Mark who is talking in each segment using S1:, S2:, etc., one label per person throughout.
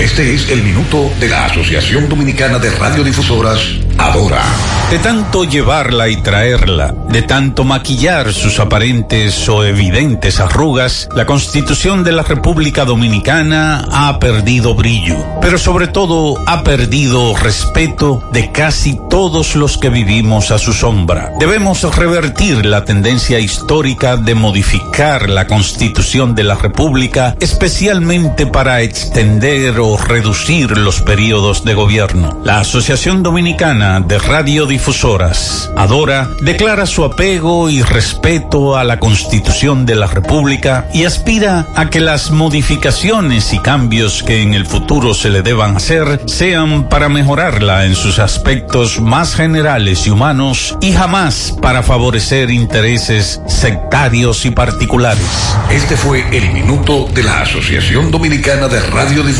S1: Este es el minuto de la Asociación Dominicana de Radiodifusoras, Adora.
S2: De tanto llevarla y traerla, de tanto maquillar sus aparentes o evidentes arrugas, la Constitución de la República Dominicana ha perdido brillo, pero sobre todo ha perdido respeto de casi todos los que vivimos a su sombra. Debemos revertir la tendencia histórica de modificar la Constitución de la República, especialmente para extender o reducir los periodos de gobierno. La Asociación Dominicana de Radiodifusoras, Adora, declara su apego y respeto a la Constitución de la República y aspira a que las modificaciones y cambios que en el futuro se le deban hacer sean para mejorarla en sus aspectos más generales y humanos y jamás para favorecer intereses sectarios y particulares.
S1: Este fue el minuto de la Asociación Dominicana de Radiodifusoras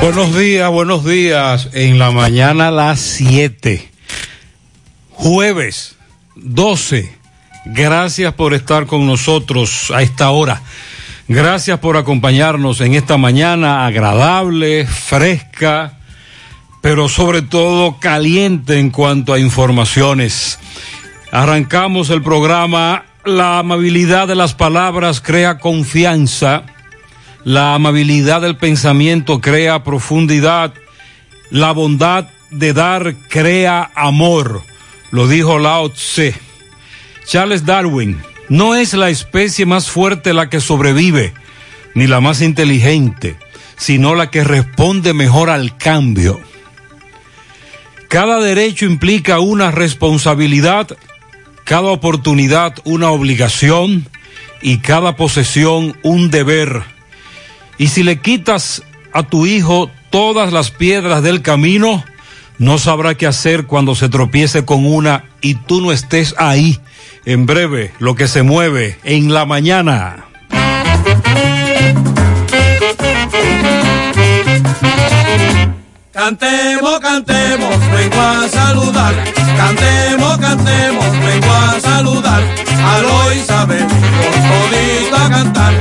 S3: Buenos días, buenos días. En la mañana a las 7. Jueves 12. Gracias por estar con nosotros a esta hora. Gracias por acompañarnos en esta mañana agradable, fresca, pero sobre todo caliente en cuanto a informaciones. Arrancamos el programa La amabilidad de las palabras crea confianza la amabilidad del pensamiento crea profundidad. La bondad de dar crea amor. Lo dijo Lao Tse. Charles Darwin. No es la especie más fuerte la que sobrevive, ni la más inteligente, sino la que responde mejor al cambio. Cada derecho implica una responsabilidad, cada oportunidad una obligación y cada posesión un deber y si le quitas a tu hijo todas las piedras del camino, no sabrá qué hacer cuando se tropiece con una y tú no estés ahí. En breve, lo que se mueve en la mañana.
S4: Cantemos, cantemos, vengo a saludar. Cantemos, cantemos, vengo a saludar. Alo Isabel, con todito a cantar.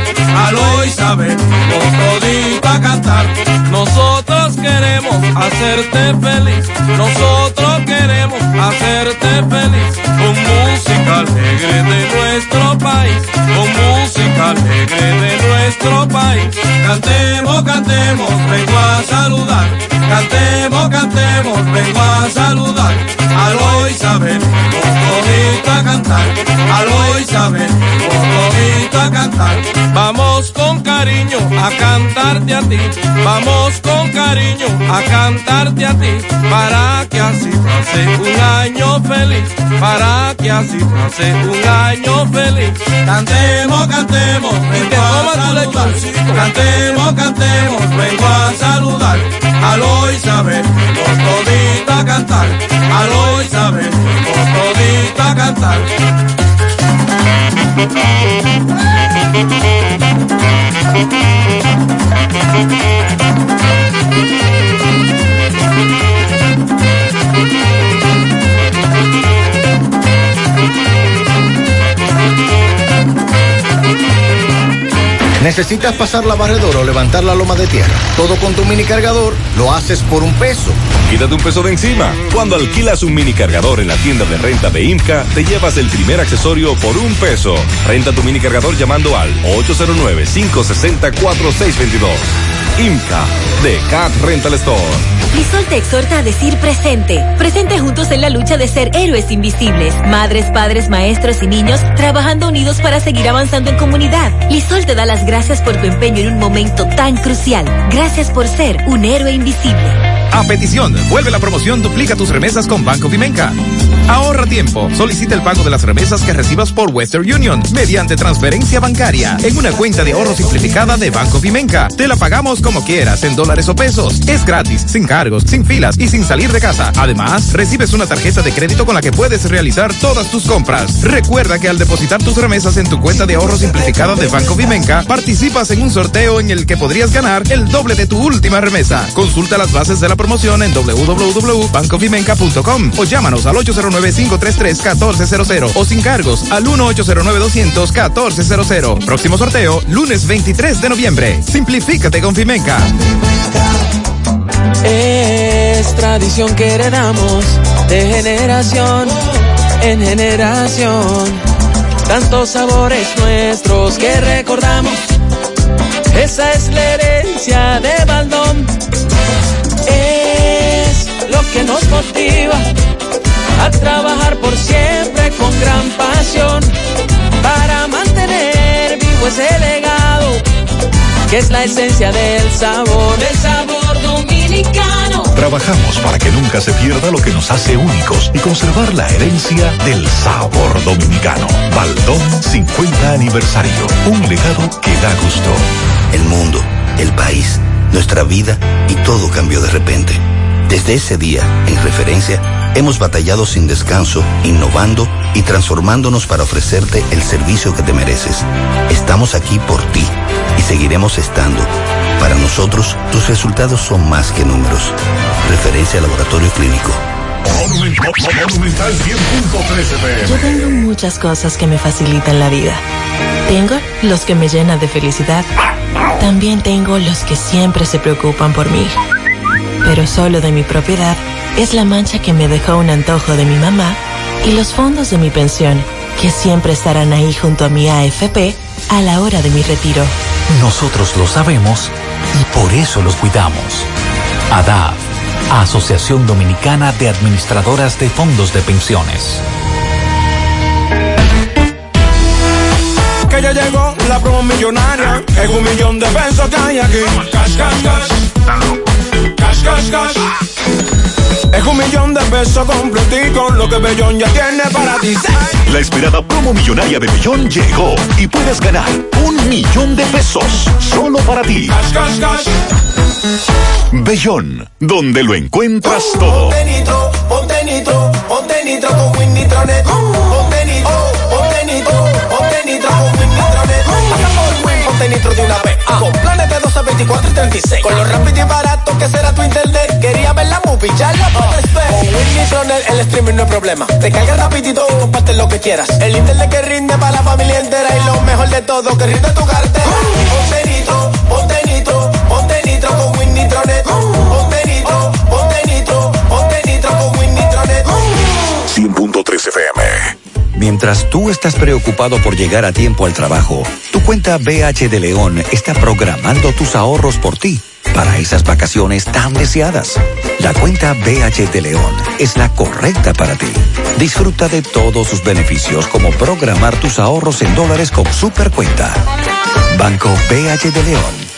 S4: Alo Isabel, con todito a cantar. Nosotros queremos hacerte feliz. Nosotros queremos hacerte feliz. Con música alegre de nuestro país. Con música alegre de nuestro país. Cantemos, cantemos, vengo a saludar. Cantemos, cantemos, vengo a saludar. Alo Isabel, con a cantar. Alo Isabel, a cantar. Vamos con cariño a cantarte a ti. Vamos con cariño a cantarte a ti. Para que así pase un año feliz. Para que así pase un año feliz. Cantemos, cantemos, vengo a saludar. Cantemos, cantemos, vengo a saludar. Aló Isabel, vos todito a cantar. Aló Isabel, vos todito a cantar. Thank you.
S5: ¿Necesitas pasar la barredora o levantar la loma de tierra? Todo con tu mini cargador lo haces por un peso.
S6: Quítate un peso de encima. Cuando alquilas un mini cargador en la tienda de renta de IMCA, te llevas el primer accesorio por un peso. Renta tu mini cargador llamando al 809-560-4622. IMCA de Cat Rental Store.
S7: Lisol te exhorta a decir presente. Presente juntos en la lucha de ser héroes invisibles. Madres, padres, maestros y niños trabajando unidos para seguir avanzando en comunidad. Lisol te da las gracias por tu empeño en un momento tan crucial. Gracias por ser un héroe invisible.
S8: A petición, vuelve la promoción Duplica tus remesas con Banco Vimenca. Ahorra tiempo. Solicita el pago de las remesas que recibas por Western Union mediante transferencia bancaria en una cuenta de ahorro simplificada de Banco Vimenca. Te la pagamos como quieras, en dólares o pesos. Es gratis, sin cargos, sin filas y sin salir de casa. Además, recibes una tarjeta de crédito con la que puedes realizar todas tus compras. Recuerda que al depositar tus remesas en tu cuenta de ahorro simplificada de Banco Vimenca, participas en un sorteo en el que podrías ganar el doble de tu última remesa. Consulta las bases de la promoción en www.bancovimenca.com o llámanos al 809-533-1400 o sin cargos al 1-809-200-1400. Próximo sorteo, lunes 23 de noviembre. Simplifícate con Fimenca.
S9: Es tradición que heredamos de generación en generación. Tantos sabores nuestros que recordamos. Esa es la herencia de Baldón. Es lo que nos motiva a trabajar por siempre con gran pasión para mantener vivo ese legado que es la esencia del sabor, del sabor dominicano.
S10: Trabajamos para que nunca se pierda lo que nos hace únicos y conservar la herencia del sabor dominicano. Baldón 50 aniversario. Un legado que da gusto.
S11: El mundo, el país, nuestra vida y todo cambió de repente. Desde ese día, en referencia, hemos batallado sin descanso, innovando y transformándonos para ofrecerte el servicio que te mereces. Estamos aquí por ti y seguiremos estando. Para nosotros, tus resultados son más que números. Referencia Laboratorio Clínico.
S12: Yo tengo muchas cosas que me facilitan la vida. Tengo los que me llenan de felicidad. También tengo los que siempre se preocupan por mí. Pero solo de mi propiedad es la mancha que me dejó un antojo de mi mamá y los fondos de mi pensión, que siempre estarán ahí junto a mi AFP a la hora de mi retiro.
S13: Nosotros lo sabemos y por eso los cuidamos. ADAF, Asociación Dominicana de Administradoras de Fondos de Pensiones.
S4: Que ya llegó la promo millonaria. Es un millón de pesos que hay aquí. Cash, cash, cash. Cash, cash, cash. Es un millón de pesos completico, lo que Bellón ya tiene para ti.
S10: La esperada promo millonaria de Bellón llegó y puedes ganar un millón de pesos solo para ti.
S4: Cash, cash, cash.
S10: Bellón, donde lo encuentras todo.
S14: Ponte nitro, ponte nitro, ponte nitro con Win Nitronet. Ponte nitro, ponte nitro, ponte nitro con Win Nitronet. Pasa por Win, ponte nitro de una vez. Con planes de 12, 24 y 36. Con lo rápido y barato que será tu internet. Quería ver la movie, ya la puedes ver. Con Win Nitronet el streaming no es problema. Te carga rapidito y comparte lo que quieras. El internet que rinde para la familia entera. Y lo mejor de todo, que rinde tu cartera. Ponte nitro, ponte nitro, ponte nitro con Win Nitronet. Ponte nitro, ponte nitro, ponte nitro con Win Nitronet.
S10: 100.3 FM.
S15: Mientras tú estás preocupado por llegar a tiempo al trabajo, tu cuenta BH de León está programando tus ahorros por ti para esas vacaciones tan deseadas. La cuenta BH de León es la correcta para ti. Disfruta de todos sus beneficios como programar tus ahorros en dólares con Supercuenta.
S16: Banco BH de León.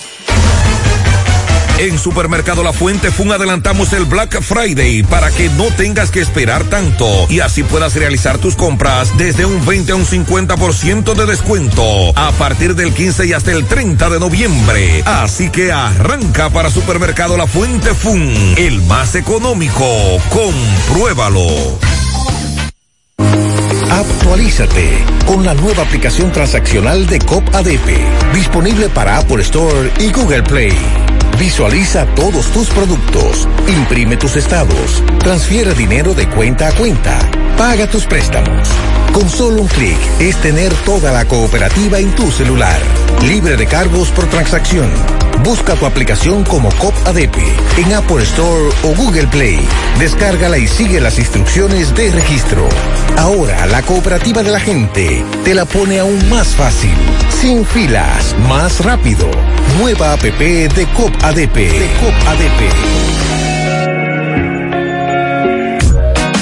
S17: En Supermercado La Fuente Fun adelantamos el Black Friday para que no tengas que esperar tanto y así puedas realizar tus compras desde un 20 a un 50% de descuento a partir del 15 y hasta el 30 de noviembre. Así que arranca para Supermercado La Fuente Fun, el más económico. Compruébalo.
S15: Actualízate con la nueva aplicación transaccional de COP ADP, disponible para Apple Store y Google Play. Visualiza todos tus productos, imprime tus estados, transfiere dinero de cuenta a cuenta, paga tus préstamos. Con solo un clic es tener toda la cooperativa en tu celular, libre de cargos por transacción. Busca tu aplicación como COP ADP en Apple Store o Google Play. Descárgala y sigue las instrucciones de registro. Ahora la cooperativa de la gente te la pone aún más fácil, sin filas, más rápido. Nueva app de COP ADP. De COP.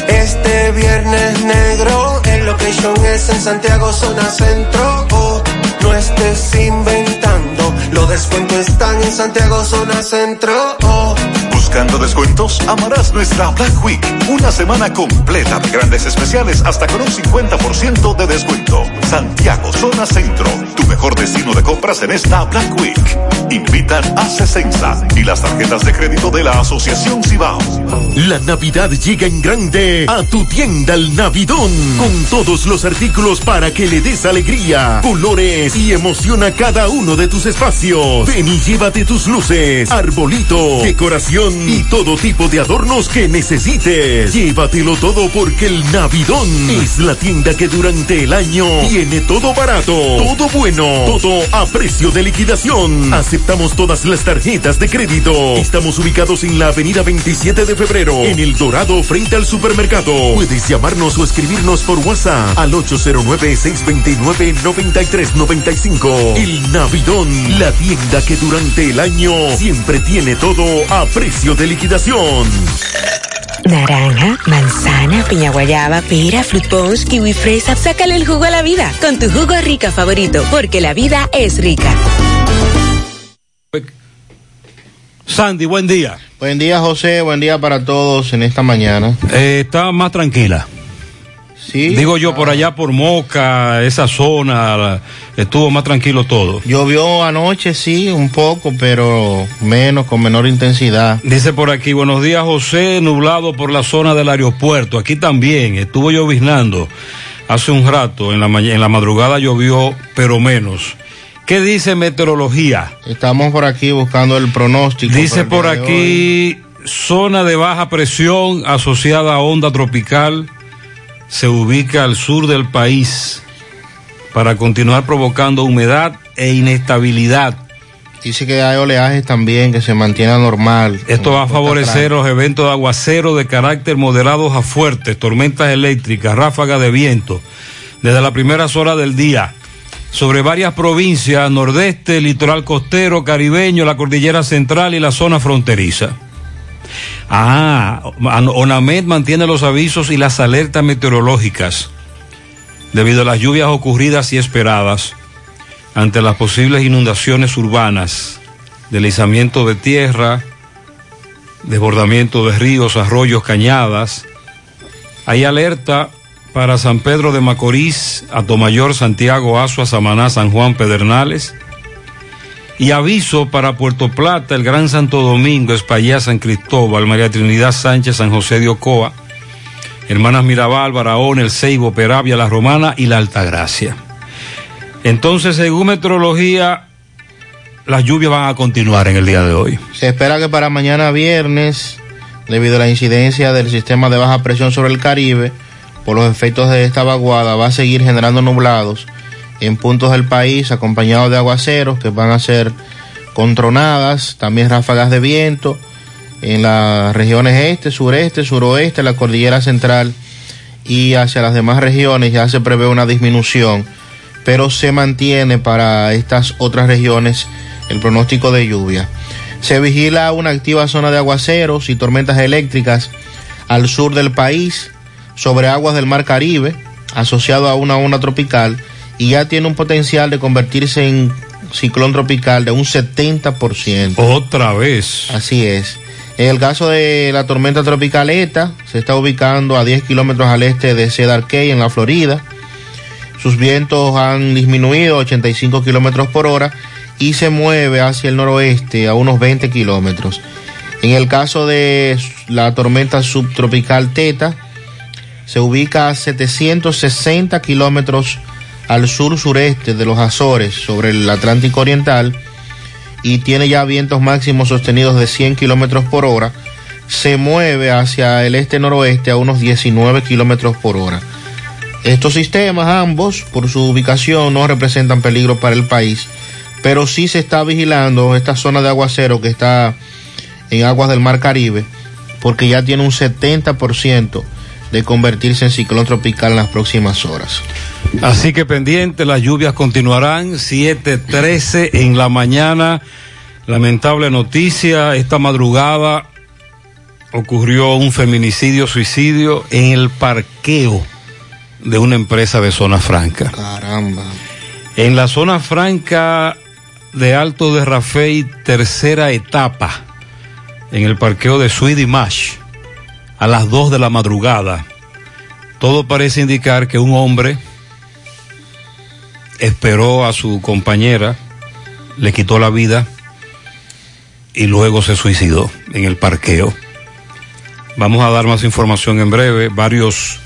S18: Este viernes location es en Santiago, zona centro. Oh, no estés inventando, los descuentos están en Santiago, zona centro. Oh.
S10: Buscando descuentos, amarás nuestra Black Week. Una semana completa de grandes especiales hasta con un 50% de descuento. Santiago, zona centro. Tu mejor destino de compras en esta Black Week. Invitan a Cesensa y las tarjetas de crédito de la Asociación Cibao.
S19: La Navidad llega en grande a tu tienda El Navidón. Con todos los artículos para que le des alegría, colores y emociona cada uno de tus espacios. Ven y llévate tus luces, arbolito, decoración y todo tipo de adornos que necesites. Llévatelo todo porque el Navidón es la tienda que durante el año tiene todo barato, todo bueno, todo a precio de liquidación. Aceptamos todas las tarjetas de crédito. Estamos ubicados en la avenida 27 de febrero, en El Dorado, frente al supermercado. Puedes llamarnos o escribirnos por WhatsApp al 809-629-9395. El Navidón, la tienda que durante el año siempre tiene todo a precio de liquidación.
S20: Naranja, manzana, piña guayaba, pera, fruit punch, kiwi fresa. Sácale el jugo a la vida con tu jugo rica favorito, porque la vida es rica.
S3: Sandy, buen día.
S21: Buen día, José. Buen día para todos en esta mañana.
S3: Eh, está más tranquila.
S21: Sí.
S3: Digo yo, por allá por Moca, esa zona, la- estuvo más tranquilo todo.
S21: Llovió anoche, sí, un poco, pero menos, con menor intensidad.
S3: Dice por aquí, buenos días José, nublado por la zona del aeropuerto. Aquí también estuvo lloviznando hace un rato, en la, en la madrugada llovió, pero menos. ¿Qué dice meteorología?
S21: Estamos por aquí buscando el pronóstico.
S3: Dice por
S21: el
S3: aquí, zona de baja presión asociada a onda tropical se ubica al sur del país para continuar provocando humedad e inestabilidad.
S21: Dice que hay oleajes también que se mantiene normal.
S3: Esto va a favorecer los eventos de aguacero de carácter moderados a fuertes, tormentas eléctricas, ráfagas de viento, desde las primeras horas del día, sobre varias provincias, nordeste, litoral costero, caribeño, la cordillera central y la zona fronteriza. Ah, ONAMED mantiene los avisos y las alertas meteorológicas debido a las lluvias ocurridas y esperadas ante las posibles inundaciones urbanas, deslizamiento de tierra, desbordamiento de ríos, arroyos, cañadas. Hay alerta para San Pedro de Macorís, Atomayor, Santiago, Azua, Samaná, San Juan, Pedernales. Y aviso para Puerto Plata, el Gran Santo Domingo, Espaillá, San Cristóbal, María Trinidad Sánchez, San José de Ocoa, Hermanas Mirabal, Barahón, El Ceibo, Peravia, La Romana y La Altagracia. Entonces, según meteorología, las lluvias van a continuar en el día de hoy.
S21: Se espera que para mañana viernes, debido a la incidencia del sistema de baja presión sobre el Caribe, por los efectos de esta vaguada, va a seguir generando nublados en puntos del país, acompañados de aguaceros que van a ser contronadas, también ráfagas de viento en las regiones este, sureste, suroeste, la cordillera central y hacia las demás regiones ya se prevé una disminución, pero se mantiene para estas otras regiones el pronóstico de lluvia. Se vigila una activa zona de aguaceros y tormentas eléctricas al sur del país, sobre aguas del Mar Caribe, asociado a una onda tropical, y ya tiene un potencial de convertirse en ciclón tropical de un 70%.
S3: Otra vez.
S21: Así es. En el caso de la tormenta tropical ETA, se está ubicando a 10 kilómetros al este de Cedar Key, en la Florida. Sus vientos han disminuido a 85 kilómetros por hora y se mueve hacia el noroeste a unos 20 kilómetros. En el caso de la tormenta subtropical Teta, se ubica a 760 kilómetros al sur-sureste de los Azores, sobre el Atlántico Oriental, y tiene ya vientos máximos sostenidos de 100 kilómetros por hora. Se mueve hacia el este-noroeste a unos 19 kilómetros por hora. Estos sistemas, ambos, por su ubicación, no representan peligro para el país, pero sí se está vigilando esta zona de aguacero que está en aguas del Mar Caribe, porque ya tiene un 70% de convertirse en ciclón tropical en las próximas horas.
S3: Así que pendiente, las lluvias continuarán, 7.13 en la mañana. Lamentable noticia, esta madrugada ocurrió un feminicidio, suicidio en el parqueo de una empresa de zona franca.
S21: Caramba.
S3: En la zona franca de Alto de Rafey, tercera etapa, en el parqueo de Sweetie Mash, a las 2 de la madrugada. Todo parece indicar que un hombre esperó a su compañera, le quitó la vida y luego se suicidó en el parqueo. Vamos a dar más información en breve. Varios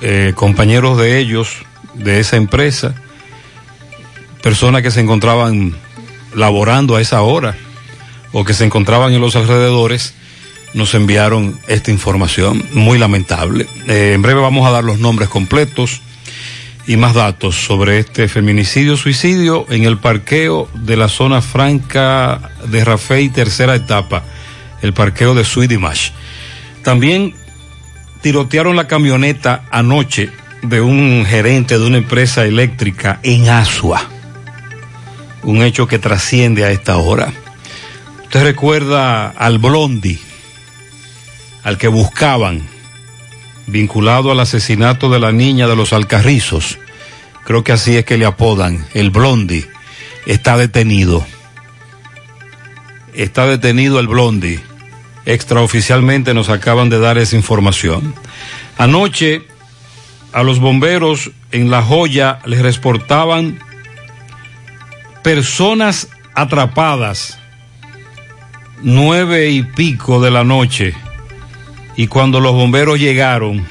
S3: eh, compañeros de ellos, de esa empresa, personas que se encontraban laborando a esa hora o que se encontraban en los alrededores, nos enviaron esta información muy lamentable. Eh, en breve vamos a dar los nombres completos y más datos sobre este feminicidio suicidio en el parqueo de la zona franca de Rafey, tercera etapa, el parqueo de Suidimash. También tirotearon la camioneta anoche de un gerente de una empresa eléctrica en Asua. Un hecho que trasciende a esta hora. Usted recuerda al Blondi, al que buscaban, vinculado al asesinato de la niña de los Alcarrizos. Creo que así es que le apodan, el Blondi. Está detenido. Está detenido el Blondi. Extraoficialmente nos acaban de dar esa información. Anoche a los bomberos en La Joya les reportaban personas atrapadas nueve y pico de la noche y cuando los bomberos llegaron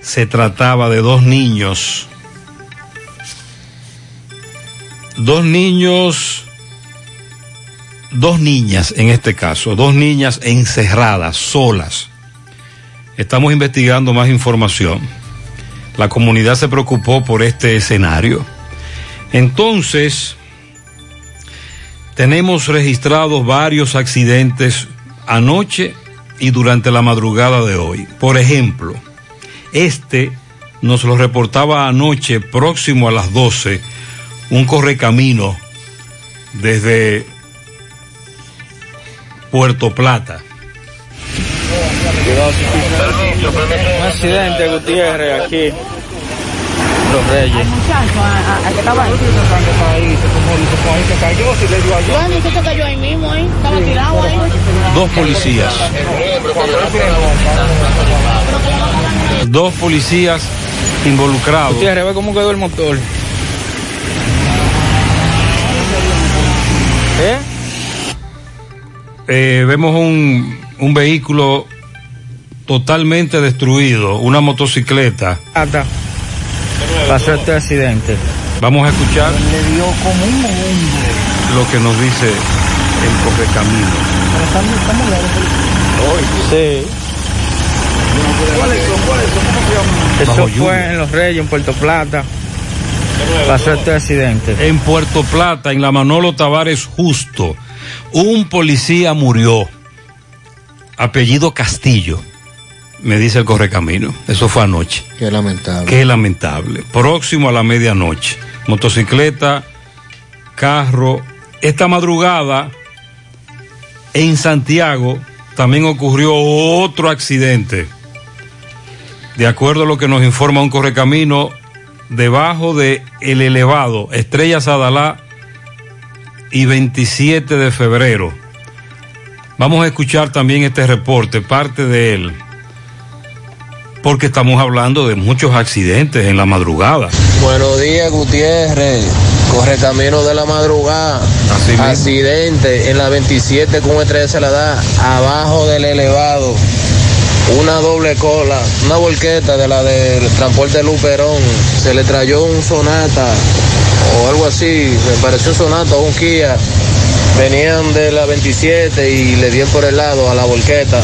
S3: se trataba de dos niños. Dos niños dos niñas en este caso dos niñas encerradas solas. Estamos investigando más información. La comunidad se preocupó por este escenario. Entonces tenemos registrados varios accidentes anoche y durante la madrugada de hoy. Por ejemplo, este nos lo reportaba anoche, próximo a las 12, un correcamino desde Puerto Plata.
S22: Un accidente, Gutiérrez, aquí. Los Reyes.
S23: Bueno, usted se cayó ahí mismo, ahí. Estaba tirado ahí.
S3: Dos policías. Dos policías involucrados.
S22: Ve cómo quedó el motor. ¿Eh?
S3: Eh, vemos un, un vehículo totalmente destruido, una motocicleta.
S22: Ata. Pasó este accidente.
S3: Vamos a escuchar
S22: Le dio como un hombre.
S3: lo que nos dice el correcamino.
S22: Sí.
S23: ¿Cuáles son? ¿Cuáles son? ¿Cómo se llaman?
S22: Eso
S3: Bajo
S22: fue en Los Reyes, en Puerto Plata. Pasó este accidente.
S3: En Puerto Plata, en la Manolo Tavares Justo, un policía murió. Apellido Castillo, me dice el correcamino. Eso fue anoche.
S21: Qué lamentable.
S3: Qué lamentable. Próximo a la medianoche. Motocicleta, carro. Esta madrugada, en Santiago, también ocurrió otro accidente. De acuerdo a lo que nos informa un correcamino, debajo de el elevado Estrella Sadalá, y 27 de febrero. Vamos a escuchar también este reporte, parte de él, porque estamos hablando de muchos accidentes en la madrugada.
S24: Buenos días, Gutiérrez. Corre camino de la madrugada. Accidente en la 27 con estrella se la da abajo del elevado. Una doble cola, una volqueta de la del transporte Luperón. Se le trayó un sonata o algo así. Me pareció un sonata o un Kia. Venían de la 27 y le dieron por el lado a la volqueta.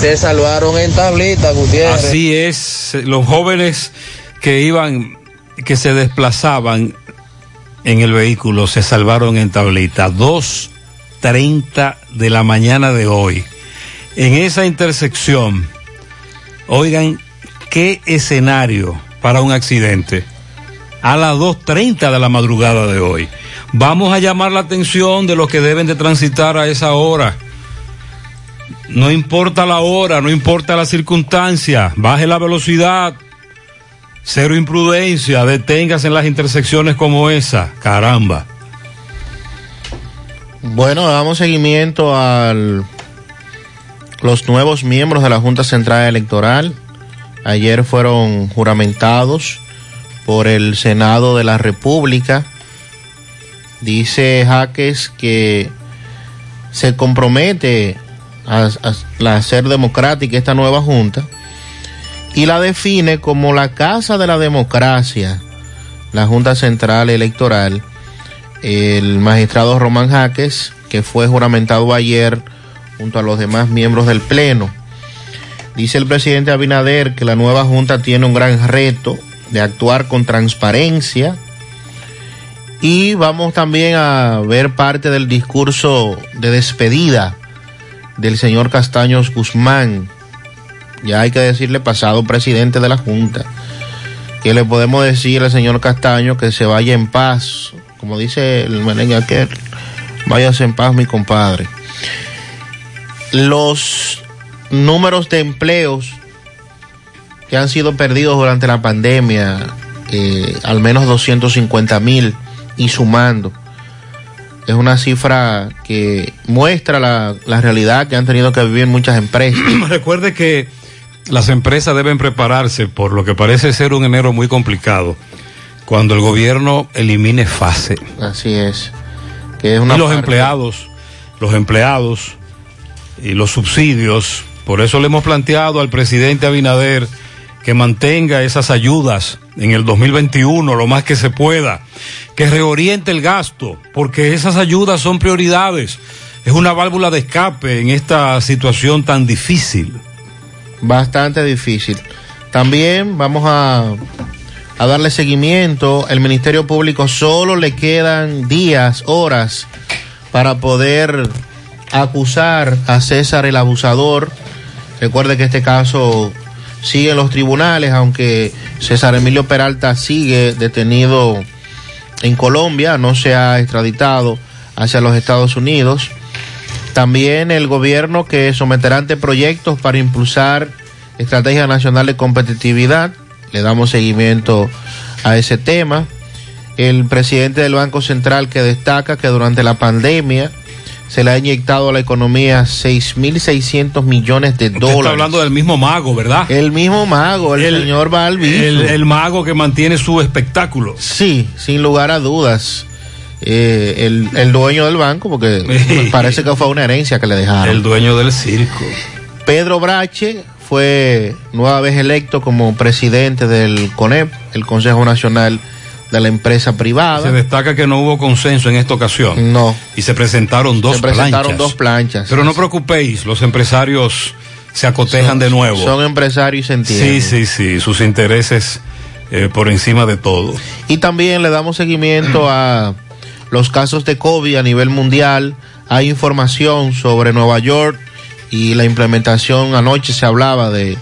S24: Se salvaron en tablita, Gutiérrez.
S3: Así es, los jóvenes que iban, que se desplazaban en el vehículo se salvaron en tablita. 2.30 de la mañana de hoy. En esa intersección, oigan, qué escenario para un accidente. A las 2.30 de la madrugada de hoy. Vamos a llamar la atención de los que deben de transitar a esa hora. No importa la hora, no importa la circunstancia, baje la velocidad, cero imprudencia, deténgase en las intersecciones como esa, caramba.
S21: Bueno, damos seguimiento a los nuevos miembros de la Junta Central Electoral. Ayer fueron juramentados por el Senado de la República. Dice Jaques que se compromete a, a, ser democrática esta nueva Junta y la define como la casa de la democracia, la Junta Central Electoral. El magistrado Román Jaques, que fue juramentado ayer junto a los demás miembros del Pleno. Dice el presidente Abinader que la nueva Junta tiene un gran reto de actuar con transparencia. Y vamos también a ver parte del discurso de despedida del señor Castaños Guzmán, ya hay que decirle pasado presidente de la Junta, que le podemos decir al señor Castaño que se vaya en paz, como dice el merengue aquel, váyase en paz mi compadre. Los números de empleos que han sido perdidos durante la pandemia, eh, al menos 250 mil y sumando, es una cifra que muestra la, la realidad que han tenido que vivir muchas empresas.
S3: Recuerde que las empresas deben prepararse por lo que parece ser un enero muy complicado cuando el gobierno elimine fase.
S21: Así es. Que es una
S3: y los
S21: parte-
S3: empleados, los empleados y los subsidios, por eso le hemos planteado al presidente Abinader que mantenga esas ayudas en el 2021 lo más que se pueda, que reoriente el gasto, porque esas ayudas son prioridades. Es una válvula de escape en esta situación tan difícil.
S21: bastante difícil. También vamos a, a darle seguimiento. El Ministerio Público solo le quedan días, horas para poder acusar a César el abusador. Recuerde que este caso sigue en los tribunales, aunque César Emilio Peralta sigue detenido en Colombia, no se ha extraditado hacia los Estados Unidos. También el gobierno que someterá ante proyectos para impulsar estrategia nacional de competitividad. Le damos seguimiento a ese tema. El presidente del Banco Central que destaca que durante la pandemia se le ha inyectado a la economía 6.600 millones de
S3: Usted
S21: dólares.
S3: está hablando del mismo mago, ¿verdad?
S21: El mismo mago, el, señor Balbi.
S3: El, el mago que mantiene su espectáculo.
S21: Sí, sin lugar a dudas. Eh, el, el dueño del banco, porque parece que fue una herencia que le dejaron.
S3: El dueño del circo.
S21: Pedro Brache fue nueva vez electo como presidente del CONEP, el Consejo Nacional de la Empresa Privada.
S3: Se destaca que no hubo consenso en esta ocasión.
S21: No.
S3: Y se presentaron dos
S21: Se presentaron
S3: planchas.
S21: dos planchas.
S3: Pero no preocupéis, los empresarios se acotejan de nuevo.
S21: Son empresarios y se entienden.
S3: Sí, sí, sí, sus intereses eh, por encima de todo.
S21: Y también le damos seguimiento a los casos de COVID a nivel mundial. Hay información sobre Nueva York y la implementación. Anoche se hablaba de,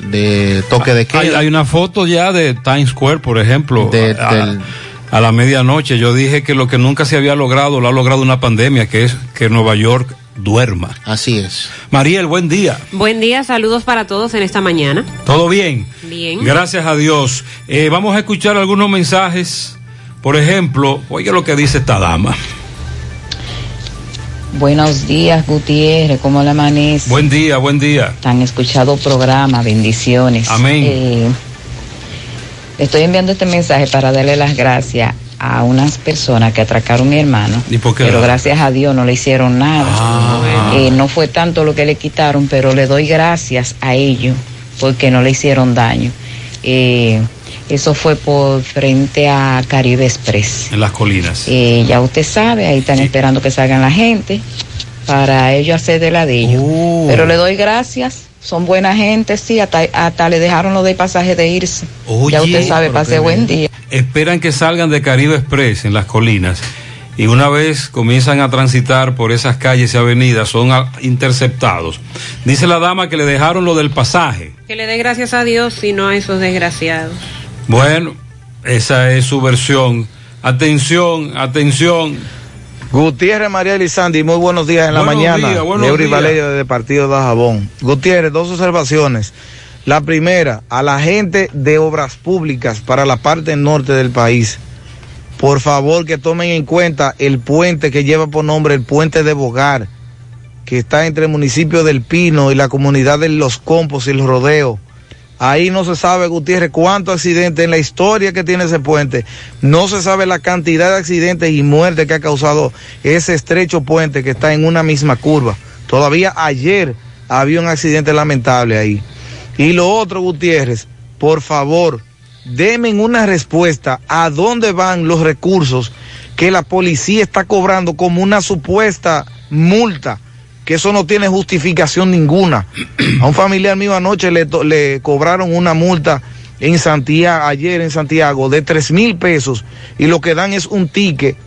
S21: de toque de queda.
S3: Hay, hay una foto ya de Times Square, por ejemplo,
S21: De-
S3: a, a-
S21: del-
S3: a la medianoche. Yo dije que lo que nunca se había logrado, lo ha logrado una pandemia, que es que Nueva York duerma.
S21: Así es.
S3: Mariel, buen día.
S25: Buen día, saludos para todos en esta mañana.
S3: ¿Todo bien?
S25: Bien.
S3: Gracias a Dios. Eh, vamos a escuchar algunos mensajes. Por ejemplo, oiga lo que dice esta dama.
S26: Buenos días, Gutiérrez, ¿cómo le amanece?
S3: Buen día, buen día.
S26: Tan escuchado programa, bendiciones.
S3: Amén.
S26: Eh, estoy enviando este mensaje para darle las gracias a unas personas que atracaron a mi hermano.
S3: ¿Y por qué?
S26: Pero gracias a Dios no le hicieron nada.
S3: Ah.
S26: Eh, no fue tanto lo que le quitaron, pero le doy gracias a ellos porque no le hicieron daño. Eh, eso fue por frente a Caribe Express.
S3: En las colinas.
S26: Eh, ya usted sabe, ahí están esperando que salgan la gente para ellos hacer de la de ellos.
S3: Oh.
S26: Pero le doy gracias, son buena gente, sí, hasta, hasta le dejaron lo de pasaje de irse. ya usted sabe, pase buen día.
S3: Esperan que salgan de Caribe Express en las colinas y una vez comienzan a transitar por esas calles y avenidas son interceptados. Dice la dama que le dejaron lo del pasaje.
S25: Que le dé gracias a Dios y no a esos desgraciados.
S3: Bueno, esa es su versión. Atención, atención.
S27: Gutiérrez María Elizandi, muy buenos días en la
S3: Buenos
S27: mañana.
S3: días, buenos
S27: Eury
S3: días.
S27: Valerio desde Partido de Jabón. Gutiérrez, dos observaciones. La primera, a la gente de obras públicas para la parte norte del país. Por favor, que tomen en cuenta el puente que lleva por nombre el puente de Bogar, que está entre el municipio del Pino y la comunidad de Los Compos y el Rodeo. Ahí no se sabe, Gutiérrez, cuántos accidentes en la historia que tiene ese puente. No se sabe la cantidad de accidentes y muertes que ha causado ese estrecho puente que está en una misma curva. Todavía ayer había un accidente lamentable ahí. Y lo otro, Gutiérrez, por favor, denme una respuesta a dónde van los recursos que la policía está cobrando como una supuesta multa que eso no tiene justificación ninguna. A un familiar mío anoche le, cobraron una multa en Santiago, ayer en Santiago, de tres mil pesos y lo que dan es un ticket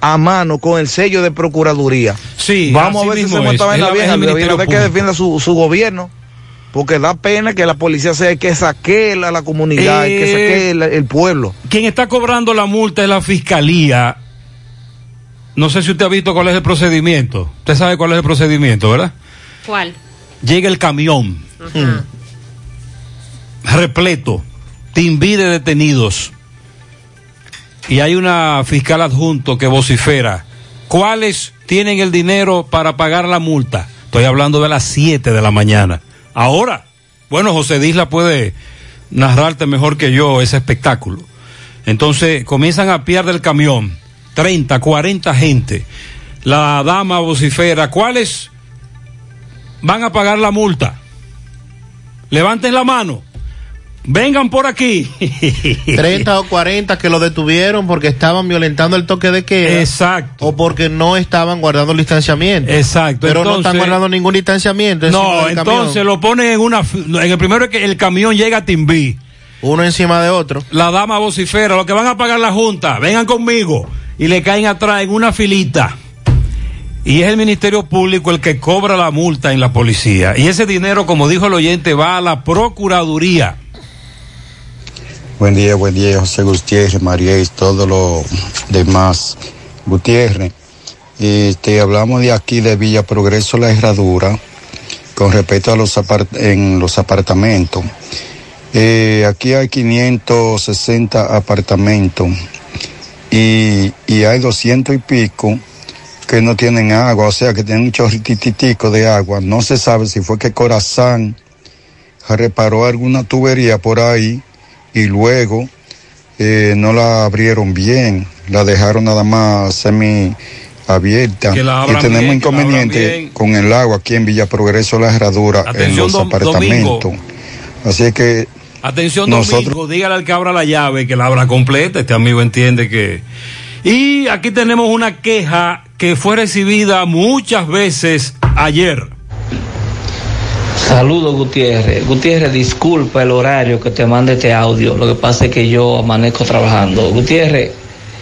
S27: a mano con el sello de Procuraduría.
S3: Sí,
S27: Vamos a ver si se montaba en la vieja,
S3: el Ministerio
S27: de que defienda su, su gobierno. Porque da pena que la policía sea que saque a la comunidad, el que
S3: Eh,
S27: saque el, el pueblo.
S3: Quien está cobrando la multa es la fiscalía. No sé si usted ha visto cuál es el procedimiento. Usted sabe cuál es el procedimiento, ¿verdad?
S25: ¿Cuál?
S3: Llega el camión repleto, timbi de detenidos. Y hay una fiscal adjunto que vocifera. ¿Cuáles tienen el dinero para pagar la multa? Estoy hablando de las 7 de la mañana. Ahora, bueno, José Disla puede narrarte mejor que yo ese espectáculo. Entonces comienzan a piar del camión, 30, 40 gente. La dama vocifera, ¿cuáles van a pagar la multa? Levanten la mano. Vengan por aquí.
S21: 30 o 40 que lo detuvieron porque estaban violentando el toque de queda.
S3: Exacto.
S21: O porque no estaban guardando el distanciamiento.
S3: Exacto.
S21: Pero no están guardando ningún distanciamiento.
S3: No,
S21: camión.
S3: entonces lo ponen en una. En el primero es que el camión llega a Timbí.
S21: Uno encima de otro.
S3: La dama vocifera, lo que van a pagar la Junta, vengan conmigo. Y le caen atrás en una filita. Y es el Ministerio Público el que cobra la multa en la policía. Y ese dinero, como dijo el oyente, va a la Procuraduría.
S28: Buen día, buen día, José Gutiérrez, María y todo lo demás. Gutiérrez, este, hablamos de aquí de Villa Progreso, la herradura, con respecto a los, en los apartamentos. Eh, aquí hay 560 apartamentos y, y hay 200 y pico que no tienen agua, o sea que tienen un chorrititico de agua. No se sabe si fue que Corazán reparó alguna tubería por ahí y luego eh, no la abrieron bien, la dejaron nada más semi abierta y tenemos
S3: bien,
S28: inconveniente con el agua aquí en Villa Progreso La Herradura en los
S3: dom-
S28: apartamentos. Así que
S3: Atención,
S28: Nosotros-
S3: Domingo, dígale al que abra la llave, que la abra completa. Este amigo entiende que. Y aquí tenemos una queja que fue recibida muchas veces ayer.
S29: Saludos Gutiérrez. Gutiérrez, disculpa el horario que te mande este audio. Lo que pasa es que yo amanezco trabajando. Gutiérrez,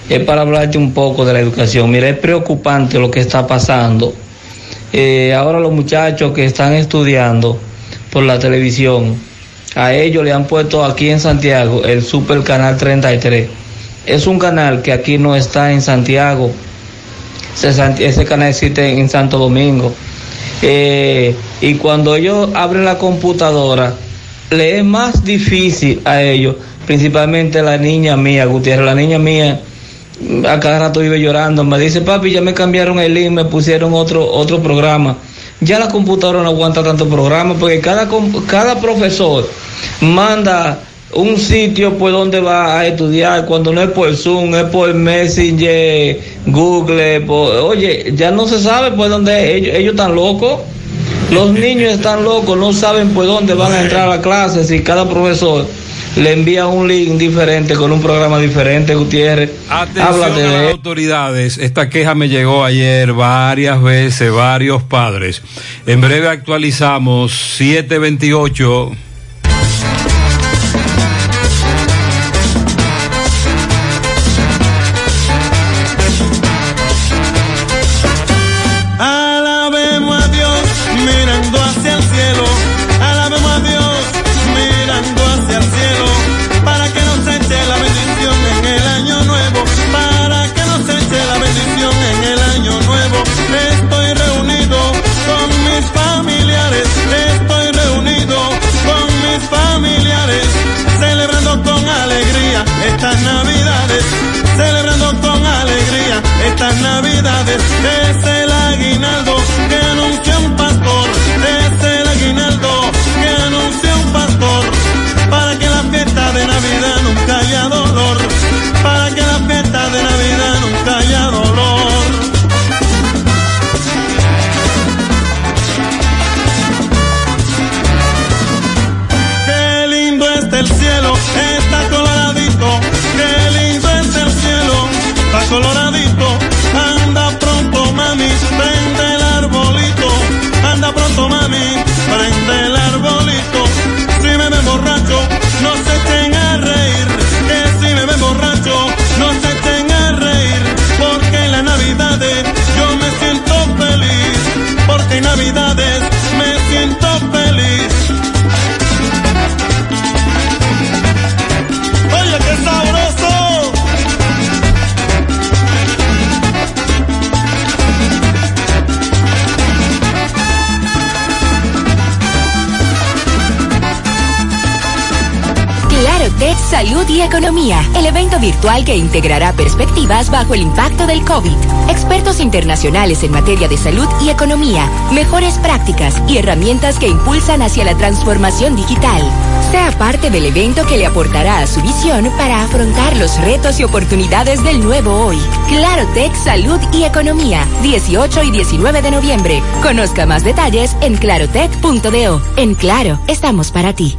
S29: es para hablarte un poco de la educación. Mira, es preocupante lo que está pasando. Eh, ahora los muchachos que están estudiando por la televisión, a ellos le han puesto aquí en Santiago el Super Canal 33. Es un canal que aquí no está en Santiago. Ese, canal existe en Santo Domingo. Eh, y cuando ellos abren la computadora, le es más difícil a ellos, principalmente la niña mía, Gutiérrez, la niña mía a cada rato vive llorando. Me dice, papi, ya me cambiaron el link, me pusieron otro, otro programa. Ya la computadora no aguanta tanto programa porque cada, cada profesor manda un sitio por donde va a estudiar, cuando no es por Zoom, es por Messenger, Google, oye, ya no se sabe por dónde ellos, ellos están locos. Los niños están locos, no saben por dónde van a entrar a la clase si cada profesor le envía un link diferente con un programa diferente, Gutiérrez.
S30: Atención
S29: Háblate
S30: a las
S29: de
S30: autoridades. Esta queja me llegó ayer varias veces, varios padres. En breve actualizamos 728.
S31: Que
S32: integrará perspectivas bajo el impacto del COVID. Expertos internacionales en materia de salud y economía, mejores prácticas y herramientas que impulsan hacia la transformación digital. Sea parte del evento que le aportará a su visión para afrontar los retos y oportunidades del nuevo hoy. Claro Tech Salud y Economía, 18 y 19 de noviembre. Conozca más detalles en clarotech.do. En Claro, estamos para ti.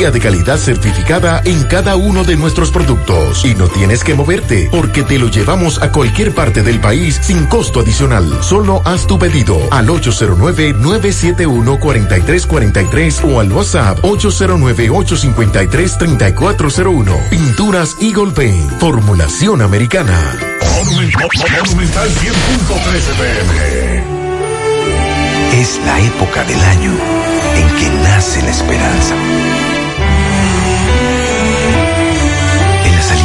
S19: de calidad certificada en cada uno de nuestros productos. Y no tienes que moverte, porque te lo llevamos a cualquier parte del país sin costo adicional. Solo haz tu pedido al 809-971-4343 o al WhatsApp 809-853-3401. Pinturas Eagle Paint, formulación americana. Monumental 100.13 pm.
S33: Es la época del año en que nace la esperanza.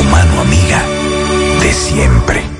S34: Tu mano amiga de siempre.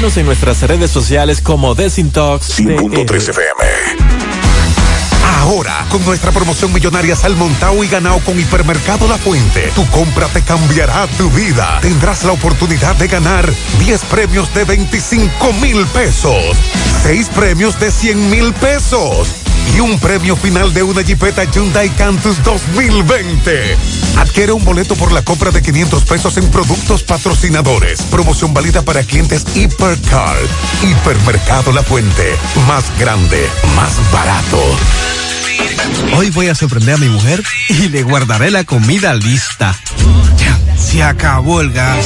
S35: Síguenos en nuestras redes sociales como Desintox.
S19: 5.3 FM. Ahora, con nuestra promoción millonaria Salmontao y Ganao con Hipermercado La Fuente, tu compra te cambiará tu vida. Tendrás la oportunidad de ganar 10 premios de 25 mil pesos, 6 premios de 100 mil pesos y un premio final de una Jeepeta Hyundai Cantus 2020. Adquiere un boleto por la compra de 500 pesos en productos patrocinadores. Promoción válida para clientes Hipercar. Hipermercado La Fuente. Más grande, más barato.
S15: Hoy voy a sorprender a mi mujer y le guardaré la comida lista. Ya, se acabó el gas.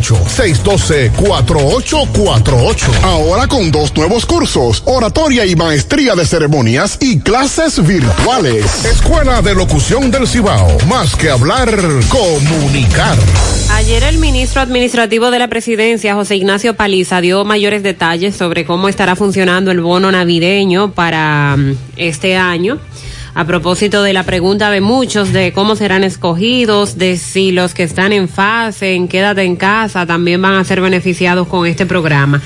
S36: 612-4848. Ahora con dos nuevos cursos, oratoria y maestría de ceremonias y clases virtuales. Escuela de Locución del Cibao. Más que hablar, comunicar.
S25: Ayer el ministro administrativo de la presidencia, José Ignacio Paliza, dio mayores detalles sobre cómo estará funcionando el bono navideño para mm, este año a propósito de la pregunta de muchos de cómo serán escogidos, de si los que están en fase, en quédate en casa, también van a ser beneficiados con este programa.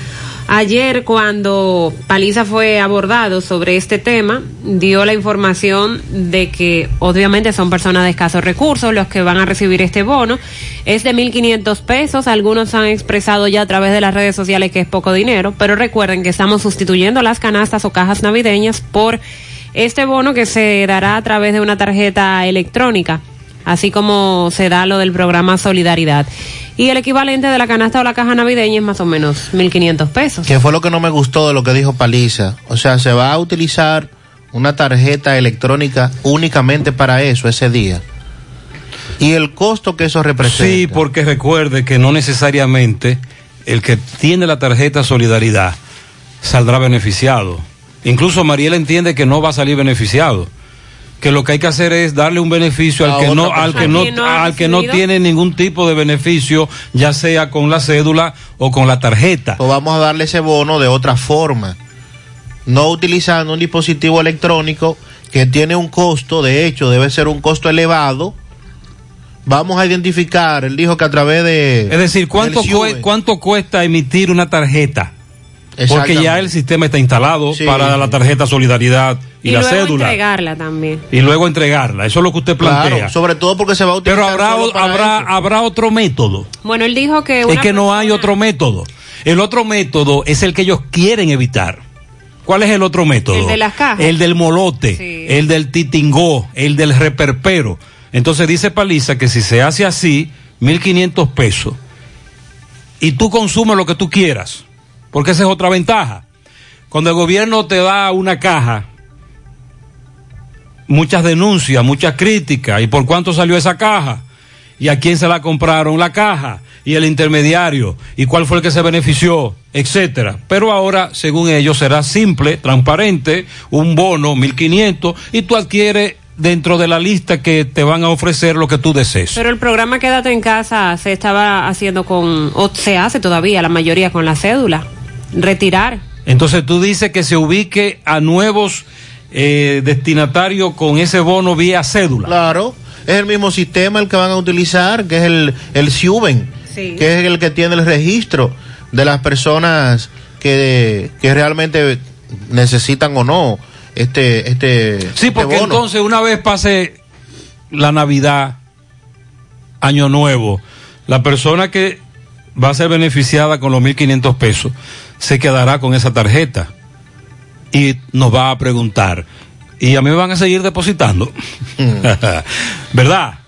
S25: Ayer, cuando Paliza fue abordado sobre este tema, dio la información de que obviamente son personas de escasos recursos los que van a recibir este bono. Es de 1.500 pesos. Algunos han expresado ya a través de las redes sociales que es poco dinero, pero recuerden que estamos sustituyendo las canastas o cajas navideñas por este bono que se dará a través de una tarjeta electrónica así como se da lo del programa Solidaridad. Y el equivalente de la canasta o la caja navideña es más o menos 1.500 pesos.
S21: Que fue lo que no me gustó de lo que dijo Paliza. O sea, se va a utilizar una tarjeta electrónica únicamente para eso ese día. Y el costo que eso representa.
S3: Sí, porque recuerde que no necesariamente el que tiene la tarjeta Solidaridad saldrá beneficiado. Incluso Mariela entiende que no va a salir beneficiado. Que lo que hay que hacer es darle un beneficio al que no, al que no,
S21: ¿A quien no ha
S3: al que no
S21: recibido?
S3: tiene ningún tipo de beneficio, ya sea con la cédula o con la tarjeta.
S21: Pues vamos a darle ese bono de otra forma. No utilizando un dispositivo electrónico que tiene un costo, de hecho debe ser un costo elevado. Vamos a identificar, él dijo que a través de...
S3: Es decir, ¿cuánto. ¿cuánto cuesta emitir una tarjeta? Porque ya el sistema está instalado
S21: Sí.
S3: para la tarjeta Solidaridad y,
S25: Y,
S3: la
S25: luego
S3: cédula.
S25: entregarla también.
S3: Y luego entregarla. Eso es lo que usted plantea.
S21: Claro, sobre todo porque se va a utilizar
S3: Pero habrá,
S21: solo para
S3: habrá,
S21: eso.
S3: habrá otro método.
S25: Bueno, él dijo que
S3: Es que no hay otro método. El otro método es el que ellos quieren evitar. ¿Cuál es el otro método?
S25: El de las cajas.
S3: El del molote,
S25: Sí.
S3: el del titingó, el del reperpero. Entonces dice Paliza que si se hace así, 1.500 pesos, y tú consumes lo que tú quieras, porque esa es otra ventaja. Cuando el gobierno te da una caja, muchas denuncias, muchas críticas, ¿y por cuánto salió esa caja? ¿Y a quién se la compraron la caja? ¿Y el intermediario? ¿Y cuál fue el que se benefició? Etcétera. Pero ahora, según ellos, será simple, transparente, un bono, 1.500, y tú adquieres dentro de la lista que te van a ofrecer lo que tú desees.
S25: Pero el programa Quédate en casa se estaba haciendo con, o se hace todavía, la mayoría con la cédula. Retirar.
S3: Entonces tú dices que se ubique a nuevos eh, destinatarios con ese bono vía cédula.
S21: Claro, es el mismo sistema el que van a utilizar, que es el, el SIUBEN,
S25: Sí.
S21: que es el que tiene el registro de las personas que, que realmente necesitan o no este este
S3: Sí, porque
S21: este bono.
S3: entonces una vez pase la Navidad, Año Nuevo, la persona que va a ser beneficiada con los 1.500 pesos se quedará con esa tarjeta y nos va a preguntar, ¿y a mí me van a seguir depositando? ¿Verdad?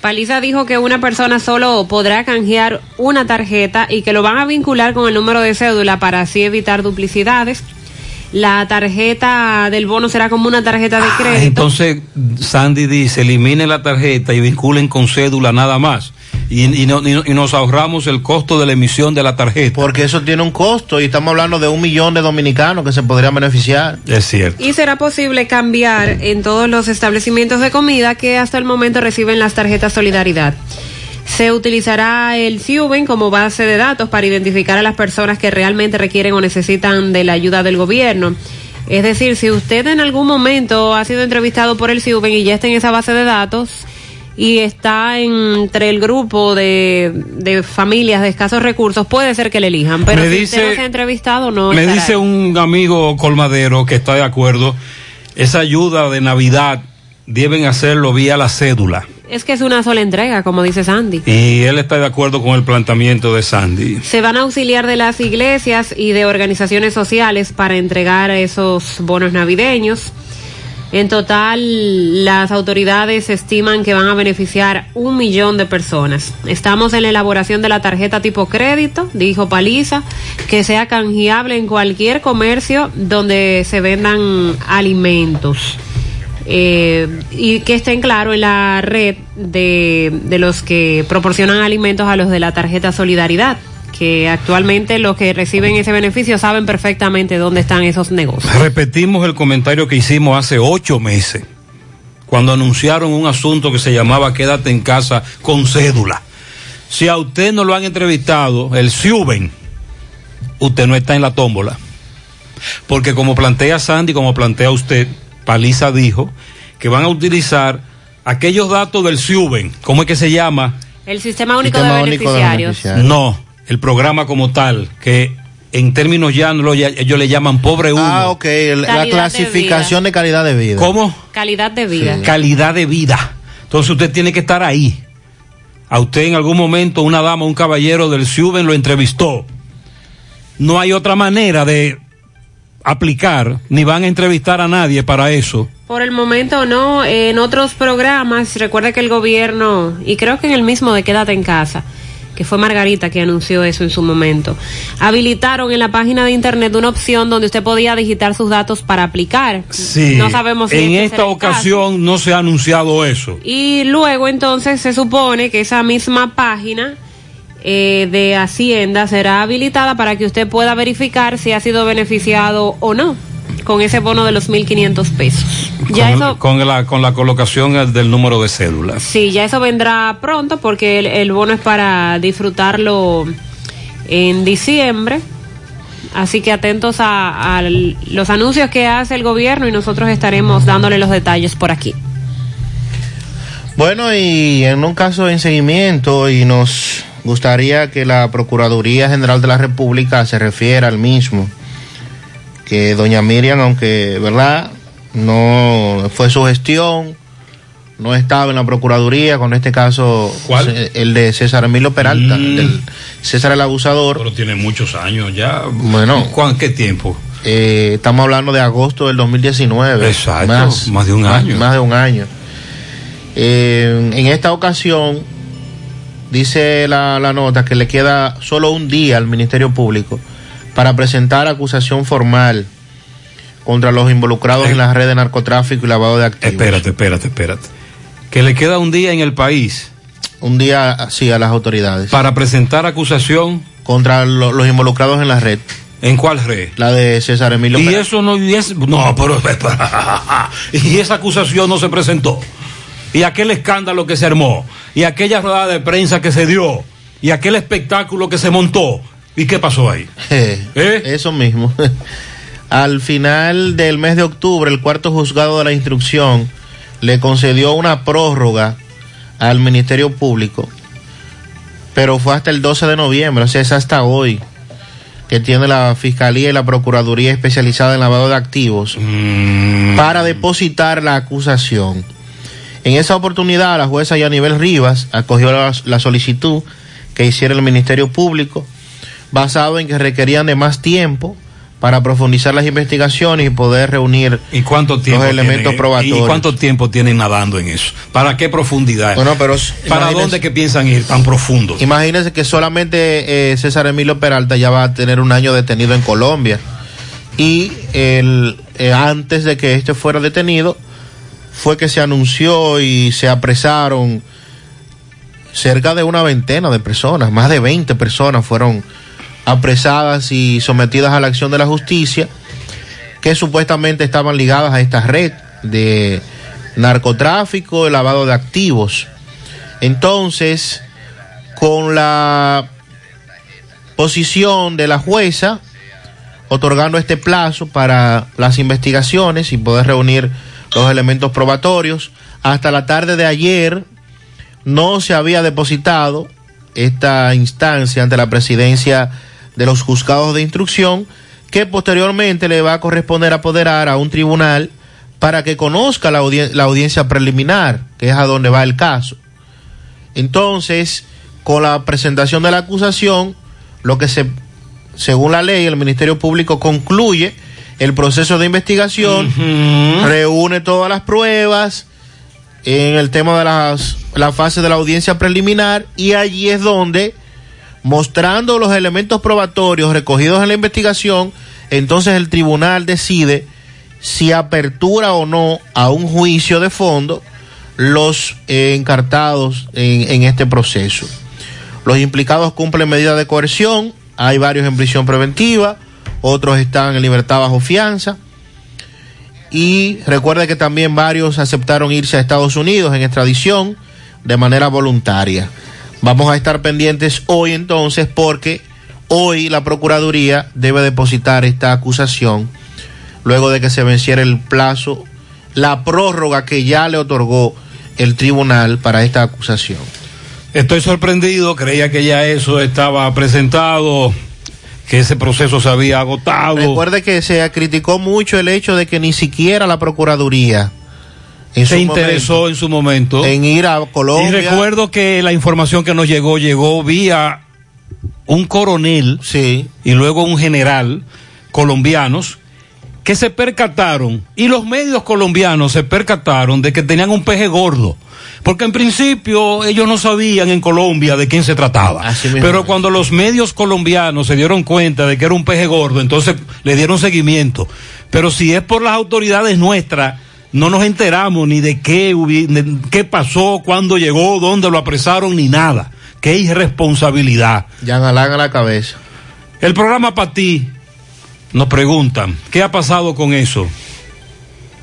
S25: Paliza dijo que una persona solo podrá canjear una tarjeta y que lo van a vincular con el número de cédula para así evitar duplicidades. La tarjeta del bono será como una tarjeta de
S3: Ah,
S25: crédito.
S3: entonces Sandy dice, eliminen la tarjeta y vinculen con cédula nada más. Y, y no- y no- y nos ahorramos el costo de la emisión de la tarjeta.
S21: Porque eso tiene un costo y estamos hablando de un millón de dominicanos que se podrían beneficiar.
S3: Es cierto.
S25: Y será posible cambiar en todos los establecimientos de comida que hasta el momento reciben las tarjetas Solidaridad. Se utilizará el CIUBEN como base de datos para identificar a las personas que realmente requieren o necesitan de la ayuda del gobierno. Es decir, si usted en algún momento ha sido entrevistado por el CIUBEN y ya está en esa base de datos y está entre el grupo de, de familias de escasos recursos, puede ser que le elijan. Pero
S3: Me
S25: si
S3: dice-
S25: usted no se ha entrevistado, no.
S3: Me dice
S25: ahí.
S3: un amigo colmadero que está de acuerdo, esa ayuda de Navidad deben hacerlo vía la cédula.
S25: Es que es una sola entrega, como dice Sandy.
S3: Y él está de acuerdo con el planteamiento de Sandy.
S25: Se van a auxiliar de las iglesias y de organizaciones sociales para entregar esos bonos navideños. En total, las autoridades estiman que van a beneficiar un millón de personas. Estamos en la elaboración de la tarjeta tipo crédito, dijo Paliza, que sea canjeable en cualquier comercio donde se vendan alimentos. Eh, y que estén claro en la red de, de los que proporcionan alimentos a los de la tarjeta Solidaridad, que actualmente los que reciben ese beneficio saben perfectamente dónde están esos negocios.
S3: Repetimos el comentario que hicimos hace ocho meses, cuando anunciaron un asunto que se llamaba Quédate en casa con cédula. Si a usted no lo han entrevistado, el Suben, usted no está en la tómbola. Porque como plantea Sandy, como plantea usted, Paliza dijo que van a utilizar aquellos datos del Suben, ¿cómo es que se llama?
S25: El Sistema Único
S21: Sistema
S25: de
S21: Único de
S25: Beneficiarios.
S3: No, el programa como tal, que en términos llanos, lo- ellos le llaman pobre uno.
S21: Ah, ok, el- la
S25: de
S21: clasificación de, calidad de vida.
S3: ¿Cómo?
S25: Calidad de vida.
S3: Calidad de vida. Entonces usted tiene que estar ahí. A usted en algún momento una dama, un caballero del Ciuben lo entrevistó. No hay otra manera de aplicar, ni van a entrevistar a nadie para eso.
S25: Por el momento no, en otros programas, recuerda que el gobierno, y creo que en el mismo de Quédate en casa, que fue Margarita que anunció eso en su momento, habilitaron en la página de internet una opción donde usted podía digitar sus datos para aplicar.
S3: Sí.
S25: No sabemos si
S3: en
S25: este
S3: esta
S25: caso.
S3: ocasión no se ha anunciado eso.
S25: Y luego entonces se supone que esa misma página eh, de Hacienda será habilitada para que usted pueda verificar si ha sido beneficiado o no con ese bono de los 1.500 pesos. Ya
S3: con,
S25: eso,
S3: con la, con la colocación del número de cédula.
S25: sí, ya eso vendrá pronto porque el, el bono es para disfrutarlo en diciembre. Así que atentos a, a los anuncios que hace el gobierno y nosotros estaremos dándole los detalles por aquí.
S21: Bueno, y en un caso en seguimiento, y nos gustaría que la Procuraduría General de la República se refiera al mismo, que doña Miriam, aunque, ¿verdad? No fue su gestión, no estaba en la Procuraduría, con este caso,
S3: ¿Cuál?
S21: el de César Emilio Peralta, el César el Abusador.
S3: Pero tiene muchos años ya.
S21: Bueno.
S3: ¿Cuán- ¿Qué tiempo?
S21: Eh, estamos hablando de agosto del 2019.
S3: Exacto, más de un año.
S21: Más de un año. Eh, en esta ocasión, dice la, la nota que le queda solo un día al Ministerio Público para presentar acusación formal contra los involucrados en la red de narcotráfico y lavado de activos.
S3: Espérate, espérate, espérate. Que le queda un día en el país.
S21: Un día, sí, a las autoridades.
S3: Para presentar acusación.
S21: Contra lo- los involucrados en la red.
S3: ¿En cuál red?
S21: La de César Emilio
S3: Y eso no, y es- no, pero, y esa acusación no se presentó. Y aquel escándalo que se armó, y aquella rueda de prensa que se dio, y aquel espectáculo que se montó. ¿Y qué pasó ahí?
S21: Eh, Eso mismo. Al final del mes de octubre, el cuarto juzgado de la instrucción le concedió una prórroga al Ministerio Público, pero fue hasta el 12 de noviembre, o sea, es hasta hoy que tiene la Fiscalía y la Procuraduría especializada en lavado de activos para depositar la acusación. En esa oportunidad, la jueza Yanibel Rivas acogió la, la solicitud que hiciera el Ministerio Público, basado en que requerían de más tiempo para profundizar las investigaciones y poder reunir
S3: ¿Y cuánto tiempo
S21: los elementos
S3: tienen,
S21: probatorios.
S3: ¿Y cuánto tiempo tienen nadando en eso? ¿Para qué profundidad?
S21: Bueno, pero
S3: ¿Para dónde que piensan ir tan profundo?
S21: Imagínense que solamente eh, César Emilio Peralta ya va a tener un año detenido en Colombia. Y el, eh, antes de que este fuera detenido, fue que se anunció y se apresaron cerca de una veintena de personas, más de 20 personas fueron apresadas y sometidas a la acción de la justicia, que supuestamente estaban ligadas a esta red de narcotráfico y lavado de activos. Entonces, con la posición de la jueza, otorgando este plazo para las investigaciones y poder reunir los elementos probatorios, hasta la tarde de ayer no se había depositado esta instancia ante la presidencia de los juzgados de instrucción, que posteriormente le va a corresponder apoderar a un tribunal para que conozca la, la audiencia preliminar, que es a donde va el caso. Entonces, con la presentación de la acusación, lo que se, según la ley, el Ministerio Público concluye el proceso de investigación, reúne todas las pruebas en el tema de las, la fase de la audiencia preliminar y allí es donde, mostrando los elementos probatorios recogidos en la investigación, entonces el tribunal decide si apertura o no a un juicio de fondo los eh, encartados en, en este proceso. Los implicados cumplen medidas de coerción, hay varios en prisión preventiva, otros están en libertad bajo fianza. Y recuerde que también varios aceptaron irse a Estados Unidos en extradición de manera voluntaria. Vamos a estar pendientes hoy entonces porque hoy la Procuraduría debe depositar esta acusación luego de que se venciera el plazo, la prórroga que ya le otorgó el tribunal para esta acusación.
S3: Estoy sorprendido, creía que ya eso estaba presentado. Que ese proceso se había agotado.
S21: Recuerde que se criticó mucho el hecho de que ni siquiera la Procuraduría
S3: se interesó
S21: momento,
S3: en su momento
S21: en ir a Colombia.
S3: Y recuerdo que la información que nos llegó llegó vía un coronel
S21: sí.
S3: y luego un general colombianos que se percataron y los medios colombianos se percataron de que tenían un peje gordo. Porque en principio ellos no sabían en Colombia de quién se trataba. Pero cuando los medios colombianos se dieron cuenta de que era un peje gordo, entonces le dieron seguimiento. Pero si es por las autoridades nuestras, no nos enteramos ni de qué, de qué pasó, cuándo llegó, dónde lo apresaron, ni nada. Qué irresponsabilidad.
S21: Ya a la cabeza.
S3: El programa para ti nos preguntan, ¿qué ha pasado con eso?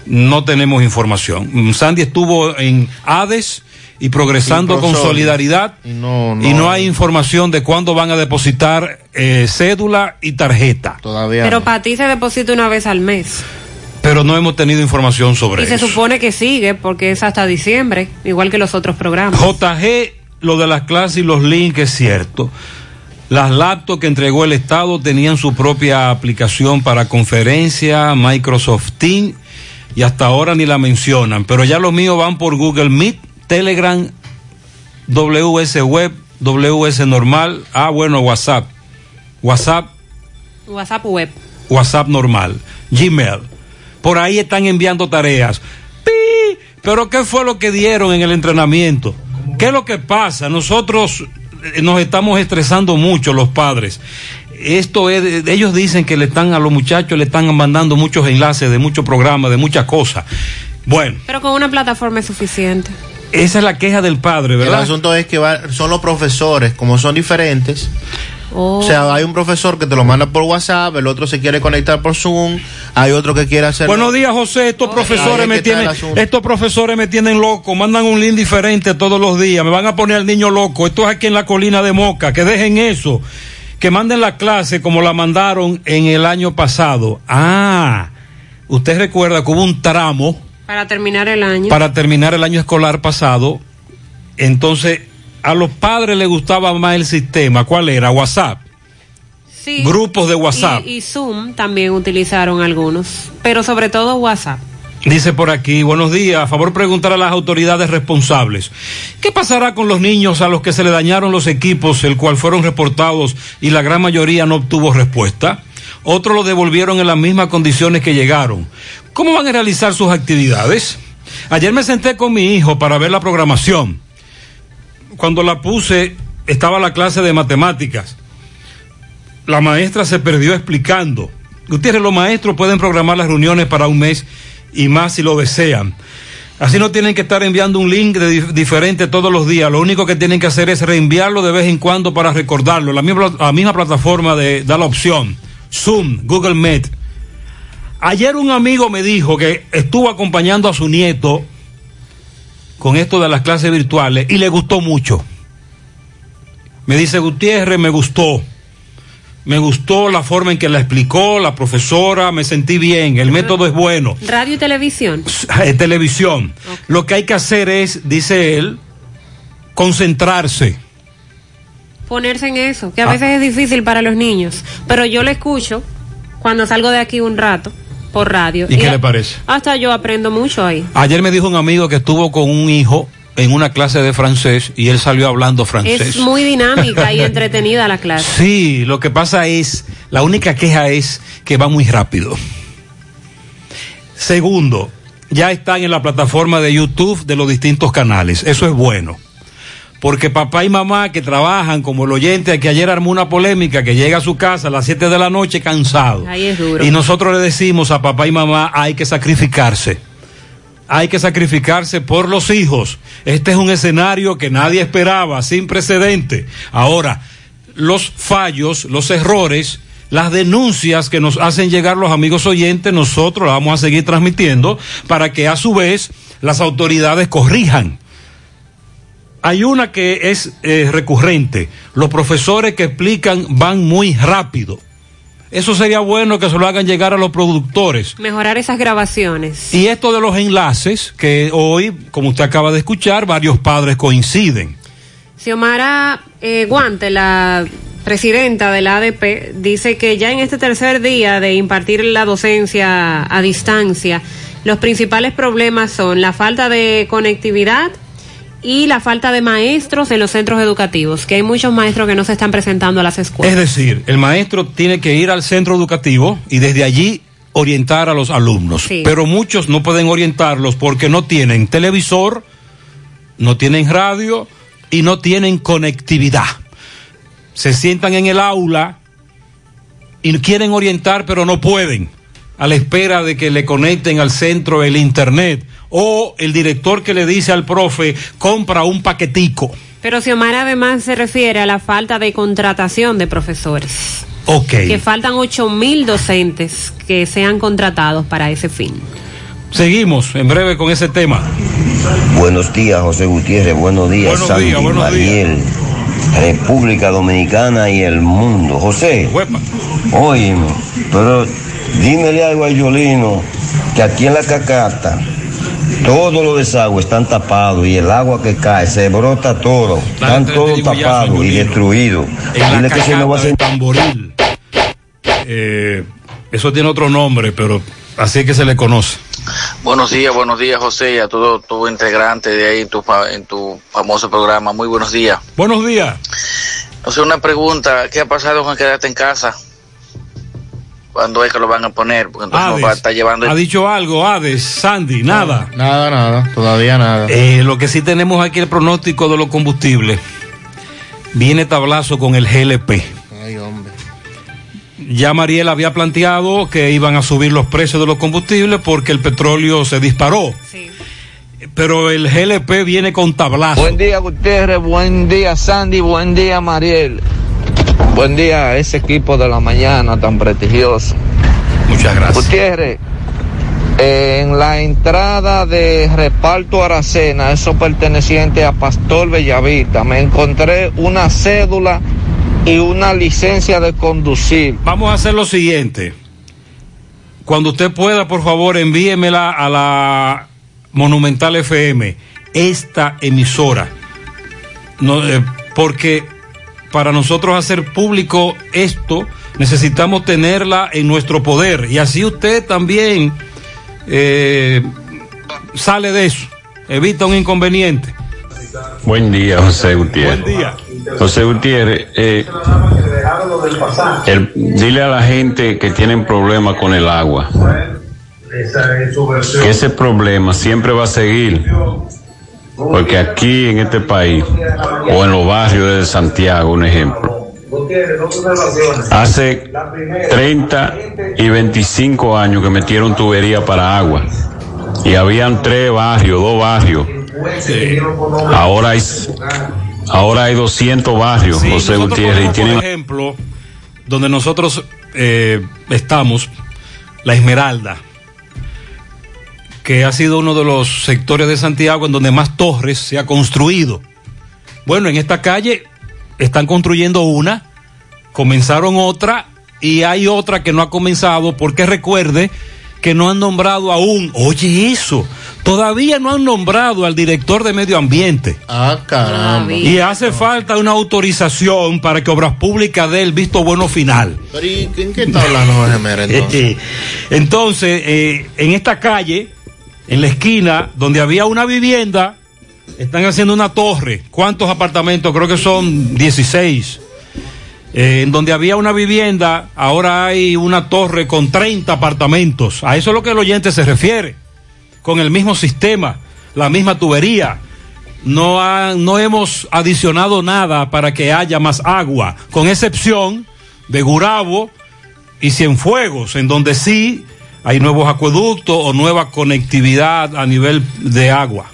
S3: No tenemos información. Sandy estuvo en Hades y progresando
S21: Y
S3: con solidaridad
S21: Y no, no,
S3: y no hay información de cuándo van a depositar eh, cédula y tarjeta.
S21: Todavía.
S25: Pero para ti se deposita una vez al mes.
S3: Pero no hemos tenido información sobre
S25: Y se
S3: eso.
S25: supone que sigue porque es hasta diciembre, igual que los otros programas.
S3: JG, lo de las clases y los links es cierto. Las laptops que entregó el Estado tenían su propia aplicación para conferencia, Microsoft Teams, y hasta ahora ni la mencionan. Pero ya los míos van por Google Meet, Telegram, WS Web, WS Normal, ah, bueno, WhatsApp. WhatsApp,
S25: WhatsApp web.
S3: WhatsApp normal, Gmail. Por ahí están enviando tareas. ¡Pi! Pero ¿qué fue lo que dieron en el entrenamiento? ¿Qué es lo que pasa? Nosotros nos estamos estresando mucho los padres. Esto es, ellos dicen que le están a los muchachos le están mandando muchos enlaces de muchos programas, de muchas cosas. Bueno,
S25: Pero con una plataforma es suficiente.
S3: esa es la queja del padre,
S21: El
S3: ¿verdad?
S21: asunto es que va- son los profesores, como son diferentes.
S25: Oh.
S21: O sea, hay un profesor que te lo manda por WhatsApp, el otro se quiere conectar por Zoom, hay otro que quiere hacer.
S3: Buenos días, José. Estos profesores
S21: es
S3: me tienen, estos profesores me tienen loco. Mandan un link diferente todos los días. Me van a poner al niño loco. Esto es aquí en la colina de Moca. Que dejen eso. Que manden la clase como la mandaron en el año pasado. Ah, usted recuerda que hubo un tramo
S25: Para terminar el año.
S3: para terminar el año escolar pasado. Entonces, a los padres les gustaba más el sistema. ¿Cuál era? WhatsApp.
S25: Sí.
S3: Grupos de WhatsApp.
S25: Y, y Zoom también utilizaron algunos. Pero sobre todo WhatsApp.
S3: Dice por aquí, buenos días, a favor preguntar a las autoridades responsables, ¿qué pasará con los niños a los que se le dañaron los equipos, el cual fueron reportados y la gran mayoría no obtuvo respuesta? Otros lo devolvieron en las mismas condiciones que llegaron. ¿Cómo van a realizar sus actividades? Ayer me senté con mi hijo para ver la programación. Cuando la puse, estaba la clase de matemáticas. La maestra se perdió explicando. Ustedes, los maestros, pueden programar las reuniones para un mes y más si lo desean. Así no tienen que estar enviando un link diferente todos los días. Lo único que tienen que hacer es reenviarlo de vez en cuando para recordarlo. La misma, la misma plataforma da la opción. Zoom, Google Meet. Ayer un amigo me dijo que estuvo acompañando a su nieto con esto de las clases virtuales y le gustó mucho. Me dice Gutiérrez, me gustó. Me gustó la forma en que la explicó la profesora, me sentí bien, el método es bueno.
S25: Radio y televisión.
S3: Eh, televisión. Lo que hay que hacer es, dice él, concentrarse.
S25: Ponerse en eso, que a
S3: Ah.
S25: veces es difícil para los niños. Pero yo lo escucho cuando salgo de aquí un rato por radio.
S3: ¿Y qué
S25: a-
S3: le parece?
S25: Hasta yo aprendo mucho ahí.
S3: Ayer me dijo un amigo que estuvo con un hijo en una clase de francés y él salió hablando francés.
S25: Es muy dinámica y entretenida la clase.
S3: Sí, lo que pasa es, la única queja es que va muy rápido. Segundo, ya están en la plataforma de YouTube de los distintos canales. Eso es bueno. Porque papá y mamá que trabajan como el oyente que ayer armó una polémica, que llega a su casa a las 7 de la noche cansado.
S25: Ahí es duro.
S3: Y nosotros le decimos a papá y mamá, hay que sacrificarse. Hay que sacrificarse por los hijos. Este es un escenario que nadie esperaba, sin precedente. Ahora, los fallos, los errores, las denuncias que nos hacen llegar los amigos oyentes, nosotros las vamos a seguir transmitiendo para que a su vez las autoridades corrijan. Hay una que es eh, recurrente. Los profesores que explican van muy rápido. Eso sería bueno que se lo hagan llegar a los productores.
S25: Mejorar esas grabaciones.
S3: Y esto de los enlaces, que hoy, como usted acaba de escuchar, varios padres coinciden.
S25: Xiomara eh, Guante, la presidenta de la ADP, dice que ya en este tercer día de impartir la docencia a distancia, los principales problemas son la falta de conectividad y la falta de maestros en los centros educativos, que hay muchos maestros que no se están presentando a las escuelas.
S3: Es decir, el maestro tiene que ir al centro educativo y desde allí orientar a los alumnos.
S25: Sí.
S3: Pero muchos no pueden orientarlos porque no tienen televisor, no tienen radio y no tienen conectividad. Se sientan en el aula y quieren orientar pero no pueden a la espera de que le conecten al centro el internet o el director que le dice al profe compra un paquetico.
S25: Pero Xiomara además se refiere a la falta de contratación de profesores.
S3: Ok.
S25: Que faltan ocho mil docentes que sean contratados para ese fin.
S3: Seguimos en breve con ese tema.
S37: Buenos días, José Gutiérrez. Buenos días,
S3: Buenos
S37: Sandy,
S3: días, buenos
S37: Mariel, República Dominicana y el mundo. José, óyeme, pero dímele algo a Yolino, que aquí en la cacata todos los desagües están tapados y el agua que cae se brota todo. Están todos tapados y destruidos. Dile que se me va a hacer...
S3: Tamboril. Eh, eso tiene otro nombre, pero así es que se le conoce.
S38: Buenos días, buenos días, José, y a todo tu integrante de ahí en tu, fa- en tu famoso programa. Muy buenos días.
S3: Buenos días.
S38: O sea, una pregunta, ¿qué ha pasado con quedarte en casa? ¿Cuándo es que lo van a poner? Porque entonces nos va a estar llevando...
S3: ¿Ha dicho algo, Hades, Sandy? Nada.
S21: Nada, nada, todavía nada.
S3: Eh, lo que sí tenemos aquí el pronóstico de los combustibles. Viene tablazo con el GLP.
S21: Ay, hombre.
S3: Ya Mariel había planteado que iban a subir los precios de los combustibles porque el petróleo se disparó. Pero el GLP viene con tablazo.
S39: Buen día Gutiérrez, buen día Sandy, buen día Mariel. Buen día a ese equipo de la mañana tan prestigioso.
S3: Muchas gracias.
S39: Gutiérrez, en la entrada de reparto Aracena, eso perteneciente a Pastor Bellavista, me encontré una cédula y una licencia de conducir.
S3: Vamos a hacer lo siguiente. Cuando usted pueda, por favor, envíemela a la Monumental FM, esta emisora. No, eh, porque para nosotros hacer público esto, necesitamos tenerla en nuestro poder. Y así usted también eh, sale de eso, evita un inconveniente.
S40: Buen día, José Gutiérrez.
S3: Buen día.
S40: José Gutiérrez, eh, el- dile a la gente que tienen problemas con el agua que ese problema siempre va a seguir. Porque aquí en este país, o en los barrios de Santiago, un ejemplo, hace 30 y 25 años que metieron tubería para agua. Y habían tres barrios, dos barrios. Ahora hay, ahora hay 200 barrios,
S3: Sí,
S40: José Gutiérrez, tienen
S3: Por ejemplo, donde nosotros eh, estamos, la Esmeralda, que ha sido uno de los sectores de Santiago en donde más torres se ha construido. Bueno, en esta calle están construyendo una, comenzaron otra y hay otra que no ha comenzado porque recuerde que no han nombrado aún, oye eso, todavía no han nombrado al director de medio ambiente.
S21: Ah, caramba.
S3: Y hace falta una autorización para que Obras Públicas dé el visto bueno final.
S21: Pero ¿y en qué está hablando Jorge Mera entonces?
S3: Entonces, eh, en esta calle, en la esquina, donde había una vivienda, están haciendo una torre. ¿Cuántos apartamentos? Creo que son 16. Eh, en donde había una vivienda, ahora hay una torre con 30 apartamentos. A eso es lo que el oyente se refiere. Con el mismo sistema, la misma tubería. No, ha- no hemos adicionado nada para que haya más agua, con excepción de Gurabo y Cienfuegos, en donde sí hay nuevos acueductos o nueva conectividad a nivel de agua.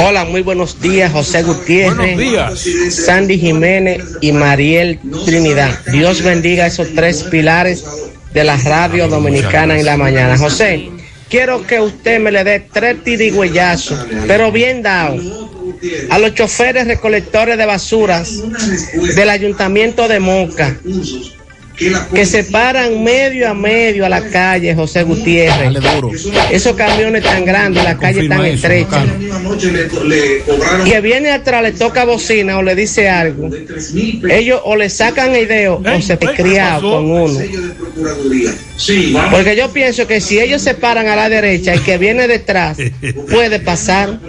S41: Hola, muy buenos días, José Gutiérrez.
S3: Días.
S41: Sandy Jiménez y Mariel Trinidad. Dios bendiga esos tres pilares de la radio dominicana en la mañana. José, quiero que usted me le dé tres tirigüeyazos, pero bien dado, a los choferes recolectores de basuras del ayuntamiento de Moca que se paran medio a medio a la calle, José Gutiérrez. Esos camiones tan grandes, la calle tan estrecha. Que viene atrás, le toca bocina o le dice algo. Ellos o le sacan ideo o se criado con uno. Porque yo pienso que si ellos se paran a la derecha y que viene detrás, puede pasar.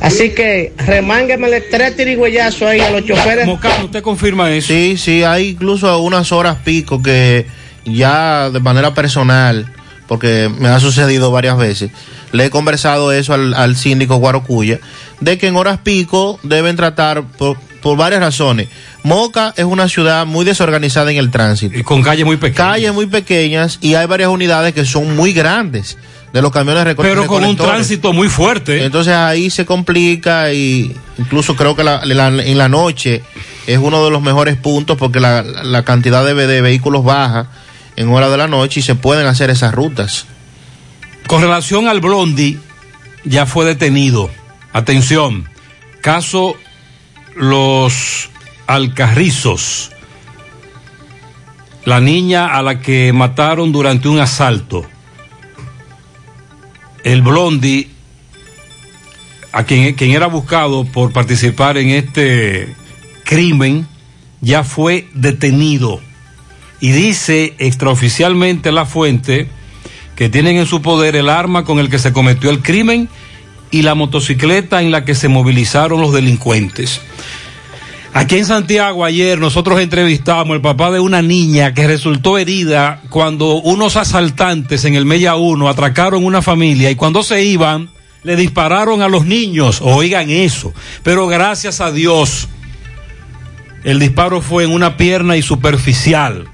S41: Así que remánguemele tres tirigüeyazos ahí a los choferes.
S3: ¿usted confirma eso?
S21: Sí, sí, hay incluso unas horas pico que ya de manera personal, porque me ha sucedido varias veces, le he conversado eso al, al síndico Guarocuya, de que en horas pico deben tratar por, por varias razones. Moca es una ciudad muy desorganizada en el tránsito.
S3: Y con calles muy pequeñas.
S21: Calles muy pequeñas y hay varias unidades que son muy grandes de los camiones
S3: Pero con un tránsito muy fuerte.
S21: Entonces ahí se complica y incluso creo que la- la- en la noche es uno de los mejores puntos porque la, la cantidad de, de vehículos baja en hora de la noche y se pueden hacer esas rutas.
S3: Con relación al Blondi, ya fue detenido. Atención, caso Los Alcarrizos. La niña a la que mataron durante un asalto. El Blondi, a quien, quien era buscado por participar en este crimen, ya fue detenido. Y dice extraoficialmente la fuente que tienen en su poder el arma con el que se cometió el crimen y la motocicleta en la que se movilizaron los delincuentes. Aquí en Santiago ayer nosotros entrevistamos al papá de una niña que resultó herida cuando unos asaltantes en el Mella 1 atracaron una familia y cuando se iban le dispararon a los niños. Oigan eso. Pero gracias a Dios el disparo fue en una pierna y superficial.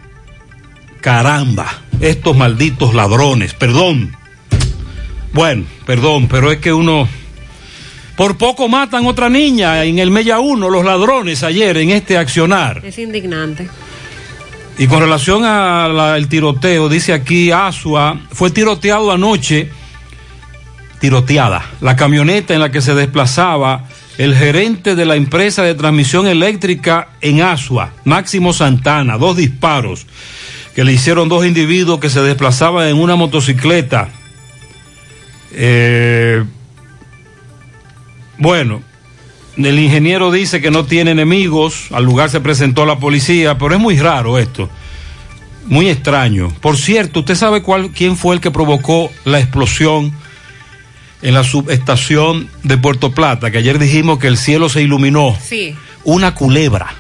S3: Caramba, estos malditos ladrones, perdón. Bueno, perdón, pero es que uno... Por poco matan otra niña en el Mella 1, los ladrones ayer en este accionar.
S25: Es indignante.
S3: Y con relación al tiroteo, dice aquí Asua, fue tiroteado anoche, tiroteada, la camioneta en la que se desplazaba el gerente de la empresa de transmisión eléctrica en Asua, Máximo Santana, dos disparos que le hicieron dos individuos que se desplazaban en una motocicleta. Eh, bueno, el ingeniero dice que no tiene enemigos, al lugar se presentó la policía, pero es muy raro esto, muy extraño. Por cierto, ¿usted sabe cuál, quién fue el que provocó la explosión en la subestación de Puerto Plata? Que ayer dijimos que el cielo se iluminó.
S25: Sí.
S3: Una culebra.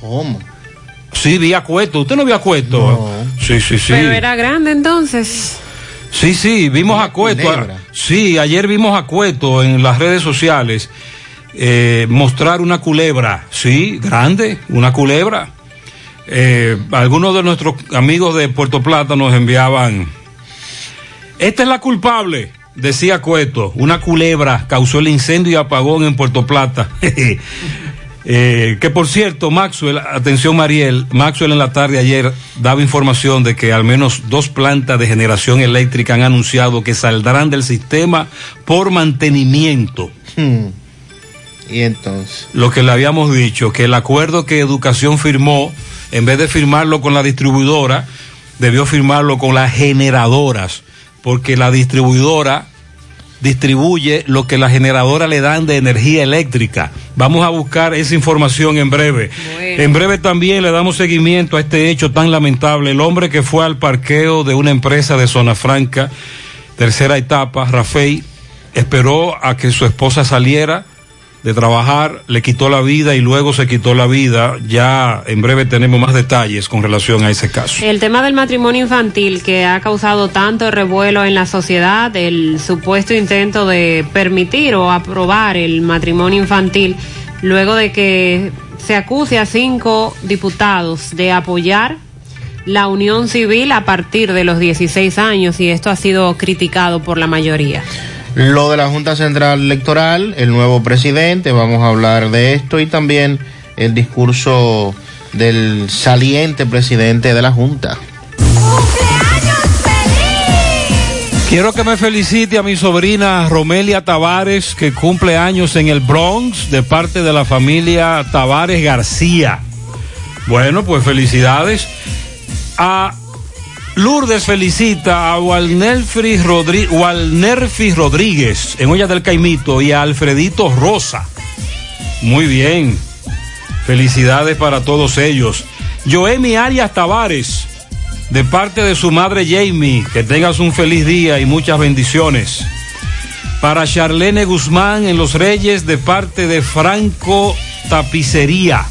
S21: ¿Cómo?
S3: Sí, vi a Cueto. ¿Usted no vio a Cueto? Sí, sí, sí.
S25: Pero era grande entonces.
S3: Sí, sí, vimos a Cueto. Sí, ayer vimos a Cueto en las redes sociales eh, mostrar una culebra. Sí, grande, una culebra. Eh, algunos de nuestros amigos de Puerto Plata nos enviaban. Esta es la culpable, decía Cueto. Una culebra causó el incendio y apagón en Puerto Plata. Eh, que por cierto, Maxwell, atención Mariel, Maxwell en la tarde ayer daba información de que al menos dos plantas de generación eléctrica han anunciado que saldrán del sistema por mantenimiento.
S21: Hmm. Y entonces.
S3: Lo que le habíamos dicho, que el acuerdo que Educación firmó, en vez de firmarlo con la distribuidora, debió firmarlo con las generadoras, porque la distribuidora distribuye lo que la generadora le dan de energía eléctrica. Vamos a buscar esa información en breve. En breve también le damos seguimiento a este hecho tan lamentable. El hombre que fue al parqueo de una empresa de Zona Franca, tercera etapa, Rafael, esperó a que su esposa saliera de trabajar, le quitó la vida y luego se quitó la vida. Ya en breve tenemos más detalles con relación a ese caso.
S25: El tema del matrimonio infantil que ha causado tanto revuelo en la sociedad, el supuesto intento de permitir o aprobar el matrimonio infantil, luego de que se acuse a cinco diputados de apoyar la unión civil a partir de los 16 años y esto ha sido criticado por la mayoría.
S21: Lo de la Junta Central Electoral, el nuevo presidente, vamos a hablar de esto y también el discurso del saliente presidente de la Junta.
S3: Quiero que me felicite a mi sobrina Romelia Tavares, que cumple años en el Bronx, de parte de la familia Tavares García. Bueno, pues felicidades. A Lourdes felicita a Walnerfi, Walnerfi Rodríguez en Olla del Caimito y a Alfredito Rosa. Muy bien. Felicidades para todos ellos. Joemi Arias Tavares, de parte de su madre Jamie, que tengas un feliz día y muchas bendiciones. Para Charlene Guzmán en Los Reyes, de parte de Franco Tapicería.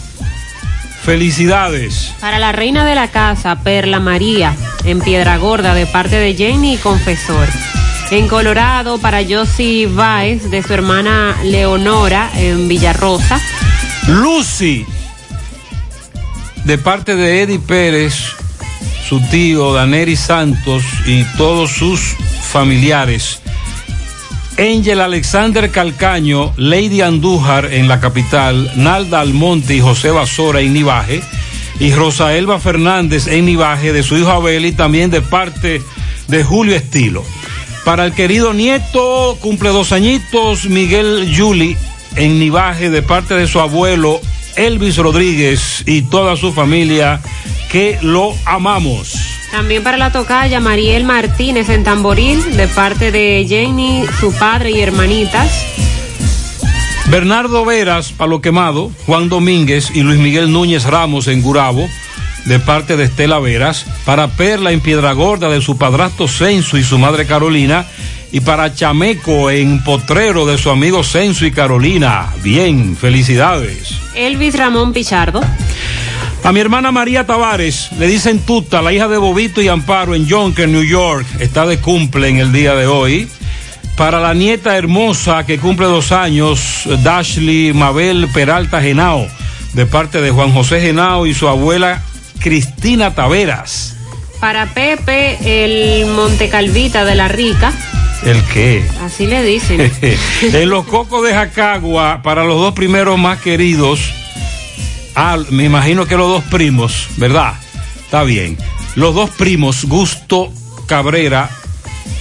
S3: Felicidades.
S25: Para la reina de la casa, Perla María, en Piedra Gorda, de parte de Jenny y Confesor. En Colorado, para Josie Baez, de su hermana Leonora, en Villarrosa.
S3: Lucy, de parte de Eddie Pérez, su tío Daneri Santos y todos sus familiares. Angel Alexander Calcaño, Lady Andújar en la capital, Nalda Almonte y José Basora en Nivaje, y Rosa Elba Fernández en Nivaje de su hijo Abel y también de parte de Julio Estilo. Para el querido nieto, cumple dos añitos, Miguel Yuli en Nivaje de parte de su abuelo Elvis Rodríguez y toda su familia que lo amamos.
S25: También para la tocaya, Mariel Martínez en Tamboril, de parte de Jenny, su padre y hermanitas.
S3: Bernardo Veras, Palo Quemado, Juan Domínguez y Luis Miguel Núñez Ramos en Gurabo, de parte de Estela Veras, para Perla en Piedra Gorda de su padrastro Censo y su madre Carolina, y para Chameco en Potrero de su amigo Censo y Carolina. Bien, felicidades.
S25: Elvis Ramón Pichardo.
S3: A mi hermana María Tavares le dicen Tuta, la hija de Bobito y Amparo en Yonkers, New York, está de cumple en el día de hoy. Para la nieta hermosa que cumple dos años, Dashley Mabel Peralta Genao, de parte de Juan José Genao y su abuela Cristina Taveras.
S25: Para Pepe, el Montecalvita de la Rica.
S3: ¿El qué?
S25: Así le dicen.
S3: en los cocos de Jacagua, para los dos primeros más queridos, ah, me imagino que los dos primos, ¿verdad? Está bien. Los dos primos, Gusto Cabrera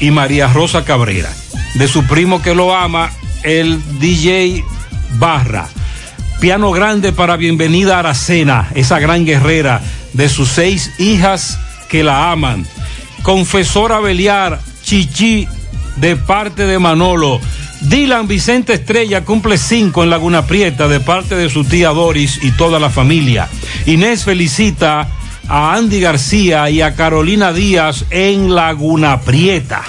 S3: y María Rosa Cabrera. De su primo que lo ama, el DJ Barra. Piano grande para Bienvenida Aracena, esa gran guerrera de sus seis hijas que la aman. Confesora Beliar, Chichi, de parte de Manolo. Dylan Vicente Estrella cumple cinco en Laguna Prieta de parte de su tía Doris y toda la familia. Inés felicita a Andy García y a Carolina Díaz en Laguna Prieta.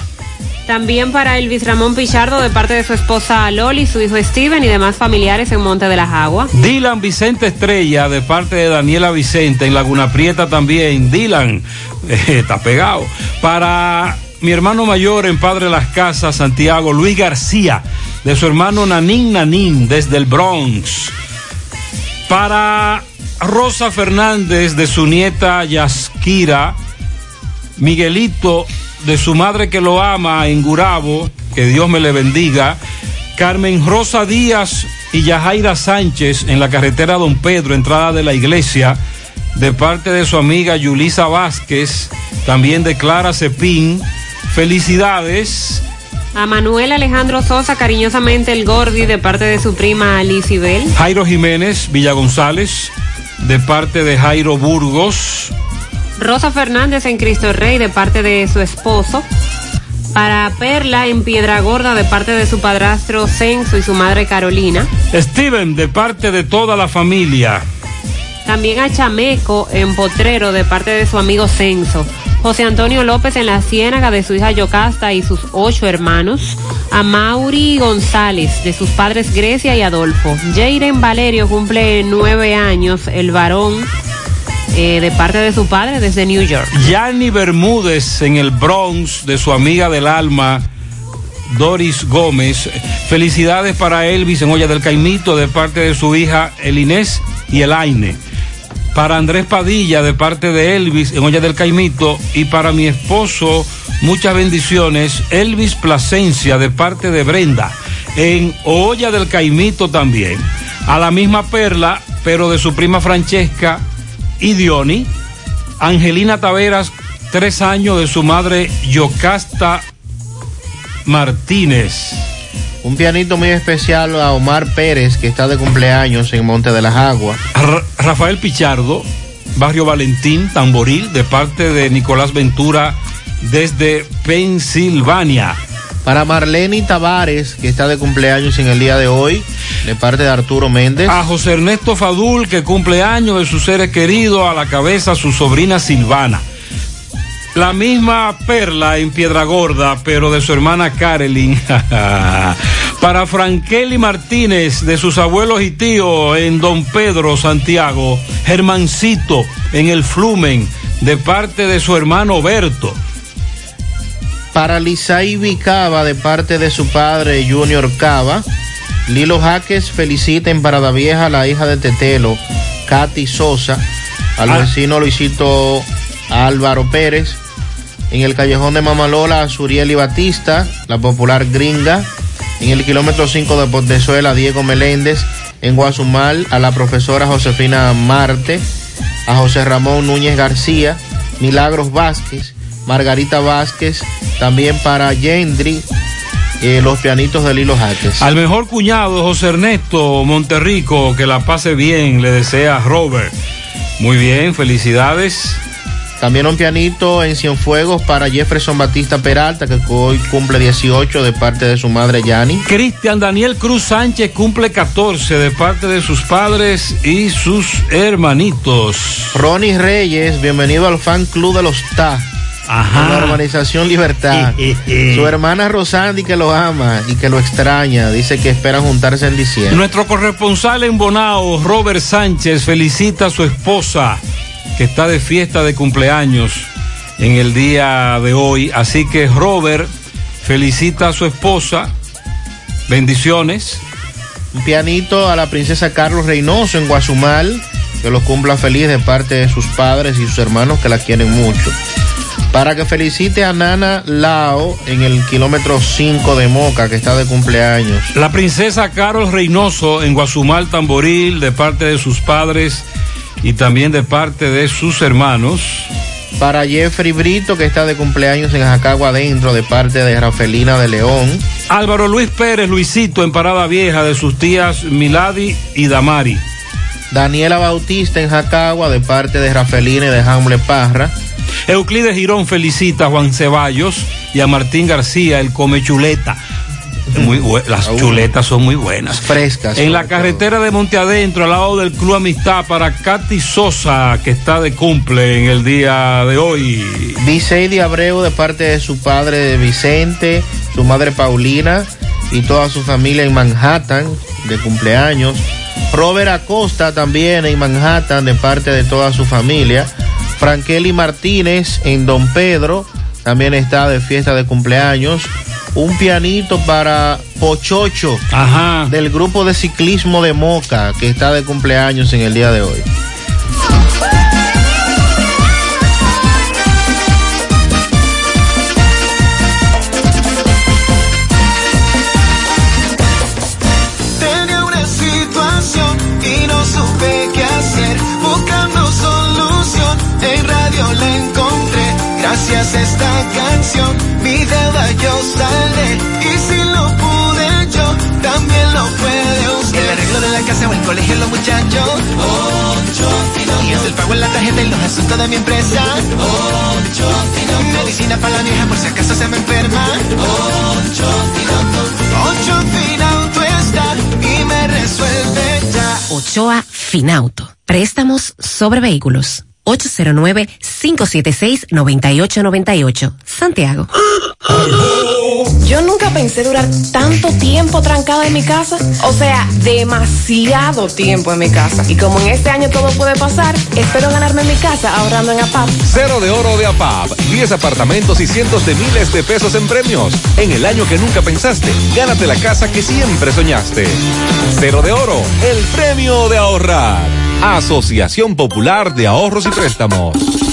S25: También para Elvis Ramón Pichardo, de parte de su esposa Loli, su hijo Steven y demás familiares en Monte de las Aguas.
S3: Dylan Vicente Estrella de parte de Daniela Vicente en Laguna Prieta también. Dylan eh, está pegado. Para mi hermano mayor en Padre Las Casas, Santiago, Luis García, de su hermano Nanín Nanín desde el Bronx. Para Rosa Fernández de su nieta Yaskira, Miguelito de su madre que lo ama en Gurabo, que Dios me le bendiga. Carmen Rosa Díaz y Yajaira Sánchez en la carretera Don Pedro, entrada de la iglesia, de parte de su amiga Yulisa Vázquez, también de Clara Cepín. Felicidades.
S25: A Manuel Alejandro Sosa, cariñosamente el Gordi, de parte de su prima Bell.
S3: Jairo Jiménez Villa González, de parte de Jairo Burgos.
S25: Rosa Fernández en Cristo Rey, de parte de su esposo. Para Perla en Piedra Gorda, de parte de su padrastro Censo y su madre Carolina.
S3: Steven, de parte de toda la familia.
S25: También a Chameco en Potrero, de parte de su amigo Censo. José Antonio López en la Ciénaga de su hija Yocasta y sus ocho hermanos. A Mauri González de sus padres Grecia y Adolfo. Jairen Valerio cumple nueve años, el varón eh, de parte de su padre desde New York.
S3: Yanni Bermúdez en el Bronx de su amiga del alma. Doris Gómez. Felicidades para Elvis en Olla del Caimito de parte de su hija El Inés y el Aine. Para Andrés Padilla de parte de Elvis en Olla del Caimito y para mi esposo muchas bendiciones Elvis Plasencia de parte de Brenda en Olla del Caimito también. A la misma Perla pero de su prima Francesca y Diony. Angelina Taveras tres años de su madre Yocasta Martínez.
S21: Un pianito muy especial a Omar Pérez, que está de cumpleaños en Monte de las Aguas.
S3: Rafael Pichardo barrio Valentín, Tamboril, de parte de Nicolás Ventura desde Pensilvania.
S21: Para Marlene Tavares, que está de cumpleaños en el día de hoy, de parte de Arturo Méndez.
S3: A José Ernesto Fadul, que cumple años de sus seres queridos, a la cabeza su sobrina Silvana. La misma perla en Piedra Gorda, pero de su hermana Carolyn. Para Frankeli Martínez, de sus abuelos y tíos en Don Pedro, Santiago. Germancito en el Flumen, de parte de su hermano Berto.
S21: Para Lisay Vicava, de parte de su padre Junior Cava. Lilo Jaques felicita en Parada Vieja a la hija de Tetelo, Katy Sosa. Al
S3: Ah.
S21: vecino Luisito Álvaro Pérez. En el callejón de Mamalola, a Surieli Batista, la popular gringa. En el kilómetro 5 de Portezuela, Diego Meléndez. En Guazumal, a la profesora Josefina Marte. A José Ramón Núñez García. Milagros Vázquez. Margarita Vázquez. También para Yendri. eh, los pianitos de Lilo Jaques.
S3: Al mejor cuñado, José Ernesto Monterrico, que la pase bien, le desea Robert. Muy bien, felicidades.
S21: También un pianito en Cienfuegos para Jefferson Batista Peralta, que hoy cumple 18 de parte de su madre Yani.
S3: Cristian Daniel Cruz Sánchez cumple 14 de parte de sus padres y sus hermanitos.
S21: Ronnie Reyes, bienvenido al fan club de los TA.
S3: Ajá.
S21: En la organización Libertad. Su hermana Rosandi que lo ama y que lo extraña. Dice que esperan juntarse en diciembre.
S3: Nuestro corresponsal en Bonao, Robert Sánchez, felicita a su esposa que está de fiesta de cumpleaños en el día de hoy. Así que Robert felicita a su esposa. Bendiciones.
S21: Un pianito a la princesa Carlos Reynoso en Guazumal, que lo cumpla feliz de parte de sus padres y sus hermanos que la quieren mucho. Para que felicite a Nana Lao en el kilómetro 5 de Moca, que está de cumpleaños.
S3: La princesa Carol Reynoso en Guazumal Tamboril de parte de sus padres y también de parte de sus hermanos.
S21: Para Jeffrey Brito, que está de cumpleaños en Jacagua Adentro, de parte de Rafelina de León.
S3: Álvaro Luis Pérez, Luisito en Parada Vieja de sus tías Milady y Damari.
S21: Daniela Bautista en Jacagua, de parte de Rafelina y de Hamle Parra.
S3: Euclides Girón felicita a Juan Ceballos y a Martín García, el come chuleta. Muy las chuletas son muy buenas.
S21: Frescas.
S3: En la carretera de Monte Adentro, al lado del Club Amistad, para Katy Sosa, que está de cumple en el día de hoy.
S21: Viceidi Abreu de parte de su padre Vicente, su madre Paulina y toda su familia en Manhattan de cumpleaños. Robert Acosta también en Manhattan de parte de toda su familia. Frankeli Martínez en Don Pedro también está de fiesta de cumpleaños. Un pianito para Pochocho del grupo de ciclismo de Moca que está de cumpleaños en el día de hoy.
S14: Gracias a esta canción, mi deuda yo saldré. Y si lo pude yo, también lo puede usted. El arreglo de la casa o el colegio, los muchachos. Ocho Y es el pago en la tarjeta y los asuntos de mi empresa. Ocho Medicina para la vieja por si acaso se me enferma. Ocho Ocho Finauto está y me resuelve ya.
S20: Ochoa Finauto. Préstamos sobre vehículos. 809-576-9898. Santiago.
S42: Yo nunca pensé durar tanto tiempo trancada en mi casa. O sea, demasiado tiempo en mi casa. Y como en este año todo puede pasar, espero ganarme mi casa ahorrando en APAP.
S6: Cero de oro de APAP. 10 apartamentos y cientos de miles de pesos en premios. En el año que nunca pensaste, gánate la casa que siempre soñaste. Cero de oro, el premio de ahorrar. Asociación Popular de Ahorros y Préstamos.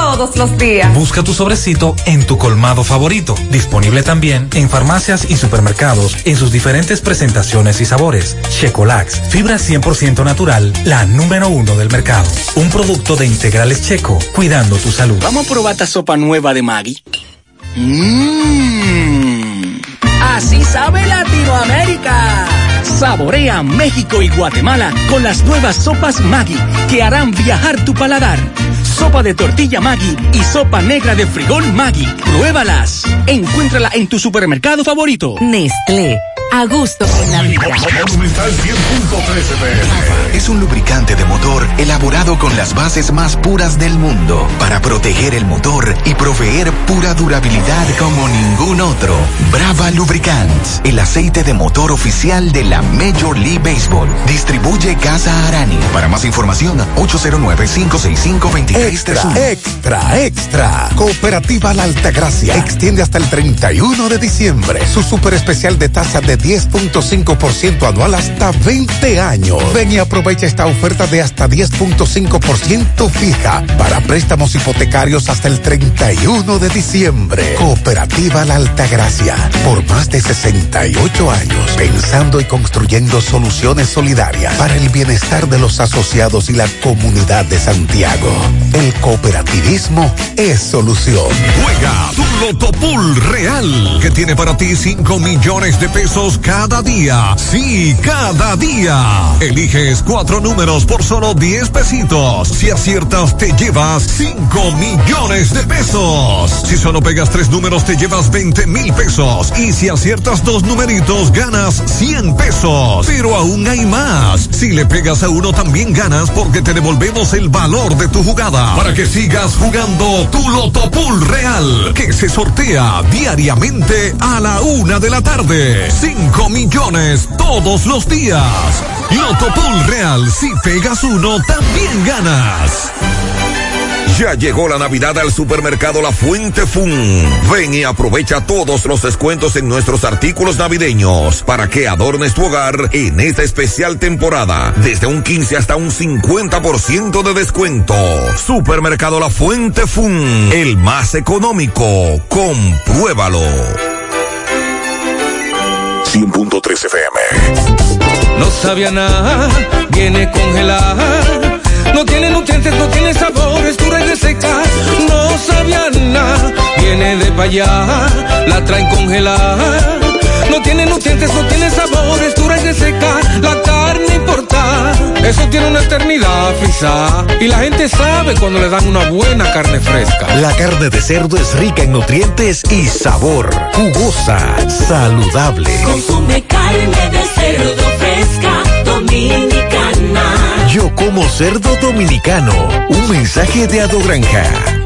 S42: todos los días.
S43: Busca tu sobrecito en tu colmado favorito. Disponible también en farmacias y supermercados en sus diferentes presentaciones y sabores. Checolax, fibra 100% natural, la número uno del mercado. Un producto de integrales checo, cuidando tu salud.
S44: Vamos a probar esta sopa nueva de Maggi. Mmm. Así sabe Latinoamérica. Saborea México y Guatemala con las nuevas sopas Maggi que harán viajar tu paladar. Sopa de tortilla Maggi y sopa negra de frijol Maggi. Pruébalas. Encuéntrala en tu supermercado favorito.
S20: Nestlé. A gusto con la vida.
S15: Es un lubricante de motor elaborado con las bases más puras del mundo para proteger el motor y proveer pura durabilidad como ningún otro. Brava Lubricants, el aceite de motor oficial de la Major League Baseball. Distribuye Casa Arani. Para más información, 809-565-2331.
S19: Extra, extra, extra. Cooperativa La Altagracia extiende hasta el 31 de diciembre su super especial de tasa de 10.5% anual hasta 20 años. Ven y aprovecha esta oferta de hasta 10.5% fija para préstamos hipotecarios hasta el 31 de diciembre. Cooperativa La Altagracia, por más de 68 años, pensando y construyendo soluciones solidarias para el bienestar de los asociados y la comunidad de Santiago. El cooperativismo es solución.
S17: Juega tu Loto Pool Real, que tiene para ti 5 millones de pesos cada día. Sí, cada día. Eliges cuatro números por solo 10 pesitos. Si aciertas, te llevas 5 millones de pesos. Si solo pegas tres números, te llevas 20 mil pesos. Y si aciertas dos numeritos, ganas 100 pesos. Pero aún hay más. Si le pegas a uno, también ganas porque te devolvemos el valor de tu jugada. Para que sigas jugando tu Loto Pool Real, que se sortea diariamente a la una de la tarde. 5 millones todos los días. Loto Pool Real, si pegas uno, también ganas. Ya llegó la Navidad al supermercado La Fuente Fun. Ven y aprovecha todos los descuentos en nuestros artículos navideños para que adornes tu hogar en esta especial temporada. Desde un 15 hasta un 50% de descuento. Supermercado La Fuente Fun, el más económico. Compruébalo.
S36: 100.3 FM.
S4: No sabía nada, viene congelada. No tiene nutrientes, no tiene sabor, es dura y reseca. No sabía nada, viene de pa' allá, la traen congelada. No tiene nutrientes, no tiene sabor, es dura y reseca. La carne importa, eso tiene una eternidad frisada. Y la gente sabe cuando le dan una buena carne fresca.
S15: La carne de cerdo es rica en nutrientes y sabor. Jugosa, saludable.
S45: Consume carne de cerdo fresca, dominicana.
S15: Yo como cerdo dominicano. Un mensaje de Ado Granja.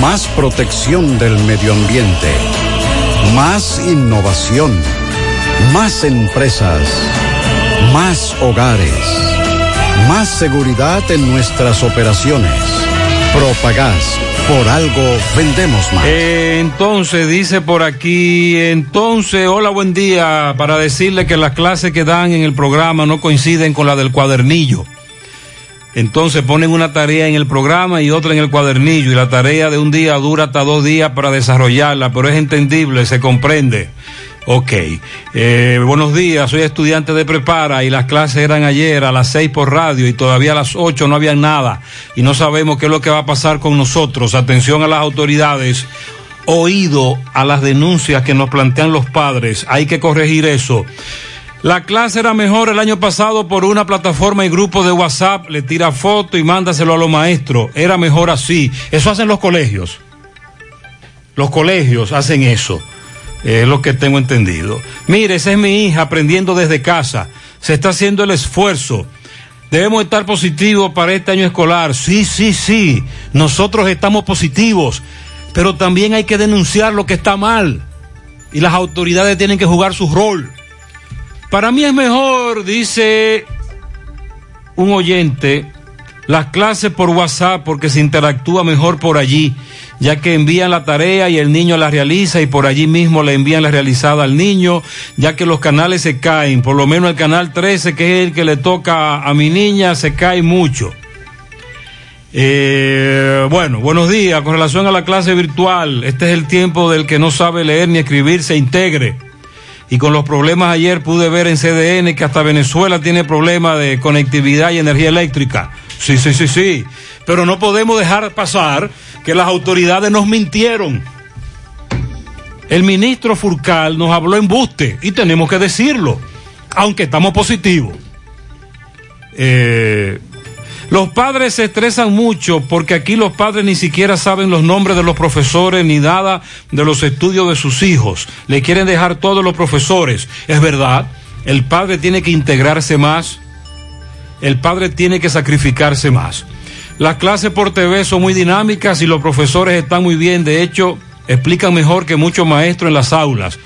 S46: Más protección del medio ambiente. Más innovación. Más empresas. Más hogares. Más seguridad en nuestras operaciones. Propagás. Por algo vendemos más.
S3: Entonces, dice por aquí, entonces, hola, buen día, para decirle que las clases que dan en el programa no coinciden con la del cuadernillo. Entonces ponen una tarea en el programa y otra en el cuadernillo y la tarea de un día dura hasta dos días para desarrollarla, pero es entendible, se comprende. Ok. Eh, buenos días, soy estudiante de prepara y las clases eran ayer a las seis por radio y todavía a las ocho no había nada y no sabemos qué es lo que va a pasar con nosotros. Atención a las autoridades. Oído a las denuncias que nos plantean los padres. Hay que corregir eso. La clase era mejor el año pasado por una plataforma y grupo de WhatsApp, le tira foto y mándaselo a los maestros. Era mejor así. Eso hacen los colegios. Los colegios hacen eso. Es lo que tengo entendido. Mire, esa es mi hija aprendiendo desde casa. Se está haciendo el esfuerzo. Debemos estar positivos para este año escolar. Sí, sí, sí. Nosotros estamos positivos. Pero también hay que denunciar lo que está mal. Y las autoridades tienen que jugar su rol. Para mí es mejor, dice un oyente, las clases por WhatsApp porque se interactúa mejor por allí, ya que envían la tarea y el niño la realiza y por allí mismo le envían la realizada al niño, ya que los canales se caen, por lo menos el canal 13, que es el que le toca a mi niña, se cae mucho. Eh, bueno, buenos días. Con relación a la clase virtual, este es el tiempo del que no sabe leer ni escribir, se integre. Y con los problemas ayer pude ver en CDN que hasta Venezuela tiene problemas de conectividad y energía eléctrica. Sí, sí, sí, sí. Pero no podemos dejar pasar que las autoridades nos mintieron. El ministro Furcal nos habló en buste y tenemos que decirlo, aunque estamos positivos. Eh, los padres se estresan mucho porque aquí los padres ni siquiera saben los nombres de los profesores ni nada de los estudios de sus hijos. Le quieren dejar todos los profesores. Es verdad, el padre tiene que integrarse más. El padre tiene que sacrificarse más. Las clases por TV son muy dinámicas y los profesores están muy bien. De hecho, explican mejor que muchos maestros en las aulas.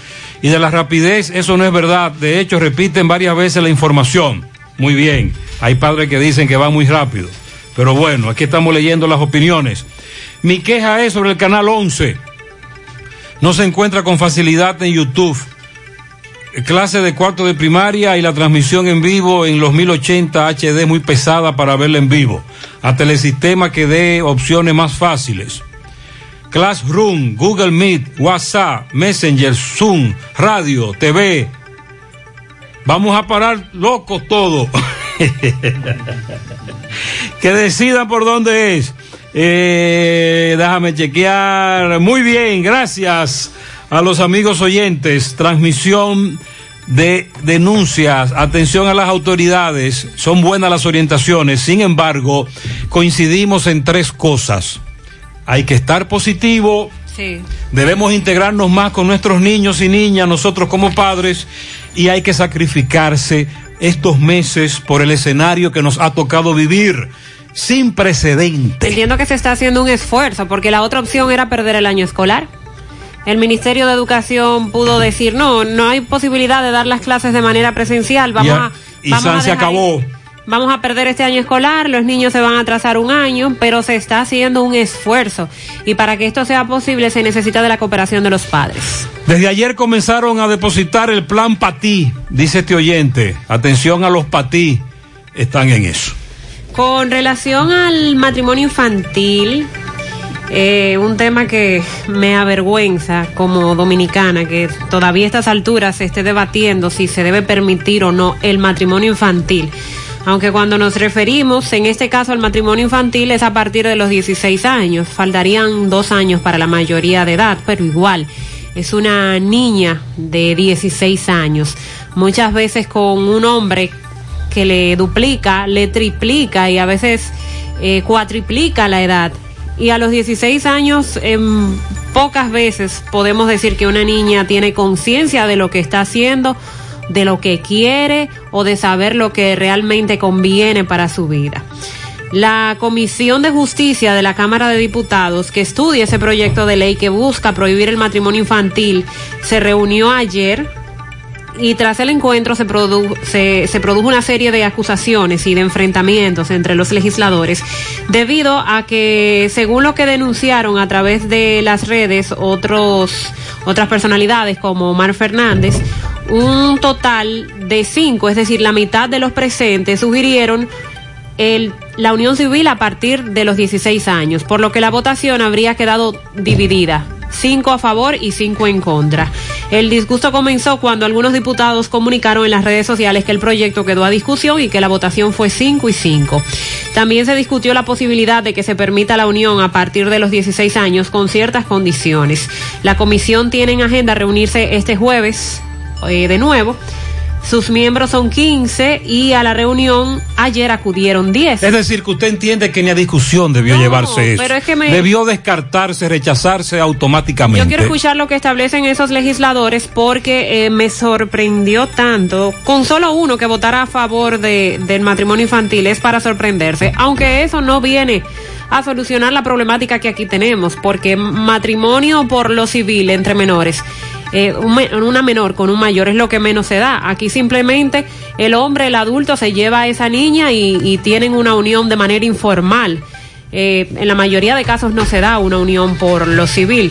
S3: Y de la rapidez, eso no es verdad. De hecho, repiten varias veces la información. Muy bien. Hay padres que dicen que va muy rápido. Pero bueno, aquí estamos leyendo las opiniones. Mi queja es sobre el canal 11. No se encuentra con facilidad en YouTube. Clase de cuarto de primaria y la transmisión en vivo en los 1080 HD muy pesada para verla en vivo. A telesistema que dé opciones más fáciles. Classroom, Google Meet, WhatsApp, Messenger, Zoom, radio, TV. Vamos a parar locos todo. que decidan por dónde es. Eh, déjame chequear. Muy bien, gracias a los amigos oyentes. Transmisión de denuncias. Atención a las autoridades. Son buenas las orientaciones. Sin embargo, coincidimos en tres cosas. Hay que estar positivo.
S25: Sí.
S3: Debemos integrarnos más con nuestros niños y niñas, nosotros como padres, y hay que sacrificarse estos meses por el escenario que nos ha tocado vivir sin precedente.
S25: Entiendo que se está haciendo un esfuerzo porque la otra opción era perder el año escolar. El Ministerio de Educación pudo decir, no, no hay posibilidad de dar las clases de manera presencial, vamos
S3: Ya,
S25: a...
S3: y
S25: vamos
S3: San
S25: a
S3: se acabó.
S25: Vamos a perder este año escolar, los niños se van a atrasar un año, pero se está haciendo un esfuerzo. Y para que esto sea posible se necesita de la cooperación de los padres.
S3: Desde ayer comenzaron a depositar el plan Patí, dice este oyente. Atención a los Patí, están en eso.
S25: Con relación al matrimonio infantil, eh, un tema que me avergüenza como dominicana, que todavía a estas alturas se esté debatiendo si se debe permitir o no el matrimonio infantil. Aunque cuando nos referimos, en este caso, al matrimonio infantil es a partir de los 16 años. Faltarían dos años para la mayoría de edad, pero igual. Es una niña de 16 años. Muchas veces con un hombre que le duplica, le triplica y a veces eh, cuatriplica la edad. Y a los 16 años, em, pocas veces podemos decir que una niña tiene conciencia de lo que está haciendo, de lo que quiere o de saber lo que realmente conviene para su vida. La Comisión de Justicia de la Cámara de Diputados, que estudia ese proyecto de ley que busca prohibir el matrimonio infantil, se reunió ayer y tras el encuentro se, se, se, produjo una serie de acusaciones y de enfrentamientos entre los legisladores debido a que, según lo que denunciaron a través de las redes otros, otras personalidades como Omar Fernández, un total de cinco, es decir, la mitad de los presentes sugirieron el, la unión civil a partir de los 16 años, por lo que la votación habría quedado dividida cinco a favor y cinco en contra. El disgusto comenzó cuando algunos diputados comunicaron en las redes sociales que el proyecto quedó a discusión y que la votación fue cinco y cinco. También se discutió la posibilidad de que se permita la unión a partir de los 16 años con ciertas condiciones. La comisión tiene en agenda reunirse este jueves eh, de nuevo. Sus miembros son 15 y a la reunión ayer acudieron 10.
S3: Es decir, que usted entiende que ni a discusión debió
S25: No,
S3: llevarse eso.
S25: pero es que me-
S3: Debió descartarse, rechazarse automáticamente.
S25: Yo quiero escuchar lo que establecen esos legisladores porque eh, me sorprendió tanto. Con solo uno que votara a favor de, del matrimonio infantil es para sorprenderse, aunque eso no viene a solucionar la problemática que aquí tenemos, porque matrimonio por lo civil entre menores. Eh, un una menor con un mayor es lo que menos se da. Aquí simplemente el hombre, el adulto, se lleva a esa niña y, y tienen una unión de manera informal. Eh, en la mayoría de casos no se da una unión por lo civil.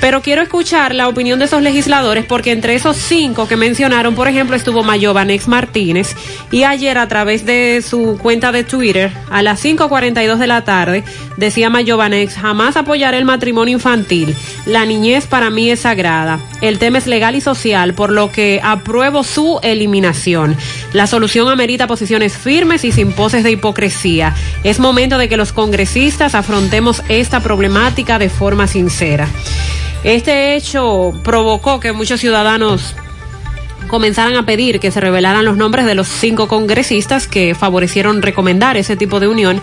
S25: Pero quiero escuchar la opinión de esos legisladores porque entre esos cinco que mencionaron, por ejemplo, estuvo Mayovanex Martínez y ayer a través de su cuenta de Twitter a las 5.42 de la tarde decía Mayovanex, jamás apoyaré el matrimonio infantil. La niñez para mí es sagrada. El tema es legal y social, por lo que apruebo su eliminación. La solución amerita posiciones firmes y sin poses de hipocresía. Es momento de que los congresistas afrontemos esta problemática de forma sincera. Este hecho provocó que muchos ciudadanos comenzaran a pedir que se revelaran los nombres de los cinco congresistas que favorecieron recomendar ese tipo de unión.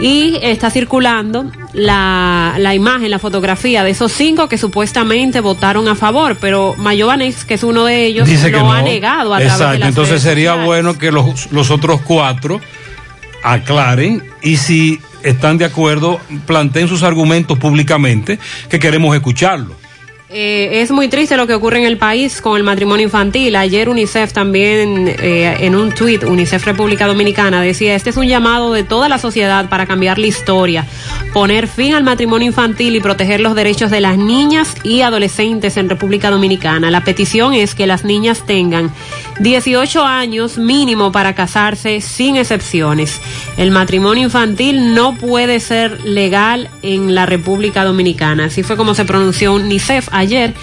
S25: Y está circulando la, la imagen, la fotografía de esos cinco que supuestamente votaron a favor, pero Mayovanex, que es uno de ellos,
S3: Dice que
S25: lo
S3: no.
S25: ha negado a través
S3: Exacto,
S25: de las
S3: entonces
S25: redes
S3: sería
S25: sociales.
S3: bueno que los, los otros cuatro aclaren y si están de acuerdo, planteen sus argumentos públicamente, que queremos escucharlo.
S25: Eh, es muy triste lo que ocurre en el país con el matrimonio infantil. Ayer UNICEF también eh, en un tuit, UNICEF República Dominicana, decía, este es un llamado de toda la sociedad para cambiar la historia, poner fin al matrimonio infantil y proteger los derechos de las niñas y adolescentes en República Dominicana. La petición es que las niñas tengan 18 años mínimo para casarse sin excepciones. El matrimonio infantil no puede ser legal en la República Dominicana. Así fue como se pronunció UNICEF ayer.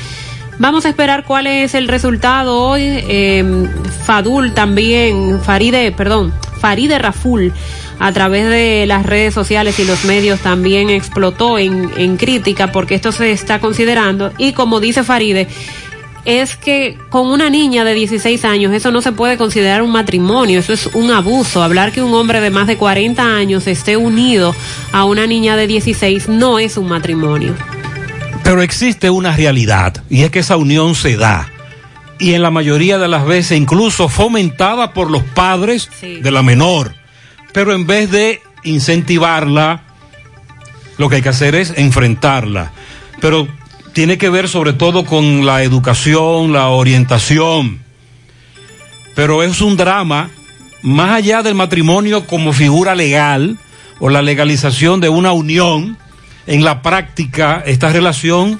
S25: Vamos a esperar cuál es el resultado hoy. Eh, Fadul también, Faride, perdón, Faride Raful, a través de las redes sociales y los medios también explotó en, en crítica porque esto se está considerando. Y como dice Faride, es que con una niña de 16 años eso no se puede considerar un matrimonio, eso es un abuso. Hablar que un hombre de más de 40 años esté unido a una niña de 16 no es un matrimonio.
S3: Pero existe una realidad y es que esa unión se da. Y en la mayoría de las veces incluso fomentada por los padres de la menor. Pero en vez de incentivarla, lo que hay que hacer es enfrentarla. Pero tiene que ver sobre todo con la educación, la orientación. Pero es un drama, más allá del matrimonio como figura legal o la legalización de una unión, en la práctica esta relación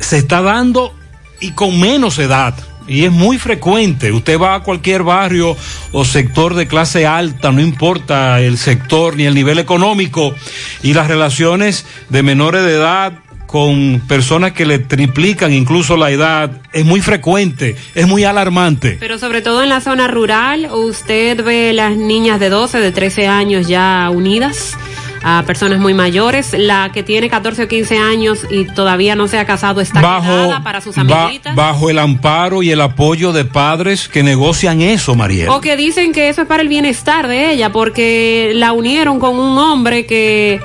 S3: se está dando y con menos edad. Y es muy frecuente. Usted va a cualquier barrio o sector de clase alta, no importa el sector ni el nivel económico, y las relaciones de menores de edad con personas que le triplican incluso la edad es muy frecuente, es muy alarmante.
S25: Pero sobre todo en la zona rural, usted ve las niñas de 12, de 13 años ya unidas a personas muy mayores. La que tiene 14 o 15 años y todavía no se ha casado está
S3: Bajo,
S25: para sus
S3: ba-
S25: amiguitas.
S3: bajo el amparo y el apoyo de padres que negocian eso, Mariel.
S25: O que dicen que eso es para el bienestar de ella, porque la unieron con un hombre que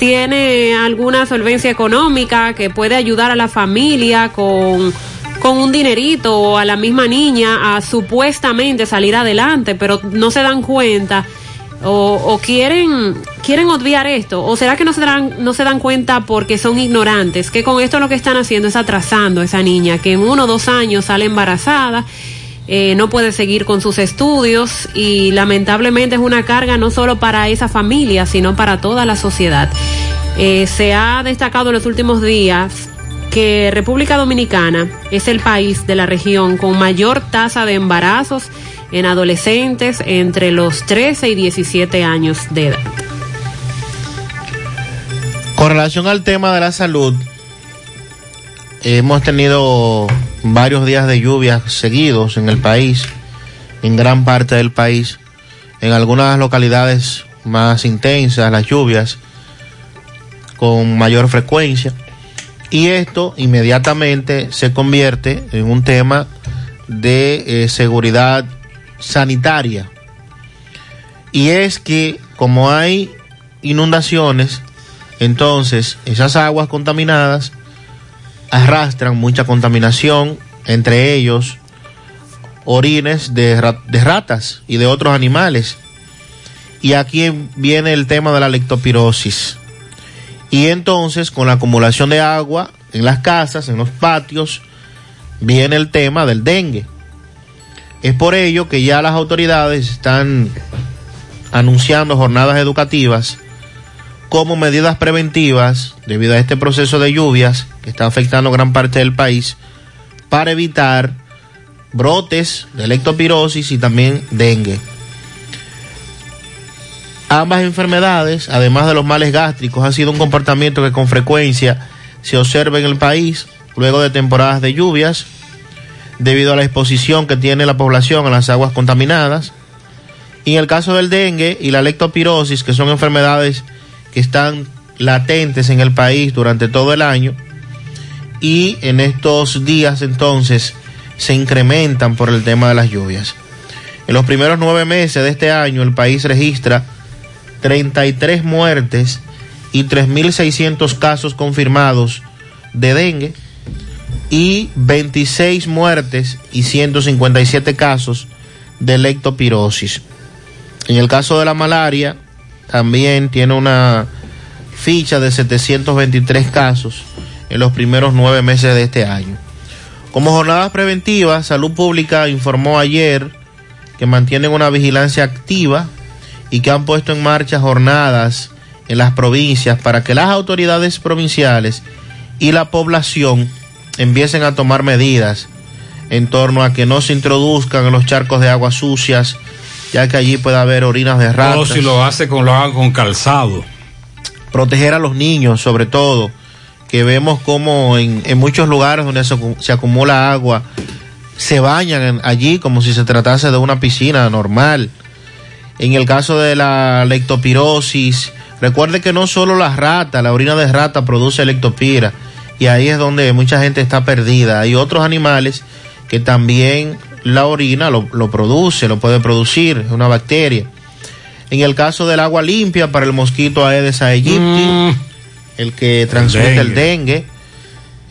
S25: tiene alguna solvencia económica, que puede ayudar a la familia con, con un dinerito o a la misma niña a supuestamente salir adelante, pero no se dan cuenta. O, o quieren quieren obviar esto o será que no se dan no se dan cuenta porque son ignorantes que con esto lo que están haciendo es atrasando a esa niña que en uno o dos años sale embarazada eh, no puede seguir con sus estudios y lamentablemente es una carga no solo para esa familia, sino para toda la sociedad. Eh, se ha destacado en los últimos días que República Dominicana es el país de la región con mayor tasa de embarazos en adolescentes entre los 13 y 17 años de edad.
S21: Con relación al tema de la salud, hemos tenido varios días de lluvias seguidos en el país, en gran parte del país, en algunas localidades más intensas las lluvias, con mayor frecuencia, y esto inmediatamente se convierte en un tema de eh, seguridad sanitaria. Y es que como hay inundaciones, entonces esas aguas contaminadas arrastran mucha contaminación, entre ellos orines de, ra- de ratas y de otros animales. Y aquí viene el tema de la lectopirosis. Y entonces, con la acumulación de agua en las casas, en los patios, viene el tema del dengue. Es por ello que ya las autoridades están anunciando jornadas educativas como medidas preventivas debido a este proceso de lluvias que está afectando gran parte del país para evitar brotes de lectopirosis y también dengue. Ambas enfermedades, además de los males gástricos, han sido un comportamiento que con frecuencia se observa en el país luego de temporadas de lluvias, debido a la exposición que tiene la población a las aguas contaminadas. Y en el caso del dengue y la lectopirosis, que son enfermedades que están latentes en el país durante todo el año, y en estos días entonces se incrementan por el tema de las lluvias. En los primeros nueve meses de este año el país registra 33 muertes y 3.600 casos confirmados de dengue y 26 muertes y 157 casos de lectopirosis. En el caso de la malaria, también tiene una ficha de 723 casos en los primeros nueve meses de este año. Como jornadas preventivas, Salud Pública informó ayer que mantienen una vigilancia activa y que han puesto en marcha jornadas en las provincias para que las autoridades provinciales y la población empiecen a tomar medidas en torno a que no se introduzcan en los charcos de aguas sucias, ya que allí puede haber orinas de ratas.
S3: O si lo hace con, lo haga con calzado.
S21: Proteger a los niños, sobre todo, que vemos como en, en muchos lugares donde se, se acumula agua, se bañan allí como si se tratase de una piscina normal. En el caso de la lectopirosis, recuerde que no solo la rata, la orina de rata produce lectopira, y ahí es donde mucha gente está perdida. Hay otros animales que también la orina lo, lo produce, lo puede producir, es una bacteria. En el caso del agua limpia para el mosquito Aedes aegypti, el que transmite el dengue,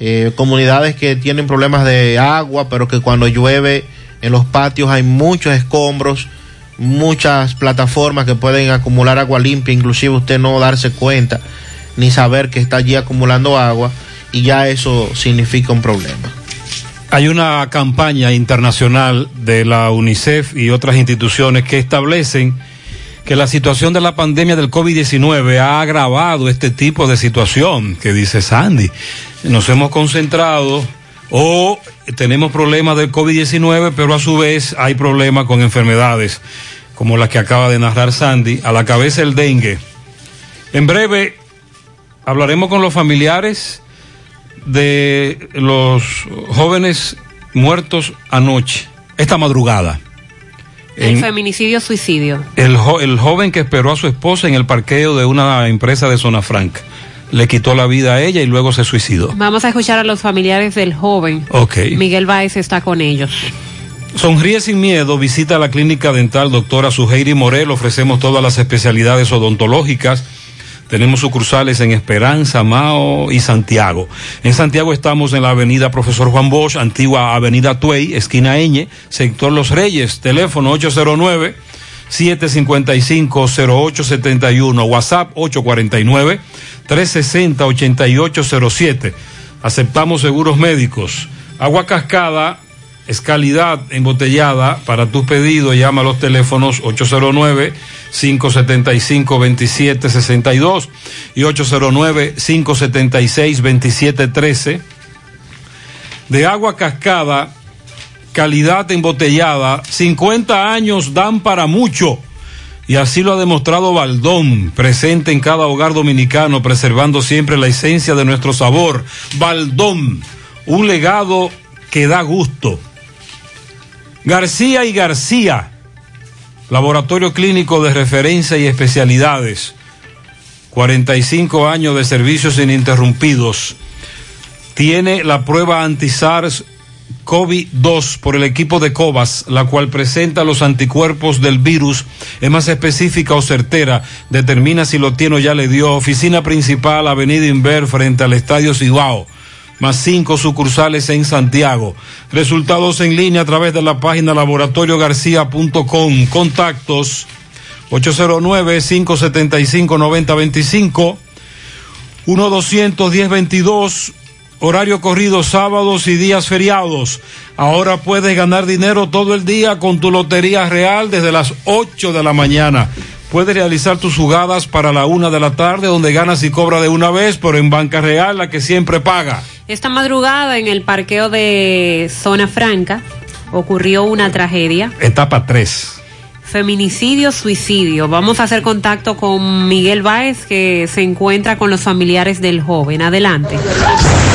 S21: eh, comunidades que tienen problemas de agua, pero que cuando llueve en los patios hay muchos escombros, muchas plataformas que pueden acumular agua limpia, inclusive usted no darse cuenta ni saber que está allí acumulando agua y ya eso significa un problema.
S3: Hay una campaña internacional de la UNICEF y otras instituciones que establecen que la situación de la pandemia del COVID-19 ha agravado este tipo de situación que dice Sandy. Nos hemos concentrado o tenemos problemas del COVID-19, pero a su vez hay problemas con enfermedades como las que acaba de narrar Sandy, a la cabeza el dengue. En breve hablaremos con los familiares de los jóvenes muertos anoche, esta madrugada.
S25: El
S3: En-
S25: feminicidio suicidio.
S3: el, jo- el joven que esperó a su esposa en el parqueo de una empresa de zona franca. Le quitó la vida a ella y luego se suicidó.
S25: Vamos a escuchar a los familiares del joven.
S3: Ok.
S25: Miguel Báez está con ellos.
S3: Sonríe sin miedo, visita la clínica dental doctora Suheiri Morel, ofrecemos todas las especialidades odontológicas. Tenemos sucursales en Esperanza, Mao y Santiago. En Santiago estamos en la avenida Profesor Juan Bosch, antigua avenida Tuey, esquina Eñe, sector Los Reyes, teléfono 809 755-0871, WhatsApp 849-360-8807. Aceptamos seguros médicos. Agua cascada es calidad embotellada. Para tus pedidos llama a los teléfonos 809-575-2762 y 809-576-2713. De agua cascada, calidad embotellada, 50 años dan para mucho. Y así lo ha demostrado Baldón, presente en cada hogar dominicano, preservando siempre la esencia de nuestro sabor. Baldón, un legado que da gusto. García y García, laboratorio clínico de referencia y especialidades. 45 años de servicios ininterrumpidos. Tiene la prueba anti-SARS COVID-2 por el equipo de COVAS, la cual presenta los anticuerpos del virus, es más específica o certera, determina si lo tiene o ya le dio. Oficina principal, Avenida Inver, frente al Estadio Cibao, más cinco sucursales en Santiago. Resultados en línea a través de la página laboratoriogarcía.com. Contactos 809-575-9025, 1-210-22 horario corrido sábados y días feriados. Ahora puedes ganar dinero todo el día con tu Lotería Real desde las 8 de la mañana. Puedes realizar tus jugadas para la una de la tarde donde ganas y cobras de una vez, pero en Banca Real la que siempre paga.
S25: Esta madrugada en el parqueo de Zona Franca ocurrió una tragedia.
S3: Etapa 3.
S25: Feminicidio, suicidio. Vamos a hacer contacto con Miguel Báez que se encuentra con los familiares del joven. Adelante.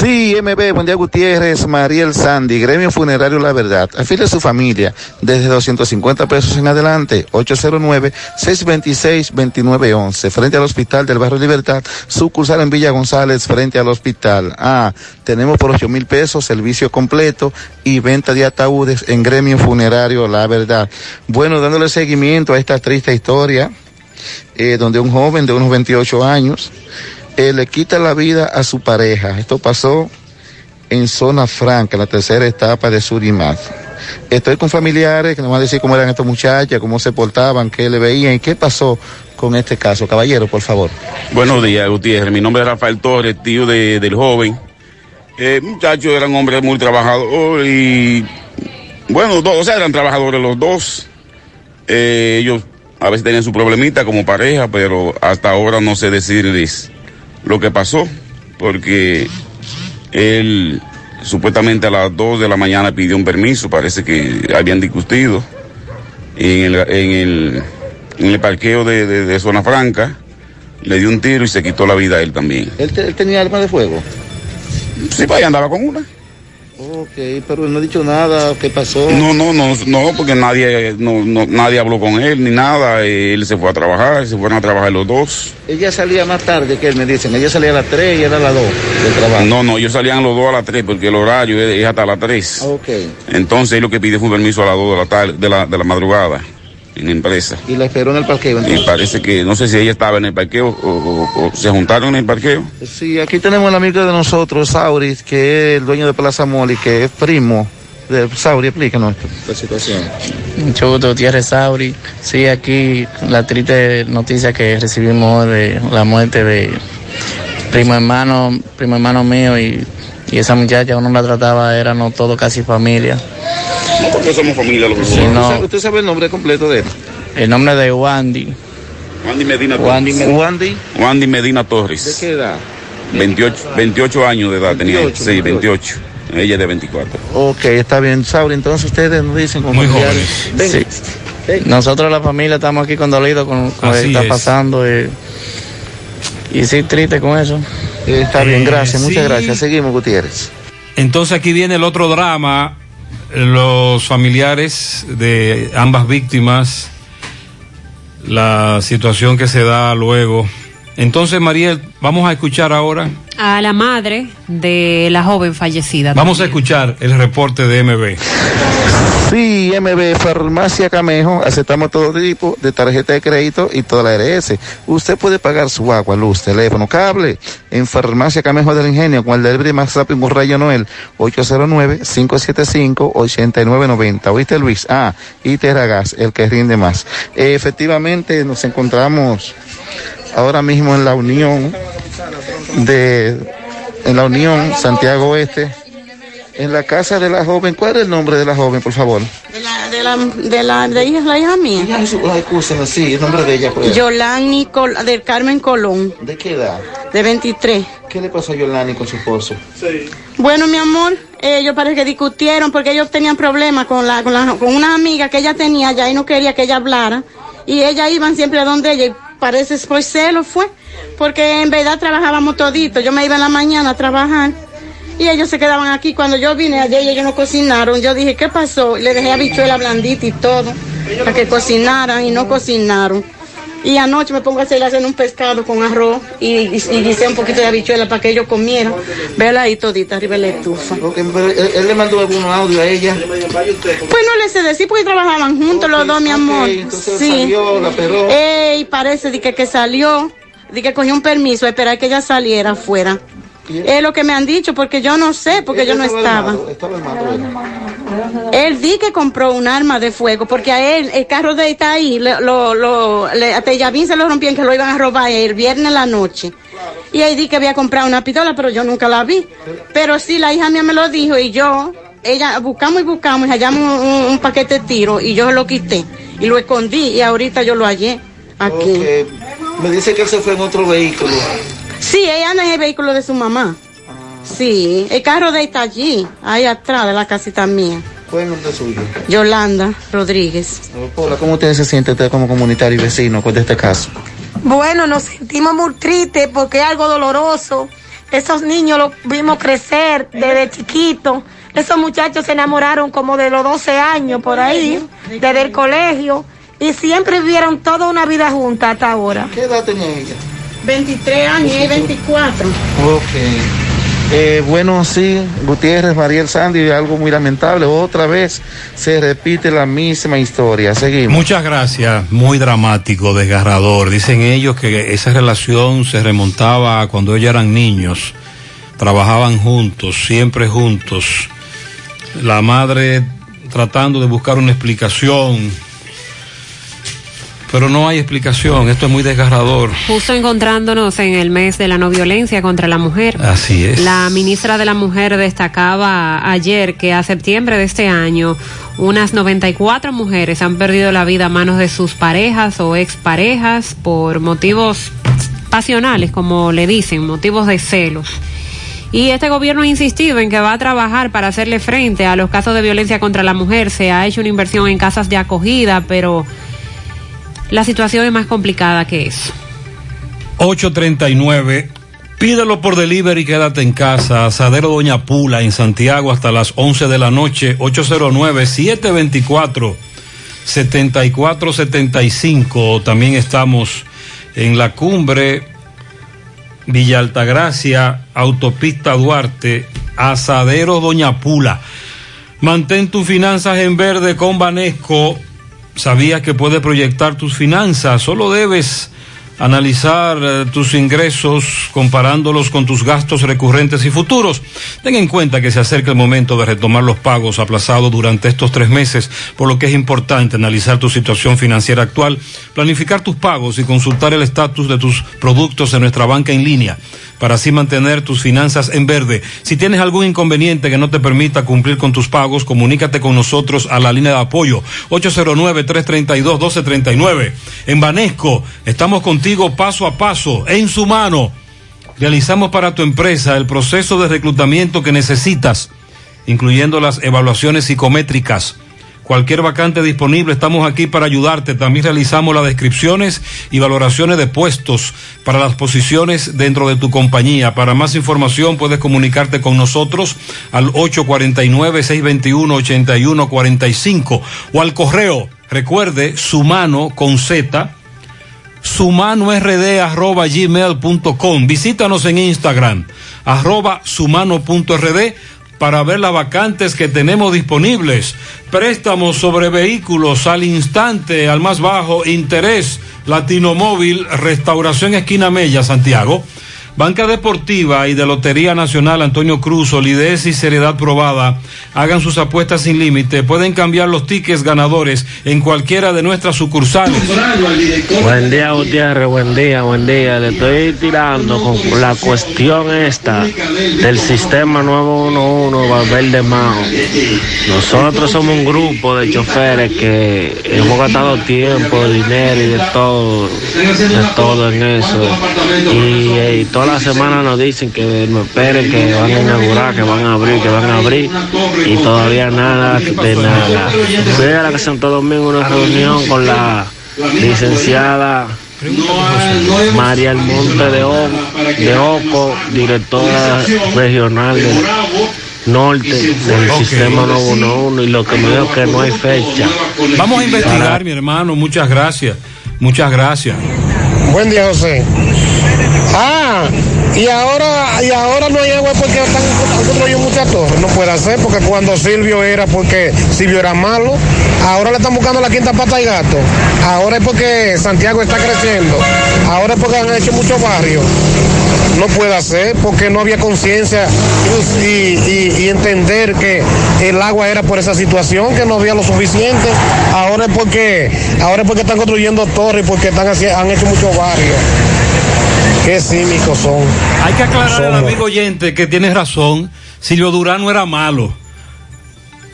S47: Sí, MB, buen día Gutiérrez, Mariel Sandy, Gremio Funerario La Verdad. Afile a su familia desde 250 pesos en adelante, 809-626-2911, frente al Hospital del Barrio Libertad, sucursal en Villa González, frente al hospital. Ah, tenemos por 8 mil pesos servicio completo y venta de ataúdes en Gremio Funerario La Verdad. Bueno, dándole seguimiento a esta triste historia, eh, donde un joven de unos 28 años, eh, le quita la vida a su pareja. Esto pasó en zona franca, en la tercera etapa de Surimat. Estoy con familiares que nos van a decir cómo eran estas muchachas, cómo se portaban, qué le veían y qué pasó con este caso. Caballero, por favor.
S48: Buenos días, Gutiérrez. Mi nombre es Rafael Torres, tío de- del joven. Eh, muchachos eran hombres muy trabajadores y, bueno, dos, o sea, eran trabajadores los dos. Eh, ellos a veces tenían su problemita como pareja, pero hasta ahora no sé decirles lo que pasó, porque él supuestamente a las 2 de la mañana pidió un permiso, parece que habían discutido en el, en el, en el parqueo de, de- de Zona Franca, le dio un tiro y se quitó la vida a él también.
S47: ¿Él, te- él tenía arma de fuego?
S48: Sí, pues ahí andaba con una.
S47: Ok, pero él no ha dicho nada, ¿qué pasó?
S48: No, no, no, no, porque nadie, no, no- nadie habló con él ni nada. Él se fue a trabajar, se fueron a trabajar los dos.
S47: Ella salía más tarde que él, me dicen. Ella salía a las 3 y era a las 2 del trabajo.
S48: No, no, ellos salían los dos a las 3 porque el horario es, hasta las 3.
S47: Ok.
S48: Entonces él lo que pidió fue un permiso a las 2 de la tarde, de la, de la madrugada, en la empresa.
S47: Y la esperó en el parqueo.
S48: Y parece que, no sé si ella estaba en el parqueo o, o- o se juntaron en el parqueo.
S47: Sí, aquí tenemos el amigo de nosotros, Sauris, que es el dueño de Plaza Moli, que es primo de Sauri. Explícanos la situación.
S49: Mucho gusto, Gutiérrez Sauri. Sí, aquí la triste noticia que recibimos de la muerte de primo hermano, primo hermano mío y, y esa muchacha uno la trataba, éramos todos casi familia.
S48: No, porque somos familia los.
S49: Sí, no.
S47: ¿Usted, sabe, usted sabe el nombre completo de él?
S49: El nombre de Wandy.
S48: Wandy Medina
S49: Wandy
S48: Torres.
S47: Wandy.
S48: Wandy Medina Torres.
S47: ¿De qué edad?
S48: 28, 28 años de edad tenía.
S47: 28,
S48: Sí, 28. Ella es de 24.
S47: Ok, está bien, Sauri. Entonces ustedes nos dicen como
S48: Muy
S47: familiares. Ven.
S49: Sí. Nosotros la familia estamos aquí condolidos con, con lo que está
S47: es.
S49: pasando eh, y sí triste con eso.
S47: Eh, está bien,
S3: Eh,
S47: gracias, muchas
S3: sí.
S47: gracias. Seguimos, Gutiérrez.
S3: Entonces aquí viene el otro drama. Los familiares de ambas víctimas, la situación que se da luego. Entonces, Mariel, vamos a escuchar ahora.
S25: A la madre de la joven fallecida.
S3: Vamos a escuchar el reporte de MB.
S47: Sí, MB Farmacia Camejo, aceptamos todo tipo de tarjeta de crédito y toda la RS. Usted puede pagar su agua, luz, teléfono, cable en Farmacia Camejo del Ingenio con el delivery más rápido en Rayo Noel, 809-575-8990. ¿Oíste, Luis? Ah, y Terragas, el que rinde más. Efectivamente, nos encontramos ahora mismo en la unión de, en la unión Santiago Oeste, en la casa de la joven. ¿Cuál es el nombre de la joven, por favor?
S50: De la, de la, de la, de ella, la hija mía.
S47: Escúcheme, sí, el nombre de ella. pues.
S50: Yolani Col- del Carmen Colón.
S47: ¿De qué edad?
S50: De 23.
S47: ¿Qué le pasó a Yolani con su esposo?
S50: Bueno, mi amor, ellos parece que discutieron porque ellos tenían problemas con, la, con, la, con una amiga que ella tenía allá y no quería que ella hablara. Y ellas iban siempre a donde ella y parece por celo fue. Porque en verdad trabajábamos toditos. Yo me iba en la mañana a trabajar. Y ellos se quedaban aquí. Cuando yo vine ayer y ellos no cocinaron, yo dije, ¿qué pasó? Le dejé habichuela blandita y todo para que cocinaran y no cocinaron. Y anoche me pongo a hacer, hacer un pescado con arroz y, y, y hice un poquito de habichuela para que ellos comieran. Vela ahí todita arriba de la estufa.
S47: él, él le mandó algún audio a ella.
S50: Pues no le sé decir porque trabajaban juntos los dos, mi amor.
S47: entonces
S50: sí.
S47: salió, la.
S50: Ey, parece de que, que salió, de que cogió un permiso a esperar que ella saliera afuera. Es lo que me han dicho, porque yo no sé, porque yo no estaba. Él di que compró un arma de fuego, porque a él, el carro de está ahí, lo, lo, le- hasta Yavín se lo rompían que lo iban a robar el viernes en la noche. Y ahí di que había comprado una pistola, pero yo nunca la vi. Pero sí, la hija mía me lo dijo y yo, ella, buscamos y buscamos y hallamos un, un paquete de tiro y yo lo quité y lo escondí y ahorita yo lo hallé aquí.
S47: Me dice que él se fue en otro vehículo.
S50: Sí, ella anda en el vehículo de su mamá. Sí, el carro de ella está allí, ahí atrás de la casita mía.
S47: ¿Cuál es el nombre suyo?
S50: Yolanda Rodríguez.
S47: Hola, ¿cómo usted se siente usted como comunitario y vecino con este caso?
S51: Bueno, nos sentimos muy tristes porque es algo doloroso. Esos niños los vimos crecer desde chiquitos. Esos muchachos se enamoraron como de los 12 años por ahí, desde el colegio, y siempre vivieron toda una vida juntas hasta ahora.
S47: ¿Qué edad tenía ella?
S50: 23 años y 24.
S47: Ok. Eh, bueno, sí, Gutiérrez, Mariel Sandy, algo muy lamentable. Otra vez se repite la misma historia. Seguimos.
S3: Muchas gracias, muy dramático, desgarrador. Dicen ellos que esa relación se remontaba a cuando ellos eran niños, trabajaban juntos, siempre juntos. La madre tratando de buscar una explicación, pero no hay explicación, esto es muy desgarrador.
S25: Justo encontrándonos en el mes de la no violencia contra la mujer.
S3: Así es.
S25: La ministra de la Mujer destacaba ayer que a septiembre de este año unas 94 mujeres han perdido la vida a manos de sus parejas o exparejas por motivos pasionales, como le dicen, motivos de celos. Y este gobierno ha insistido en que va a trabajar para hacerle frente a los casos de violencia contra la mujer. Se ha hecho una inversión en casas de acogida, pero la situación es más complicada que eso.
S3: 839. Pídelo por delivery y quédate en casa. Asadero Doña Pula en Santiago hasta las 11 de la noche. 809-724-7475. También estamos en la cumbre Villa Altagracia, Autopista Duarte, Asadero Doña Pula. Mantén tus finanzas en verde con Banesco. ¿Sabías que puedes proyectar tus finanzas? Solo debes analizar eh, tus ingresos comparándolos con tus gastos recurrentes y futuros. Ten en cuenta que se acerca el momento de retomar los pagos aplazados durante estos tres meses, por lo que es importante analizar tu situación financiera actual, planificar tus pagos y consultar el estatus de tus productos en nuestra banca en línea para así mantener tus finanzas en verde. Si tienes algún inconveniente que no te permita cumplir con tus pagos, comunícate con nosotros a la línea de apoyo 809-332-1239. En Banesco estamos contigo paso a paso, en su mano. Realizamos para tu empresa el proceso de reclutamiento que necesitas, incluyendo las evaluaciones psicométricas Cualquier vacante disponible, estamos aquí para ayudarte. También realizamos las descripciones y valoraciones de puestos para las posiciones dentro de tu compañía. Para más información puedes comunicarte con nosotros al 849-621-8145 o al correo, recuerde, su mano con Z sumanord arroba gmail.com. Visítanos en Instagram, arroba sumano.rd para ver las vacantes que tenemos disponibles. Préstamos sobre vehículos al instante, al más bajo interés. Latino Móvil, Restauración Esquina Mella, Santiago. Banca Deportiva y de Lotería Nacional Antonio Cruz, solidez y seriedad probada. Hagan sus apuestas sin límite. Pueden cambiar los tickets ganadores en cualquiera de nuestras sucursales.
S52: Buen día, Gutiérrez, buen día, buen día. Le estoy tirando con la cuestión esta del sistema nuevo 11 Valverde Mao. Nosotros somos un grupo de choferes que hemos gastado tiempo, dinero y de todo, de todo en eso. Y, eh, y toda la semana nos dicen que no esperen, que van a inaugurar, que van a abrir, que van a abrir. Y todavía nada de nada. Fui a la Santo Domingo una reunión con la licenciada María Almonte de, o, de Oco, directora regional del norte del sistema 911 y lo que me dijo que no hay fecha.
S3: Vamos a investigar, mi hermano. Muchas gracias. Muchas gracias.
S53: Buen día, José. Ah, y ahora, y ahora no hay agua porque están han construido muchas torres. No puede ser porque cuando Silvio era porque Silvio era malo, ahora le están buscando la quinta pata y gato. Ahora es porque Santiago está creciendo. Ahora es porque han hecho muchos barrios. No puede ser porque no había conciencia y, y- entender que el agua era por esa situación, que no había lo suficiente. Ahora es porque, ahora es porque están construyendo torres porque están han hecho muchos barrios. Qué cínicos son.
S3: Hay que aclarar al
S53: Somos.
S3: amigo oyente que tiene razón. Silvio Durán no era malo.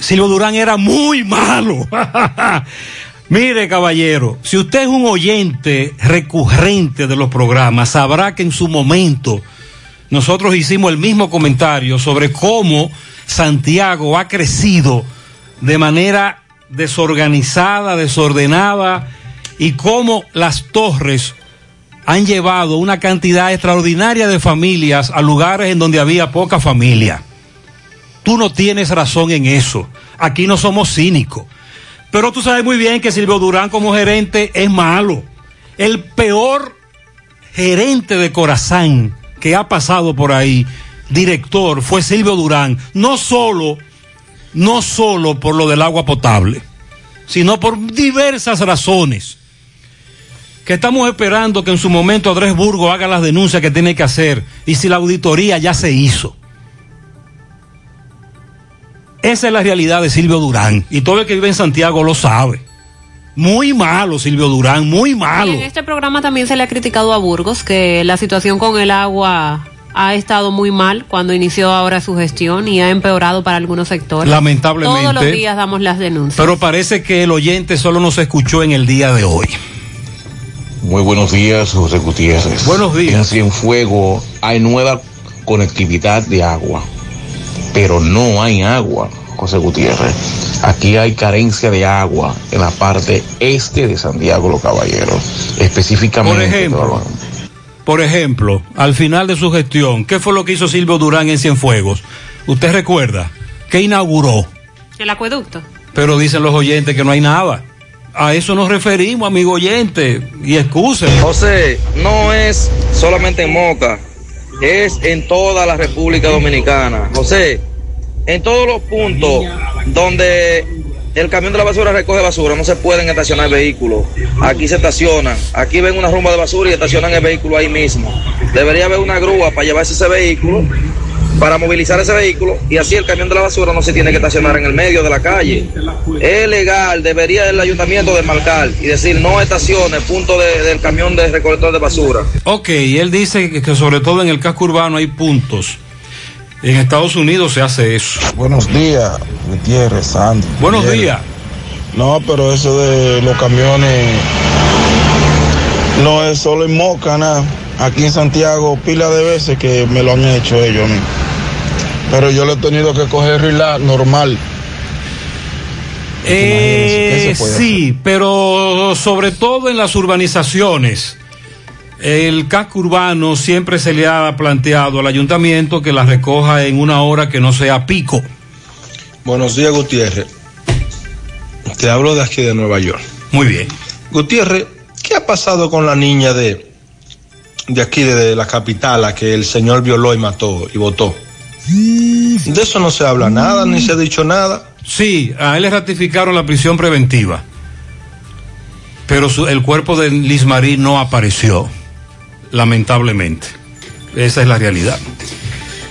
S3: Silvio Durán era muy malo. Mire, caballero, si usted es un oyente recurrente de los programas, sabrá que en su momento nosotros hicimos el mismo comentario sobre cómo Santiago ha crecido de manera desorganizada, desordenada, y cómo las torres han llevado una cantidad extraordinaria de familias a lugares en donde había poca familia. Tú no tienes razón en eso. Aquí no somos cínicos. Pero tú sabes muy bien que Silvio Durán como gerente es malo. El peor gerente de Corazán que ha pasado por ahí, director, fue Silvio Durán. No solo, no solo por lo del agua potable, sino por diversas razones que estamos esperando que en su momento Andrés Burgo haga las denuncias que tiene que hacer y si la auditoría ya se hizo. Esa es la realidad de Silvio Durán y todo el que vive en Santiago lo sabe. Muy malo Silvio Durán, muy malo.
S25: Y en este programa también se le ha criticado a Burgos que la situación con el agua ha estado muy mal cuando inició ahora su gestión y ha empeorado para algunos sectores.
S3: Lamentablemente.
S25: Todos los días damos las denuncias.
S3: Pero parece que el oyente solo nos escuchó en el día de hoy.
S54: Muy buenos días, José Gutiérrez.
S3: Buenos días.
S54: En Cienfuegos hay nueva conectividad de agua, pero no hay agua, José Gutiérrez. Aquí hay carencia de agua en la parte este de Santiago Los Caballeros, específicamente.
S3: Por ejemplo. Por ejemplo, al final de su gestión, ¿qué fue lo que hizo Silvio Durán en Cienfuegos? ¿Usted recuerda? ¿Qué inauguró?
S25: El acueducto.
S3: Pero dicen los oyentes que no hay nada. A eso nos referimos, amigo oyente. Y excusen.
S55: José, no es solamente en Moca, es en toda la República Dominicana. José, en todos los puntos donde el camión de la basura recoge basura, no se pueden estacionar vehículos. Aquí se estacionan. Aquí ven una rumba de basura y estacionan el vehículo ahí mismo. Debería haber una grúa para llevarse ese vehículo, para movilizar ese vehículo y así el camión de la basura no se tiene que estacionar en el medio de la calle. Es legal, debería el ayuntamiento desmarcar y decir no estaciones, punto de- del camión de recolector de basura.
S3: Ok, él dice que, que sobre todo en el casco urbano hay puntos. En Estados Unidos se hace eso.
S56: Buenos días, Gutiérrez, Sandy.
S3: Buenos
S56: Gutiérrez.
S3: días.
S56: No, pero eso de los camiones no es solo en Moca, nada. Aquí en Santiago, pila de veces que me lo han hecho ellos a mí. Pero yo lo he tenido que coger relax, normal.
S3: Eh,
S57: ¿Qué se puede
S3: sí, pero sobre todo en las urbanizaciones. El casco urbano siempre se le ha planteado al ayuntamiento que la recoja en una hora que no sea pico.
S57: Buenos días, Gutiérrez. Te hablo de aquí de Nueva York.
S3: Muy bien.
S57: Gutiérrez, ¿qué ha pasado con la niña de, de aquí, de, la capital, a que el señor violó y mató y votó? De eso no se habla nada, ni se ha dicho nada.
S3: Sí, a él le ratificaron la prisión preventiva. Pero su- el cuerpo de Liz Marie no apareció, lamentablemente. Esa es la realidad.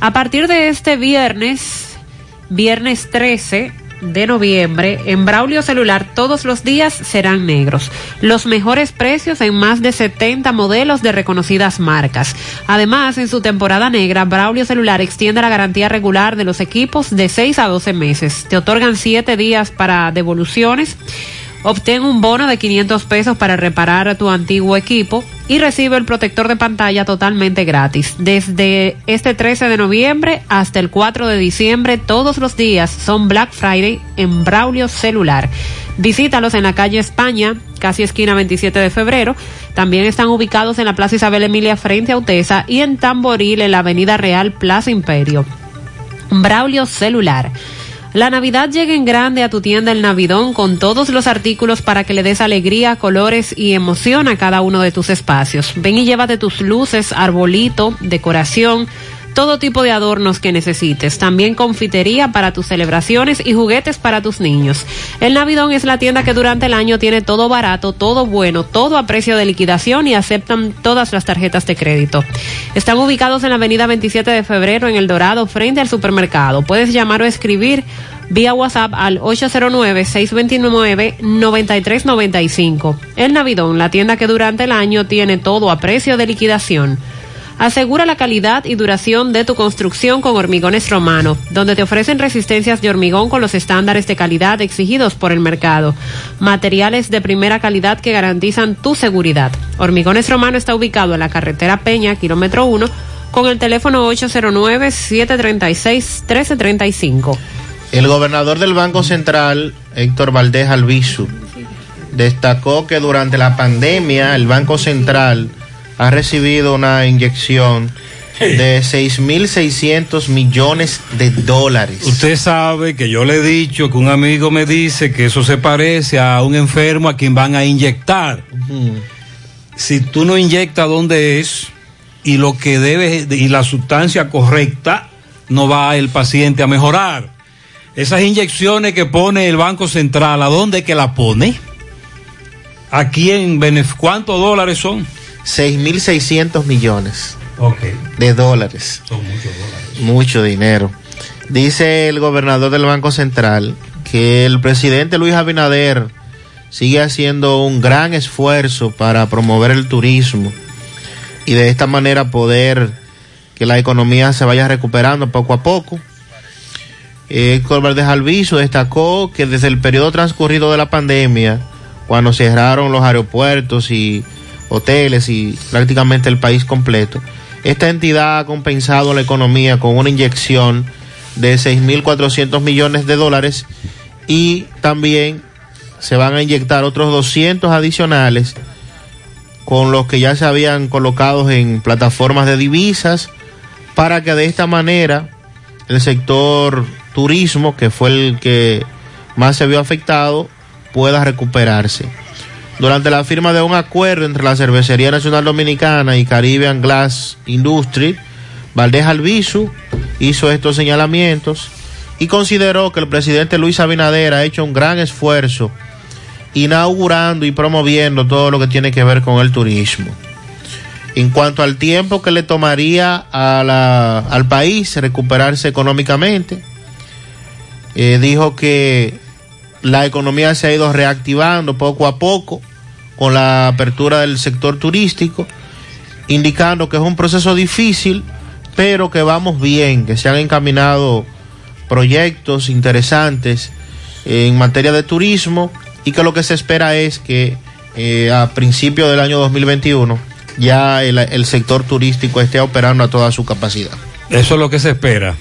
S25: A partir de este viernes, viernes 13 de noviembre, en Braulio Celular todos los días serán negros. Los mejores precios en más de 70 modelos de reconocidas marcas. Además, en su temporada negra, Braulio Celular extiende la garantía regular de los equipos de 6 a 12 meses. Te otorgan 7 días para devoluciones. Obtén un bono de 500 pesos para reparar tu antiguo equipo y recibe el protector de pantalla totalmente gratis. Desde este 13 de noviembre hasta el 4 de diciembre, todos los días son Black Friday en Braulio Celular. Visítalos en la calle España, casi esquina 27 de febrero. También están ubicados en la Plaza Isabel Emilia frente a Utesa y en Tamboril en la Avenida Real Plaza Imperio. Braulio Celular. La Navidad llega en grande a tu tienda El Navidón con todos los artículos para que le des alegría, colores y emoción a cada uno de tus espacios. Ven y llévate tus luces, arbolito, decoración, todo tipo de adornos que necesites. También confitería para tus celebraciones y juguetes para tus niños. El Navidón es la tienda que durante el año tiene todo barato, todo bueno, todo a precio de liquidación y aceptan todas las tarjetas de crédito. Están ubicados en la avenida 27 de febrero en El Dorado, frente al supermercado. Puedes llamar o escribir vía WhatsApp al 809-629-9395. El Navidón, la tienda que durante el año tiene todo a precio de liquidación. Asegura la calidad y duración de tu construcción con Hormigones Romano, donde te ofrecen resistencias de hormigón con los estándares de calidad exigidos por el mercado. Materiales de primera calidad que garantizan tu seguridad. Hormigones Romano está ubicado en la carretera Peña, kilómetro 1, con el teléfono 809-736-1335.
S21: El gobernador del Banco Central, Héctor Valdés Albizu, destacó que durante la pandemia el Banco Central ha recibido una inyección de 6.600 millones de dólares.
S3: Usted sabe que yo le he dicho que un amigo me dice que eso se parece a un enfermo a quien van a inyectar. Si tú no inyectas donde es y lo que debe y la sustancia correcta, no va el paciente a mejorar. Esas inyecciones que pone el Banco Central, ¿a dónde que la pone? ¿A quién? ¿Cuántos dólares son?
S21: 6.600 millones de dólares.
S3: Son muchos dólares.
S21: Mucho dinero. Dice el gobernador del Banco Central que el presidente Luis Abinader sigue haciendo un gran esfuerzo para promover el turismo y de esta manera poder que la economía se vaya recuperando poco a poco. Héctor Valdés Alviso destacó que desde el periodo transcurrido de la pandemia, cuando cerraron los aeropuertos y hoteles y prácticamente el país completo, esta entidad ha compensado la economía con una inyección de 6.400 millones de dólares y también se van a inyectar otros 200 adicionales con los que ya se habían colocado en plataformas de divisas para que de esta manera el sector turismo, que fue el que más se vio afectado, pueda recuperarse. Durante la firma de un acuerdo entre la Cervecería Nacional Dominicana y Caribbean Glass Industry, Valdés Albizu hizo estos señalamientos y consideró que el presidente Luis Abinader ha hecho un gran esfuerzo inaugurando y promoviendo todo lo que tiene que ver con el turismo. En cuanto al tiempo que le tomaría al país recuperarse económicamente, eh, dijo que la economía se ha ido reactivando poco a poco con la apertura del sector turístico, indicando que es un proceso difícil, pero que vamos bien, que se han encaminado proyectos interesantes en materia de turismo y que lo que se espera es que eh, a principios del año 2021 ya el, el sector turístico esté operando a toda su capacidad.
S3: Eso es lo que se espera.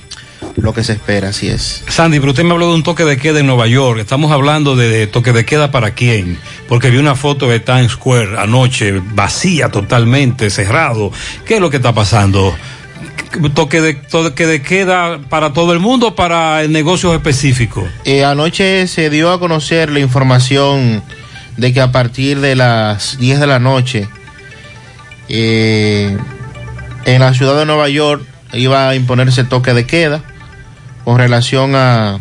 S21: Lo que se espera, así es.
S3: Sandy, pero usted me habló de un toque de queda en Nueva York. Estamos hablando de, de toque de queda para quién? Porque vi una foto de Times Square anoche, vacía totalmente, cerrado. ¿Qué es lo que está pasando? ¿Toque de, toque de queda para todo el mundo o para negocios específicos?
S21: Eh, anoche se dio a conocer la información de que a partir de las 10 de la noche eh, en la ciudad de Nueva York iba a imponerse toque de queda con relación a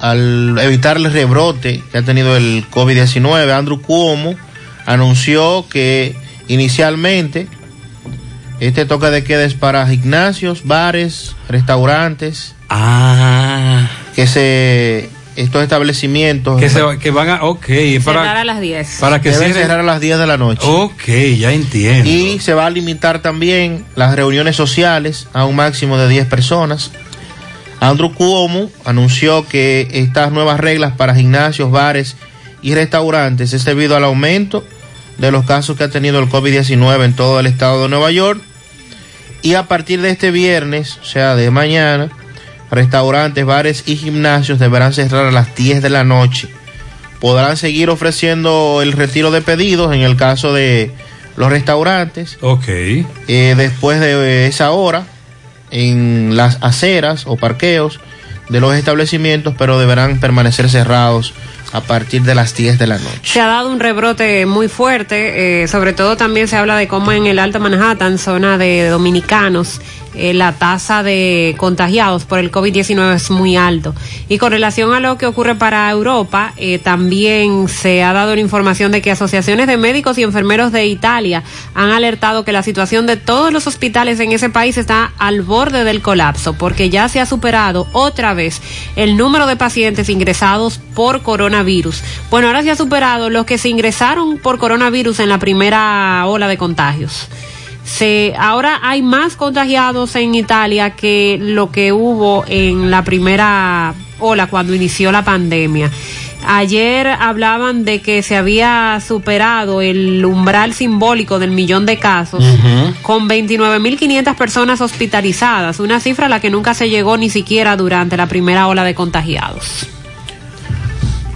S21: al evitar el rebrote que ha tenido el COVID-19. Andrew Cuomo anunció que inicialmente este toque de queda es para gimnasios, bares, restaurantes.
S3: Ah.
S21: Que se estos establecimientos
S3: Que, se, que van a. Ok,
S25: Cerrar
S3: para,
S25: a las 10.
S3: para que
S21: deben
S3: cierren-
S21: cerrar a las 10 de la noche.
S3: Ok, ya entiendo.
S21: Y se va a limitar también las reuniones sociales a un máximo de 10 personas. Andrew Cuomo anunció que estas nuevas reglas para gimnasios, bares y restaurantes es debido al aumento de los casos que ha tenido el COVID-19 en todo el estado de Nueva York. Y a partir de este viernes, o sea, de mañana, restaurantes, bares y gimnasios deberán cerrar a las 10 de la noche. Podrán seguir ofreciendo el retiro de pedidos en el caso de los restaurantes.
S3: Ok.
S21: Eh, después de esa hora, en las aceras o parqueos de los establecimientos, pero deberán permanecer cerrados a partir de las 10 de la noche.
S25: Se ha dado un rebrote muy fuerte, eh, sobre todo también se habla de cómo en el Alto Manhattan, zona de dominicanos, eh, la tasa de contagiados por el COVID-19 es muy alto. Y con relación a lo que ocurre para Europa, eh, también se ha dado la información de que asociaciones de médicos y enfermeros de Italia han alertado que la situación de todos los hospitales en ese país está al borde del colapso, porque ya se ha superado otra vez el número de pacientes ingresados por coronavirus. Bueno, ahora se ha superado los que se ingresaron por coronavirus en la primera ola de contagios. Se, ahora hay más contagiados en Italia que lo que hubo en la primera ola cuando inició la pandemia. Ayer hablaban de que se había superado el umbral simbólico del millón de casos con 29.500 personas hospitalizadas, una cifra a la que nunca se llegó ni siquiera durante la primera ola de contagiados.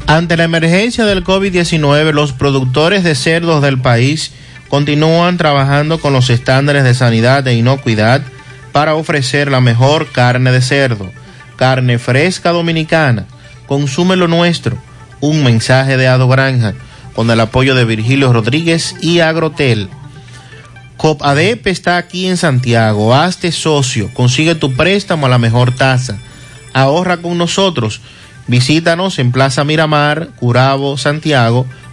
S21: Ante la emergencia del COVID-19, los productores de cerdos del país continúan trabajando con los estándares de sanidad e inocuidad para ofrecer la mejor carne de cerdo, carne fresca dominicana. Consume lo nuestro. Un mensaje de Ado Granja con el apoyo de Virgilio Rodríguez y Agrotel. COPADEP está aquí en Santiago. Hazte socio. Consigue tu préstamo a la mejor tasa. Ahorra con nosotros. Visítanos en Plaza Miramar, Curabo, Santiago.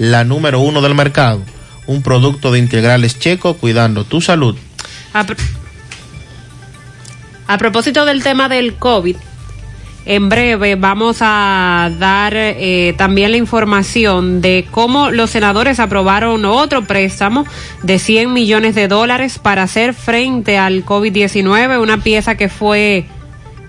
S21: la número uno del mercado. Un producto de integrales checo cuidando tu salud.
S25: A, pr- a propósito del tema del COVID, en breve vamos a dar eh, también la información de cómo los senadores aprobaron otro préstamo de 100 millones de dólares para hacer frente al COVID-19, una pieza que fue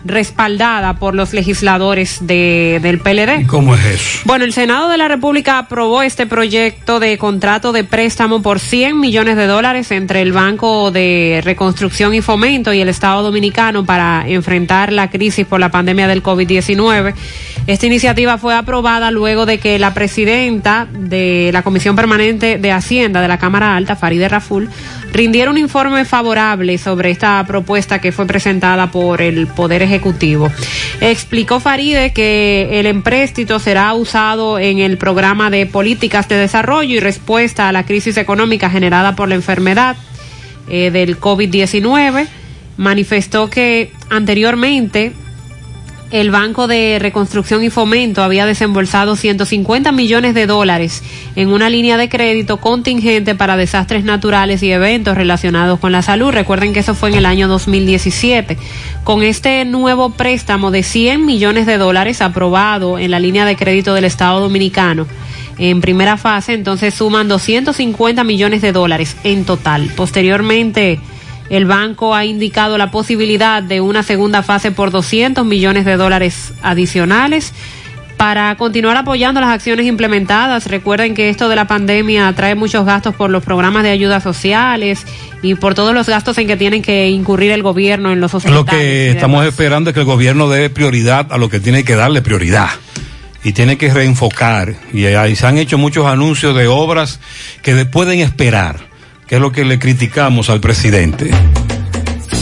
S25: respaldada por los legisladores de, del PLD.
S3: ¿Cómo es eso?
S25: Bueno, el Senado de la República aprobó este proyecto de contrato de préstamo por 100 millones de dólares entre el Banco de Reconstrucción y Fomento y el Estado Dominicano para enfrentar la crisis por la pandemia del COVID-19. Esta iniciativa fue aprobada luego de que la presidenta de la Comisión Permanente de Hacienda de la Cámara Alta, Faride Raful, rindiera un informe favorable sobre esta propuesta que fue presentada por el Poder Ejecutivo. Explicó Faride que el empréstito será usado en el programa de políticas de desarrollo y respuesta a la crisis económica generada por la enfermedad eh, del COVID-19. Manifestó que anteriormente el Banco de Reconstrucción y Fomento había desembolsado 150 millones de dólares en una línea de crédito contingente para desastres naturales y eventos relacionados con la salud. Recuerden que eso fue en el año 2017. Con este nuevo préstamo de 100 millones de dólares aprobado en la línea de crédito del Estado Dominicano, en primera fase, entonces suman 250 millones de dólares en total. Posteriormente, el banco ha indicado la posibilidad de una segunda fase por 200 millones de dólares adicionales para continuar apoyando las acciones implementadas. Recuerden que esto de la pandemia trae muchos gastos por los programas de ayudas sociales y por todos los gastos en que tienen que incurrir el gobierno en los hospitales.
S3: Lo que estamos esperando es que el gobierno dé prioridad a lo que tiene que darle prioridad y tiene que reenfocar. Y ahí se han hecho muchos anuncios de obras que pueden esperar que es lo que le criticamos al presidente.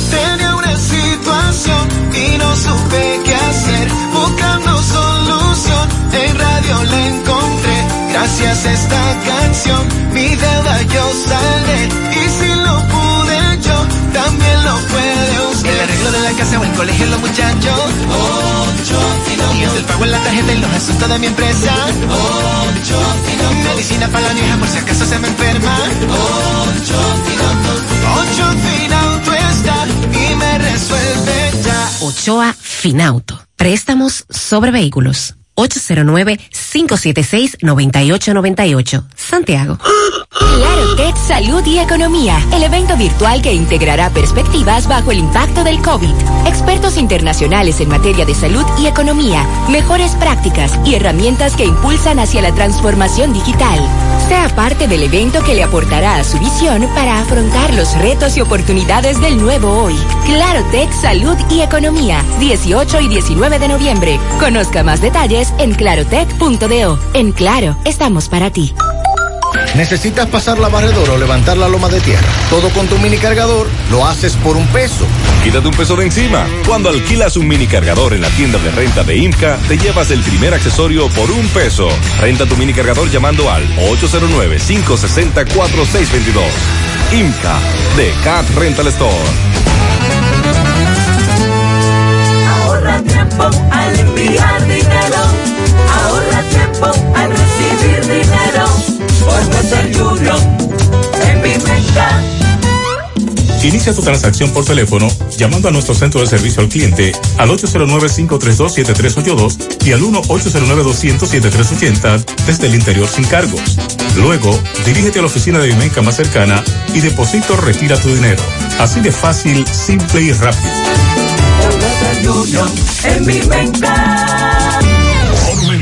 S14: Tenía una situación y no supe qué hacer, buscando solución, en radio la encontré, gracias a esta canción, mi deuda yo saldré, y si lo pude yo, también lo puede usted. El arreglo de la casa o el colegio los muchachos, ocho y es el pago en la tarjeta y los asuntos de mi empresa, ocho medicina para la vieja por si acaso se me enferma, ocho Ocho Finauto está y me resuelve ya.
S58: Ochoa Finauto. Préstamos sobre vehículos. 809-576-9898. Santiago.
S32: Claro Tech Salud y Economía, el evento virtual que integrará perspectivas bajo el impacto del COVID. Expertos internacionales en materia de salud y economía, mejores prácticas y herramientas que impulsan hacia la transformación digital. Sea parte del evento que le aportará a su visión para afrontar los retos y oportunidades del nuevo hoy. Claro Tech Salud y Economía, 18 y 19 de noviembre. Conozca más detalles en clarotech.do. En Claro, estamos para ti.
S59: ¿Necesitas pasar la barredora o levantar la loma de tierra? Todo con tu mini cargador lo haces por un peso.
S6: Quítate un peso de encima. Cuando alquilas un mini cargador en la tienda de renta de IMCA, te llevas el primer accesorio por un peso. Renta tu mini cargador llamando al 809-560-4622. IMCA de Cat Rental Store.
S14: Ahorra tiempo al enviar tiempo al recibir dinero. Por Union. En mi Menca.
S60: Inicia tu transacción por teléfono llamando a nuestro centro de servicio al cliente al 809-532-7382 y al 1-809-200-7380 desde el interior sin cargos. Luego, dirígete a la oficina de Vimenca más cercana y deposito retira tu dinero. Así de fácil, simple y rápido.
S14: En mi Menca.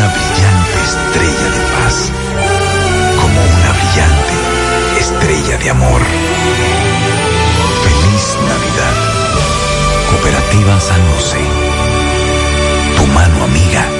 S15: una brillante estrella de paz, como una brillante estrella de amor. Feliz Navidad. Cooperativa San José. Tu mano amiga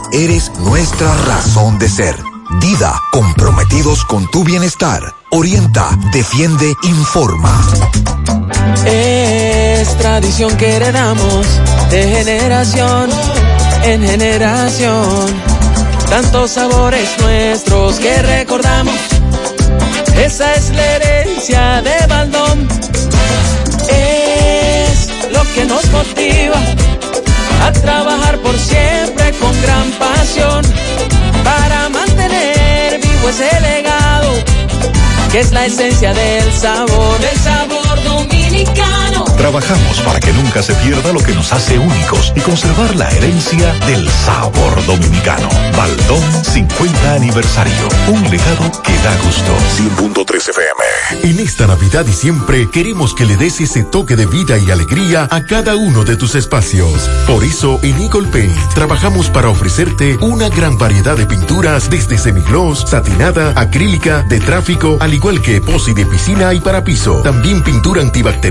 S15: eres nuestra razón de ser. Dida, comprometidos con tu bienestar. Orienta, defiende, informa.
S9: Es tradición que heredamos de generación en generación. Tantos sabores nuestros que recordamos. Esa es la herencia de Baldón. Es lo que nos motiva a trabajar por siempre con gran pasión. Para mantener vivo ese legado que es la esencia del sabor, del sabor dominicano.
S61: Trabajamos para que nunca se pierda lo que nos hace únicos y conservar la herencia del sabor dominicano. Baldón 50 aniversario. Un legado que da gusto.
S19: 100.3 FM. En esta Navidad y siempre queremos que le des ese toque de vida y alegría a cada uno de tus espacios. Por eso en Eagle Paint trabajamos para ofrecerte una gran variedad de pinturas desde semigloss, satinada, acrílica, de tráfico, al igual que epoxi de piscina y para piso. También pintura antibacterial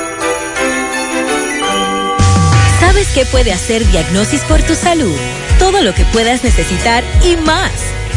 S7: ¿Sabes qué puede hacer Diagnosis por tu salud? Todo lo que puedas necesitar y más.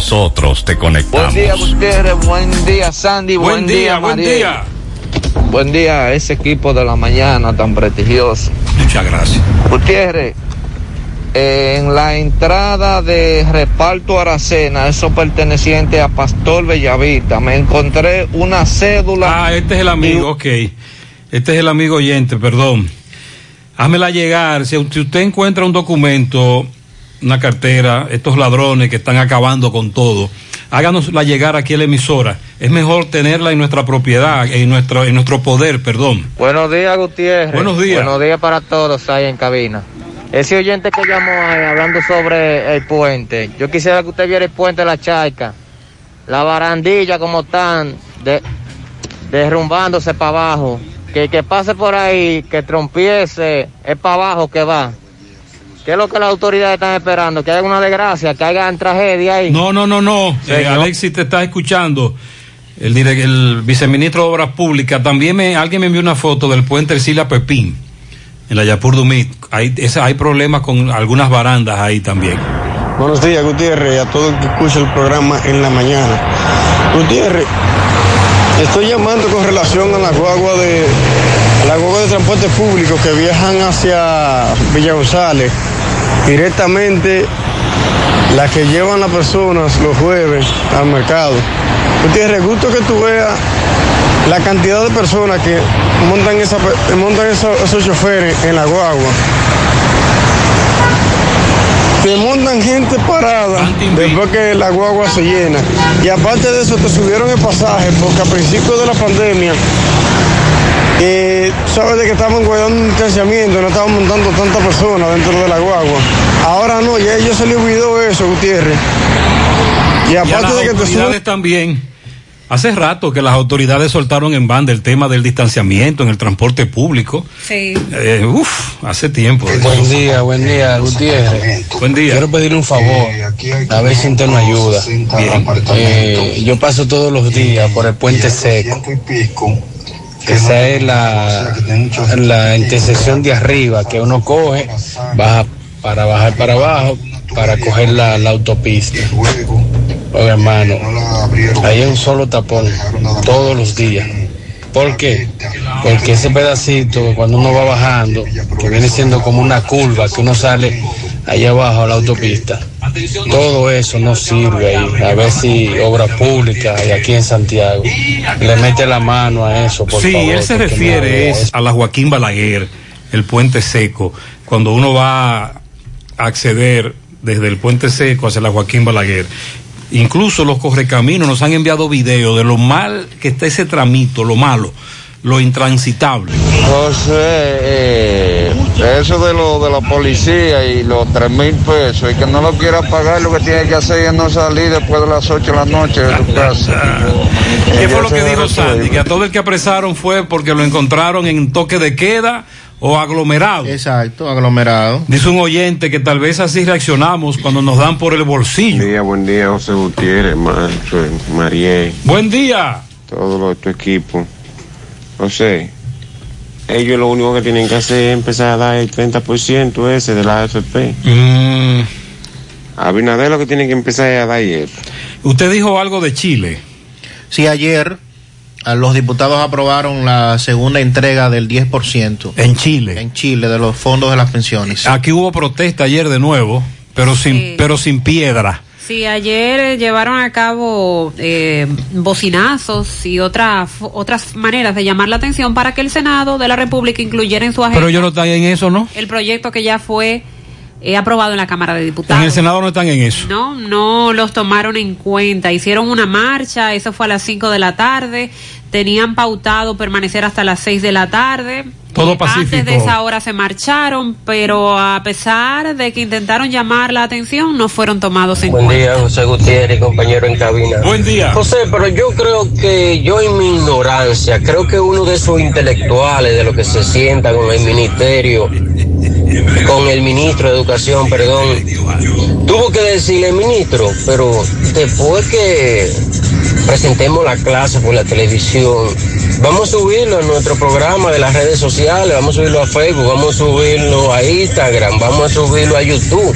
S10: nosotros te conectamos.
S62: Buen día, Gutiérrez. Buen día, Sandy. Buen, día,
S3: buen día.
S62: Buen día a ese equipo de la mañana tan prestigioso.
S3: Muchas gracias.
S62: Gutiérrez, en la entrada de reparto Aracena, eso perteneciente a Pastor Bellavista, me encontré una cédula.
S3: Ah, este es el amigo, ok. Este es el amigo oyente, perdón. Házmela llegar. Si usted encuentra un documento, una cartera, estos ladrones que están acabando con todo, háganosla llegar aquí a la emisora. Es mejor tenerla en nuestra propiedad, en nuestro, en nuestro poder, perdón.
S62: Buenos días, Gutiérrez.
S3: Buenos días.
S62: Buenos días para todos ahí en cabina. Ese oyente que llamó ahí hablando sobre el puente, yo quisiera que usted viera el puente de la Chaica, la barandilla como están, de, derrumbándose para abajo. Que el que pase por ahí, que trompiese, es para abajo que va. ¿Qué es lo que las autoridades están esperando? ¿Que haya una desgracia? ¿Que haya tragedia ahí?
S3: No, no, no, no. Eh. Alexis te está escuchando. El, el viceministro de Obras Públicas. También me, alguien me envió una foto del puente Ercilia Pepín, en la Yapur Dumit. Hay, esa- hay problemas con algunas barandas ahí también.
S63: Buenos días, Gutiérrez, y a todo el que escucha el programa en la mañana. Gutiérrez, estoy llamando con relación a la guagua de la guagua de transporte público que viajan hacia Villa González, directamente las que llevan las personas los jueves al mercado. Gutiérrez, gusto que tú veas la cantidad de personas que montan, esa, montan esos, esos choferes en la guagua. Te montan gente parada después que la guagua se llena. Y aparte de eso, te subieron el pasaje porque a principios de la pandemia, eh, sabes de que estaban guardando un distanciamiento, no estaban montando tantas personas dentro de la guagua. Ahora no, ya ellos se les olvidó eso, Gutiérrez. Y
S3: Y a
S63: aparte
S3: las
S63: de que te
S3: autoridades
S63: suben.
S3: también. Hace rato que las autoridades soltaron en banda el tema del distanciamiento en el transporte público.
S25: Sí.
S3: Eh, uf, hace tiempo.
S64: Buen día, buen día, Gutiérrez.
S3: Buen día.
S64: Quiero pedirle un favor, a ver si usted me ayuda. Eh, yo paso todos los días por el puente seco. Esa es la, la intersección de arriba que uno coge, baja para bajar para abajo, para coger la, la autopista. Oye, hermano, ahí hay un solo tapón todos los días. ¿Por qué? Porque ese pedacito, cuando uno va bajando, que viene siendo como una curva, que uno sale allá abajo a la autopista, todo eso no sirve ahí. A ver si obra pública y aquí en Santiago le mete la mano a eso, por
S3: sí,
S64: favor.
S3: él se refiere es a la Joaquín Balaguer, el puente seco, cuando uno va a acceder desde el puente seco hacia la Joaquín Balaguer. Incluso los correcaminos nos han enviado videos de lo mal que está ese tramito, lo malo, lo intransitable.
S65: José, eh, eso de lo de la policía y los tres mil pesos, y que no lo quiera pagar, lo que tiene que hacer es no salir después de las 8 de la noche de su casa.
S3: ¿Qué fue lo que dijo. Sandy? Que a todo el que apresaron fue porque lo encontraron en toque de queda o aglomerado.
S21: Exacto, aglomerado.
S3: Dice un oyente que tal vez así reaccionamos cuando nos dan por el bolsillo.
S66: Buen día, buen día, José Gutiérrez, Macho, Mariel,
S3: Buen día.
S66: todo lo de tu equipo. José, ellos lo único que tienen que hacer es empezar a dar el 30% ese de la AFP.
S3: Mm.
S66: Abinader lo que tiene que empezar es a dar eso.
S3: Usted dijo algo de Chile.
S21: Sí, ayer los diputados aprobaron la segunda entrega del 10%.
S3: En Chile.
S21: En Chile, de los fondos de las pensiones.
S3: Aquí hubo protesta ayer de nuevo, pero sin, pero sin piedra.
S25: Sí, ayer llevaron a cabo eh, bocinazos y otras otras maneras de llamar la atención para que el Senado de la República incluyera en su agenda
S3: Pero ellos no están en eso, ¿no?
S25: el proyecto que ya fue eh, aprobado en la Cámara de
S3: En
S25: Diputados.
S3: el Senado no están en eso.
S25: No, no los tomaron en cuenta. Hicieron una marcha, eso fue a las 5 de la tarde. Tenían pautado permanecer hasta las 6 de la tarde.
S3: Todo pacífico.
S25: Antes de esa hora se marcharon, pero a pesar de que intentaron llamar la atención, no fueron tomados en
S67: Buen
S25: cuenta.
S67: día, José Gutiérrez, compañero en cabina.
S3: Buen día.
S67: José, pero yo creo que yo en mi ignorancia, creo que uno de esos intelectuales de los que se sientan con el ministerio, con el ministro de Educación, perdón, tuvo que decirle, ministro, pero después que presentemos la clase por la televisión, vamos a subirlo a nuestro programa de las redes sociales, vamos a subirlo a Facebook, vamos a subirlo a Instagram, vamos a subirlo a YouTube.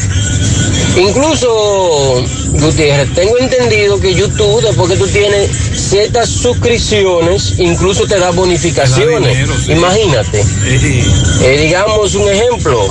S67: Incluso, Gutiérrez, tengo entendido que YouTube, después que tú tienes ciertas suscripciones, incluso te da bonificaciones. Imagínate. Eh, digamos un ejemplo,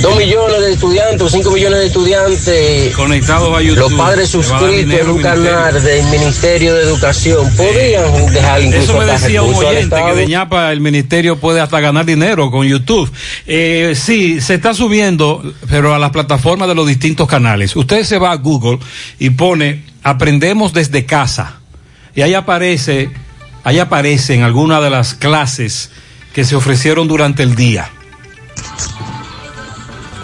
S67: dos millones de estudiantes cinco millones de estudiantes
S3: Conectados a YouTube.
S67: los padres suscritos en un canal del Ministerio de Educación podrían dejar incluso
S3: Eso me decía un oyente que de ñapa el ministerio puede hasta ganar dinero con YouTube. Eh, sí, se está subiendo, pero a las plataformas de los distintos canales. Usted se va a Google y pone Aprendemos desde casa. Y ahí aparece, ahí aparecen algunas de las clases que se ofrecieron durante el día.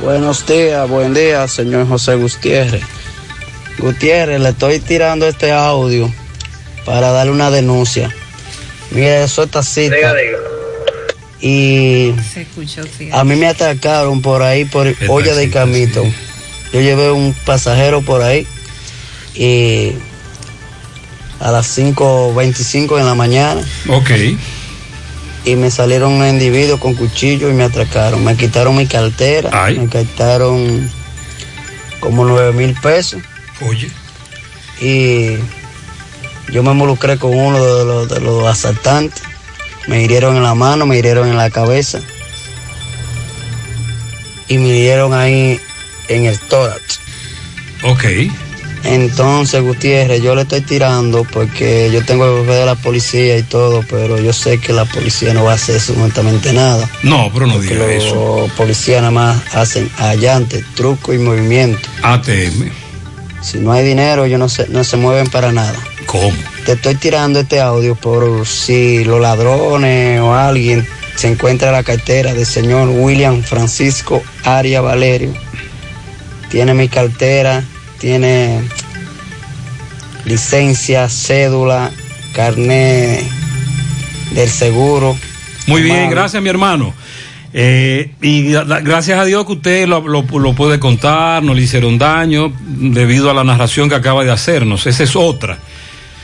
S68: Buenos días, buen día, señor José Gutiérrez. Gutiérrez, le estoy tirando este audio para darle una denuncia. Mire, eso está cita. Y a mí me atacaron por ahí, por olla de Camito. Yo llevé un pasajero por ahí y a las 5.25 de la mañana.
S3: Ok.
S68: Y me salieron un individuo con cuchillo y me atracaron. Me quitaron mi cartera, me quitaron como nueve mil pesos.
S3: Oye.
S68: Y yo me involucré con uno de los, de los asaltantes. Me hirieron en la mano, me hirieron en la cabeza. Y me hirieron ahí en el tórax.
S3: Ok.
S68: Entonces, Gutiérrez, yo le estoy tirando porque yo tengo que ver a la policía y todo, pero yo sé que la policía no va a hacer absolutamente nada.
S3: No, pero no
S68: Porque
S3: diga
S68: los
S3: eso.
S68: policías nada más hacen allante, truco y movimiento.
S3: ATM.
S68: Si no hay dinero, ellos no se, no se mueven para nada.
S3: ¿Cómo?
S68: Te estoy tirando este audio por si los ladrones o alguien se encuentra la cartera del señor William Francisco Aria Valerio. Tiene mi cartera, tiene licencia, cédula, carnet del seguro.
S3: Muy bien, gracias mi hermano. Eh, y gracias a Dios que usted lo, lo- lo puede contar, no le hicieron daño debido a la narración que acaba de hacernos. Esa es otra.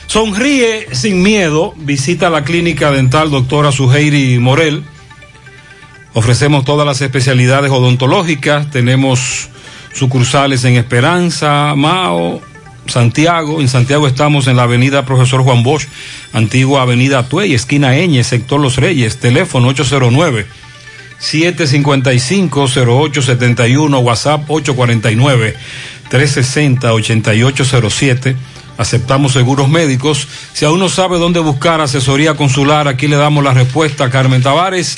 S3: Sonríe sin miedo, visita la clínica dental doctora Suheiri Morel. Ofrecemos todas las especialidades odontológicas, tenemos sucursales en Esperanza, Mao, Santiago. En Santiago estamos en la avenida Profesor Juan Bosch, antigua avenida Tuey, esquina Eñe, sector Los Reyes, teléfono 809 755-0871, WhatsApp 849-360-8807. Aceptamos seguros médicos. Si aún no sabe dónde buscar asesoría consular, aquí le damos la respuesta a Carmen Tavares,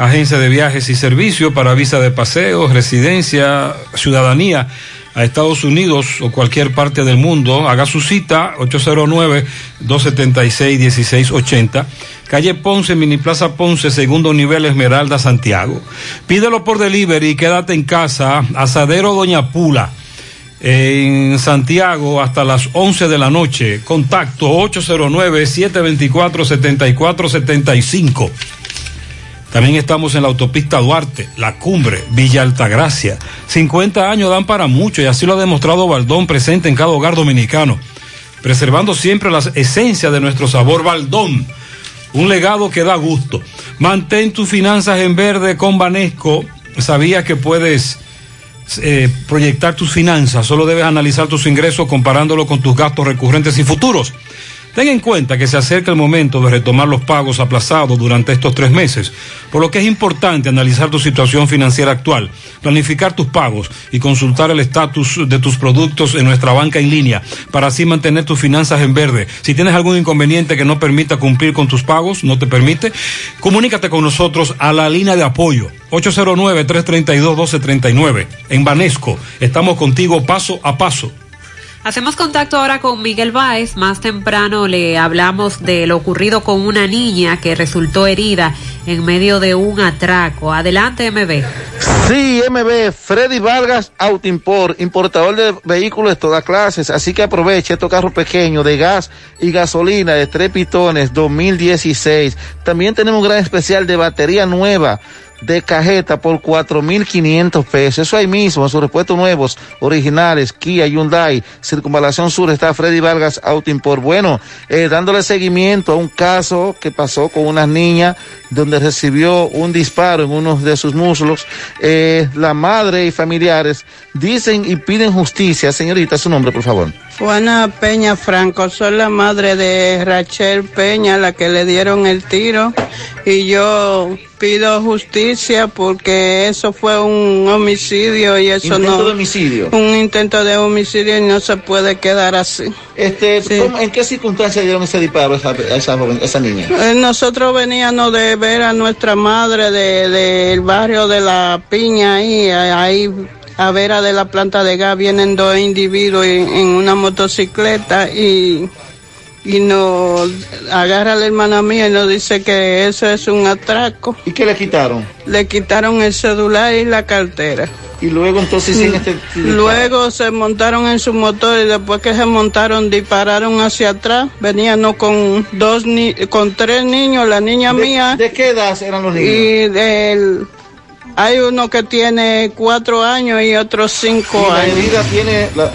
S3: agencia de viajes y servicios para visa de paseo, residencia, ciudadanía a Estados Unidos o cualquier parte del mundo. Haga su cita 809-276-1680. Calle Ponce, Mini Plaza Ponce, segundo nivel Esmeralda, Santiago. Pídelo por delivery quédate en casa. Asadero Doña Pula. En Santiago hasta las 11 de la noche. Contacto 809-724-7475. También estamos en la autopista Duarte, La Cumbre, Villa Altagracia. 50 años dan para mucho y así lo ha demostrado Baldón presente en cada hogar dominicano. Preservando siempre las esencias de nuestro sabor Baldón. Un legado que da gusto. Mantén tus finanzas en verde con Banesco. Sabías que puedes eh, proyectar tus finanzas, solo debes analizar tus ingresos comparándolo con tus gastos recurrentes y futuros. Ten en cuenta que se acerca el momento de retomar los pagos aplazados durante estos tres meses, por lo que es importante analizar tu situación financiera actual, planificar tus pagos y consultar el estatus de tus productos en nuestra banca en línea para así mantener tus finanzas en verde. Si tienes algún inconveniente que no permita cumplir con tus pagos, no te permite, comunícate con nosotros a la línea de apoyo 809-332-1239. En Banesco, estamos contigo paso a paso.
S25: Hacemos contacto ahora con Miguel Báez. Más temprano le hablamos de lo ocurrido con una niña que resultó herida en medio de un atraco. Adelante, MB.
S47: Sí, MB, Freddy Vargas Autoimport, importador de vehículos de todas clases. Así que aproveche estos carros pequeños de gas y gasolina de tres pitones 2016. También tenemos un gran especial de batería nueva de cajeta por 4.500 pesos. Eso ahí mismo, en sus repuestos nuevos, originales, Kia, Hyundai, Circunvalación Sur, está Freddy Vargas Auto Import. Bueno, eh, dándole seguimiento a un caso que pasó con una niña donde recibió un disparo en uno de sus muslos. Eh, la madre y familiares dicen y piden justicia. Señorita, su nombre, por favor.
S69: Juana Peña Franco, soy la madre de Rachel Peña, la que le dieron el tiro, y yo pido justicia porque eso fue un homicidio y eso
S47: Intento
S69: no
S47: de homicidio.
S69: un intento de homicidio y no se puede quedar así.
S47: Este,
S69: Sí.
S47: ¿cómo- ¿En qué circunstancias dieron ese disparo a esa, a esa a esa niña?
S69: Eh, Nosotros veníamos de ver a nuestra madre del de, del barrio de la Piña ahí, ahí a vera de la planta de gas vienen dos individuos en, en una motocicleta y, y nos agarra la hermana mía y nos dice que eso es un atraco.
S47: ¿Y qué le quitaron?
S69: Le quitaron el celular y la cartera.
S47: Y luego entonces sin este
S69: Luego se montaron en su motor y después que se montaron dispararon hacia atrás. Venían con dos ni con tres niños, la niña
S47: ¿De-
S69: mía.
S47: ¿De qué edad eran los niños?
S69: Y del hay uno que tiene cuatro años y otro cinco
S47: Y la
S69: años.
S47: herida tiene la-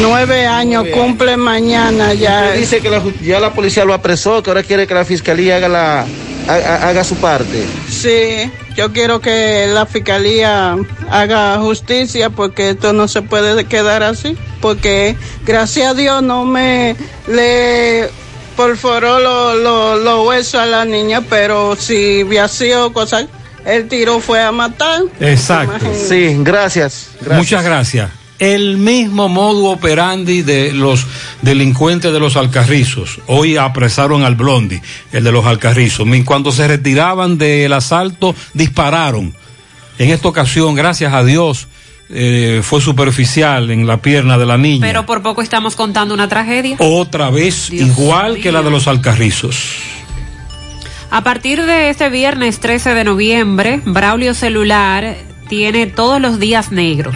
S69: Nueve años,
S47: Nueve
S69: cumple mañana ya.
S47: Usted dice que la ya la policía lo apresó, que ahora quiere que la fiscalía haga la ha- ha- haga su parte.
S69: Sí, yo quiero que la fiscalía haga justicia porque esto no se puede quedar así, porque gracias a Dios no me le perforó los lo, lo huesos a la niña, pero si había sido cosas, el tiro fue a matar.
S3: Exacto.
S70: Sí, gracias,
S3: gracias. Muchas gracias. El mismo modo operandi de los delincuentes de los alcarrizos. Hoy apresaron al Blondi, el de los alcarrizos. Cuando se retiraban del asalto, dispararon. En esta ocasión, gracias a Dios, eh, fue superficial en la pierna de la niña.
S25: Pero por poco estamos contando una tragedia.
S3: Otra vez, igual que la de los alcarrizos.
S25: A partir de este viernes 13 de noviembre, Braulio Celular tiene todos los días negros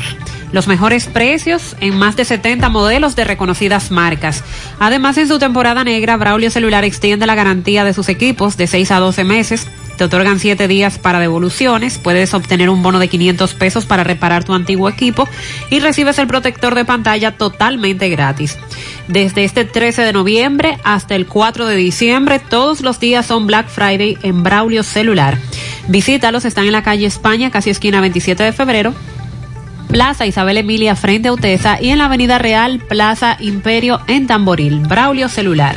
S25: los mejores precios en más de 70 modelos de reconocidas marcas. Además, en su temporada negra, Braulio Celular extiende la garantía de sus equipos de 6 a 12 meses. Te otorgan 7 días para devoluciones, puedes obtener un bono de 500 pesos para reparar tu antiguo equipo y recibes el protector de pantalla totalmente gratis. Desde este 13 de noviembre hasta el 4 de diciembre, todos los días son Black Friday en Braulio Celular. Visítalos, están en la calle España, casi esquina 27 de febrero Plaza Isabel Emilia frente a Utesa y en la Avenida Real Plaza Imperio en Tamboril. Braulio Celular.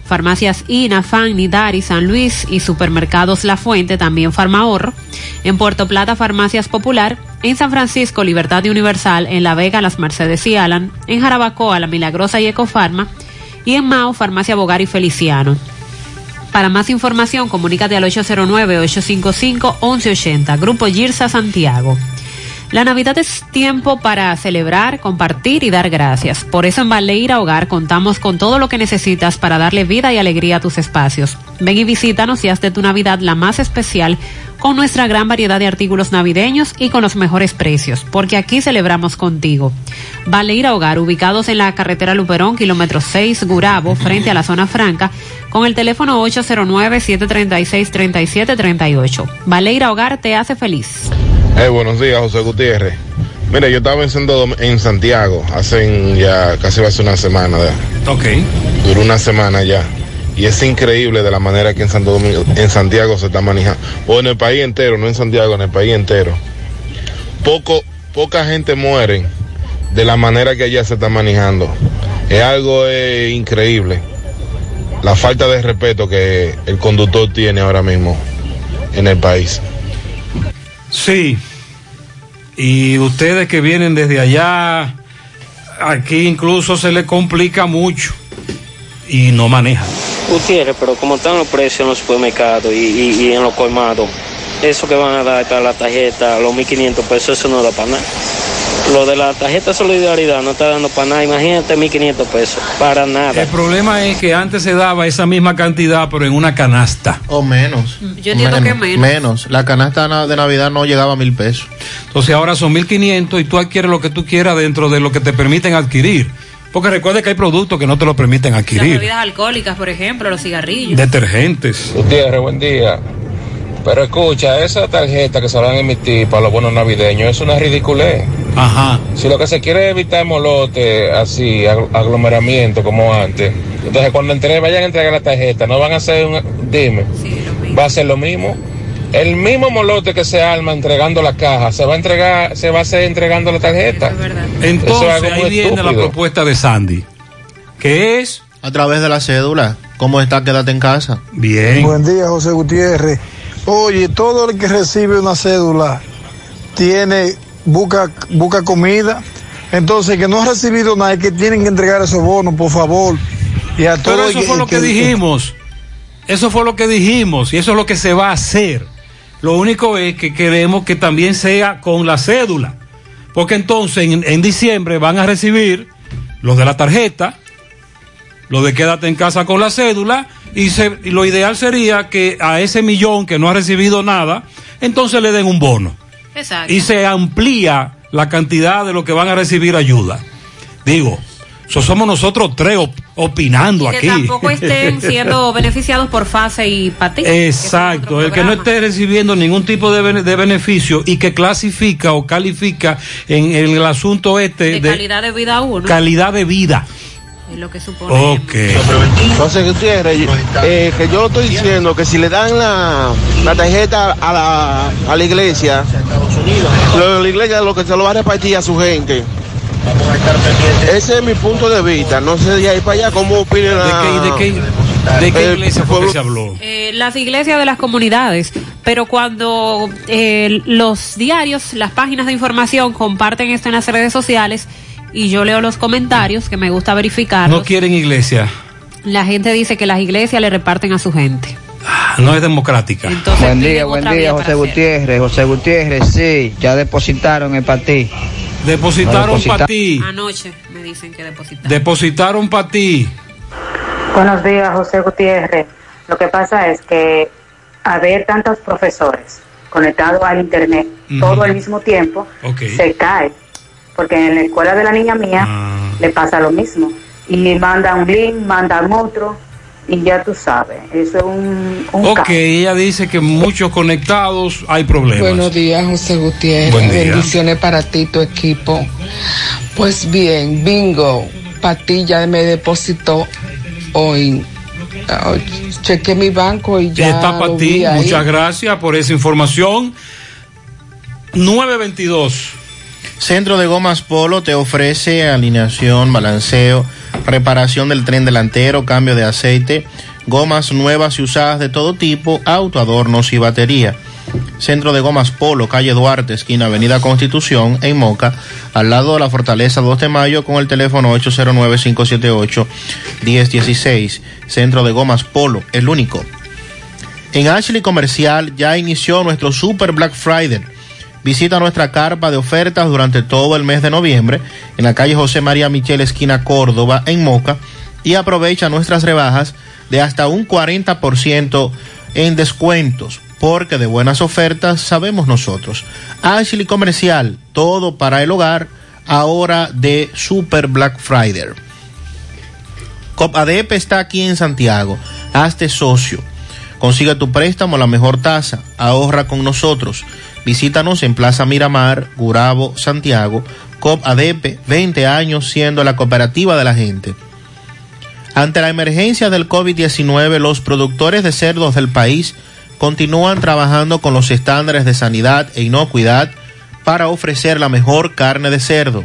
S25: Farmacias INA, FAN, Nidari, San Luis y Supermercados La Fuente, también Farmahorro. En Puerto Plata, Farmacias Popular. En San Francisco, Libertad Universal. En La Vega, Las Mercedes y Alan. En Jarabacoa, La Milagrosa y Ecofarma. Y en Mao, Farmacia Bogar y Feliciano. Para más información, comunícate al 809-855-1180. Grupo Girsa Santiago. La Navidad es tiempo para celebrar, compartir y dar gracias. Por eso en Baleira Hogar contamos con todo lo que necesitas para darle vida y alegría a tus espacios. Ven y visítanos y haz de tu Navidad la más especial con nuestra gran variedad de artículos navideños y con los mejores precios, porque aquí celebramos contigo. Baleira Hogar, ubicados en la carretera Luperón, kilómetro 6, Gurabo, frente a la zona franca, con el teléfono 809-736-3738. Baleira Hogar te hace feliz.
S71: Hey, buenos días, José Gutiérrez. Mira, yo estaba en, en Santiago hace ya casi hace una semana.
S3: Ok.
S71: Duró una semana ya. Y es increíble de la manera que en, Santo Domingo, en Santiago se está manejando. O en el país entero, no en Santiago, en el país entero. Poco, poca gente muere de la manera que allá se está manejando. Es algo eh, increíble. La falta de respeto que el conductor tiene ahora mismo en el país.
S3: Sí. Y ustedes que vienen desde allá, aquí incluso se les complica mucho y no manejan.
S72: Gutiérrez, pero como están los precios en los supermercados y, en los colmados, eso que van a dar para la tarjeta, los 1.500 pesos, eso no da para nada. Lo de la tarjeta solidaridad no está dando para nada. Imagínate 1.500 pesos. Para nada.
S3: El problema es que antes se daba esa misma cantidad, pero en una canasta.
S21: O menos.
S25: Yo entiendo que menos.
S21: Menos. La canasta de Navidad no llegaba a mil pesos.
S3: Entonces ahora son 1.500 y tú adquieres lo que tú quieras dentro de lo que te permiten adquirir. Porque recuerde que hay productos que no te lo permiten adquirir. Las
S25: bebidas alcohólicas, por ejemplo, los cigarrillos.
S3: Detergentes.
S71: Gutiérrez, buen día. Pero escucha, esa tarjeta que se van a emitir para los bonos navideños es una ridiculez.
S3: Ajá.
S71: Si lo que se quiere es evitar molote, así, aglomeramiento como antes. Entonces, cuando entre, vayan a entregar la tarjeta, no van a hacer un. Dime. va a ser lo mismo. El mismo molote que se arma entregando la caja, se va a entregar, se va a hacer entregando la tarjeta.
S3: Entonces, ahí viene la propuesta de Sandy. ¿Qué es?
S21: A través de la cédula. ¿Cómo está? Quédate en casa.
S3: Bien.
S73: Buen día, José Gutiérrez. Oye, todo el que recibe una cédula tiene, busca, busca comida. Entonces, que no ha recibido nada, es que tienen que entregar esos bonos, por favor.
S3: Y a Pero eso fue lo que, dijimos. Eso fue lo que dijimos y eso es lo que se va a hacer. Lo único es que queremos que también sea con la cédula. Porque entonces en, diciembre van a recibir los de la tarjeta, los de quédate en casa con la cédula y, lo ideal sería que a ese millón que no ha recibido nada, entonces le den un bono.
S25: Exacto.
S3: Y se amplía la cantidad de lo que van a recibir ayuda. Digo, eso somos nosotros tres opinando
S25: que
S3: aquí.
S25: tampoco estén siendo beneficiados por fase y patí.
S3: Exacto, el que no esté recibiendo ningún tipo de, de, beneficio y que clasifica o califica en, el asunto este
S25: de, calidad de vida uno.
S3: Calidad de vida.
S25: Es lo que supone.
S3: Ok.
S63: Entonces, Gutiérrez, eh, que yo estoy diciendo que si le dan la, la tarjeta a la, a la iglesia, la iglesia lo que se lo va a repartir a su gente. Ese es mi punto de vista. No sé de ahí para allá cómo opina la...
S3: ¿De qué, de qué, de qué iglesia fue que se habló?
S25: Eh, las iglesias de las comunidades. Pero cuando eh, los diarios, las páginas de información comparten esto en las redes sociales y yo leo los comentarios que me gusta verificar.
S3: No quieren iglesia.
S25: La gente dice que las iglesias le reparten a su gente.
S3: Ah, no es democrática.
S68: buen día, buen día, José Gutiérrez. José Gutiérrez, sí, ya depositaron el para ti.
S3: Depositaron para ti.
S25: Anoche me dicen que depositaron.
S3: Depositaron para ti.
S74: Buenos días, José Gutiérrez. Lo que pasa es que haber tantos profesores conectados al internet todo al mismo tiempo se cae. Porque en la escuela de la niña mía ah. le pasa lo mismo. Y manda un link, manda otro y ya tú sabes, eso es un...
S3: ok, ella dice que muchos conectados hay problemas.
S75: Buenos días, José Gutiérrez. Bendiciones para ti, tu equipo. Pues bien, bingo, Patilla me depositó hoy. cheque mi banco y ya.
S3: Está para ti, muchas gracias por esa información. 922.
S21: Centro de Gomas Polo te ofrece alineación, balanceo reparación del tren delantero, cambio de aceite, gomas nuevas y usadas de todo tipo, auto, adornos y batería. Centro de Gomas Polo, calle Duarte, esquina Avenida Constitución, en Moca, al lado de la Fortaleza 2 de Mayo, con el teléfono 809-578-1016. Centro de Gomas Polo, el único. En Ashley Comercial ya inició nuestro Super Black Friday Visita nuestra carpa de ofertas durante todo el mes de noviembre en la calle José María Michel, esquina Córdoba, en Moca, y aprovecha nuestras rebajas de hasta un 40% en descuentos, porque de buenas ofertas sabemos nosotros. Ashley Comercial, todo para el hogar, ahora de Super Black Friday. Copadep está aquí en Santiago. Hazte socio. Consiga tu préstamo a la mejor tasa. Ahorra con nosotros. Visítanos en Plaza Miramar, Gurabo, Santiago, COP ADP, 20 años siendo la cooperativa de la gente. Ante la emergencia del COVID-19, los productores de cerdos del país continúan trabajando con los estándares de sanidad e inocuidad para ofrecer la mejor carne de cerdo,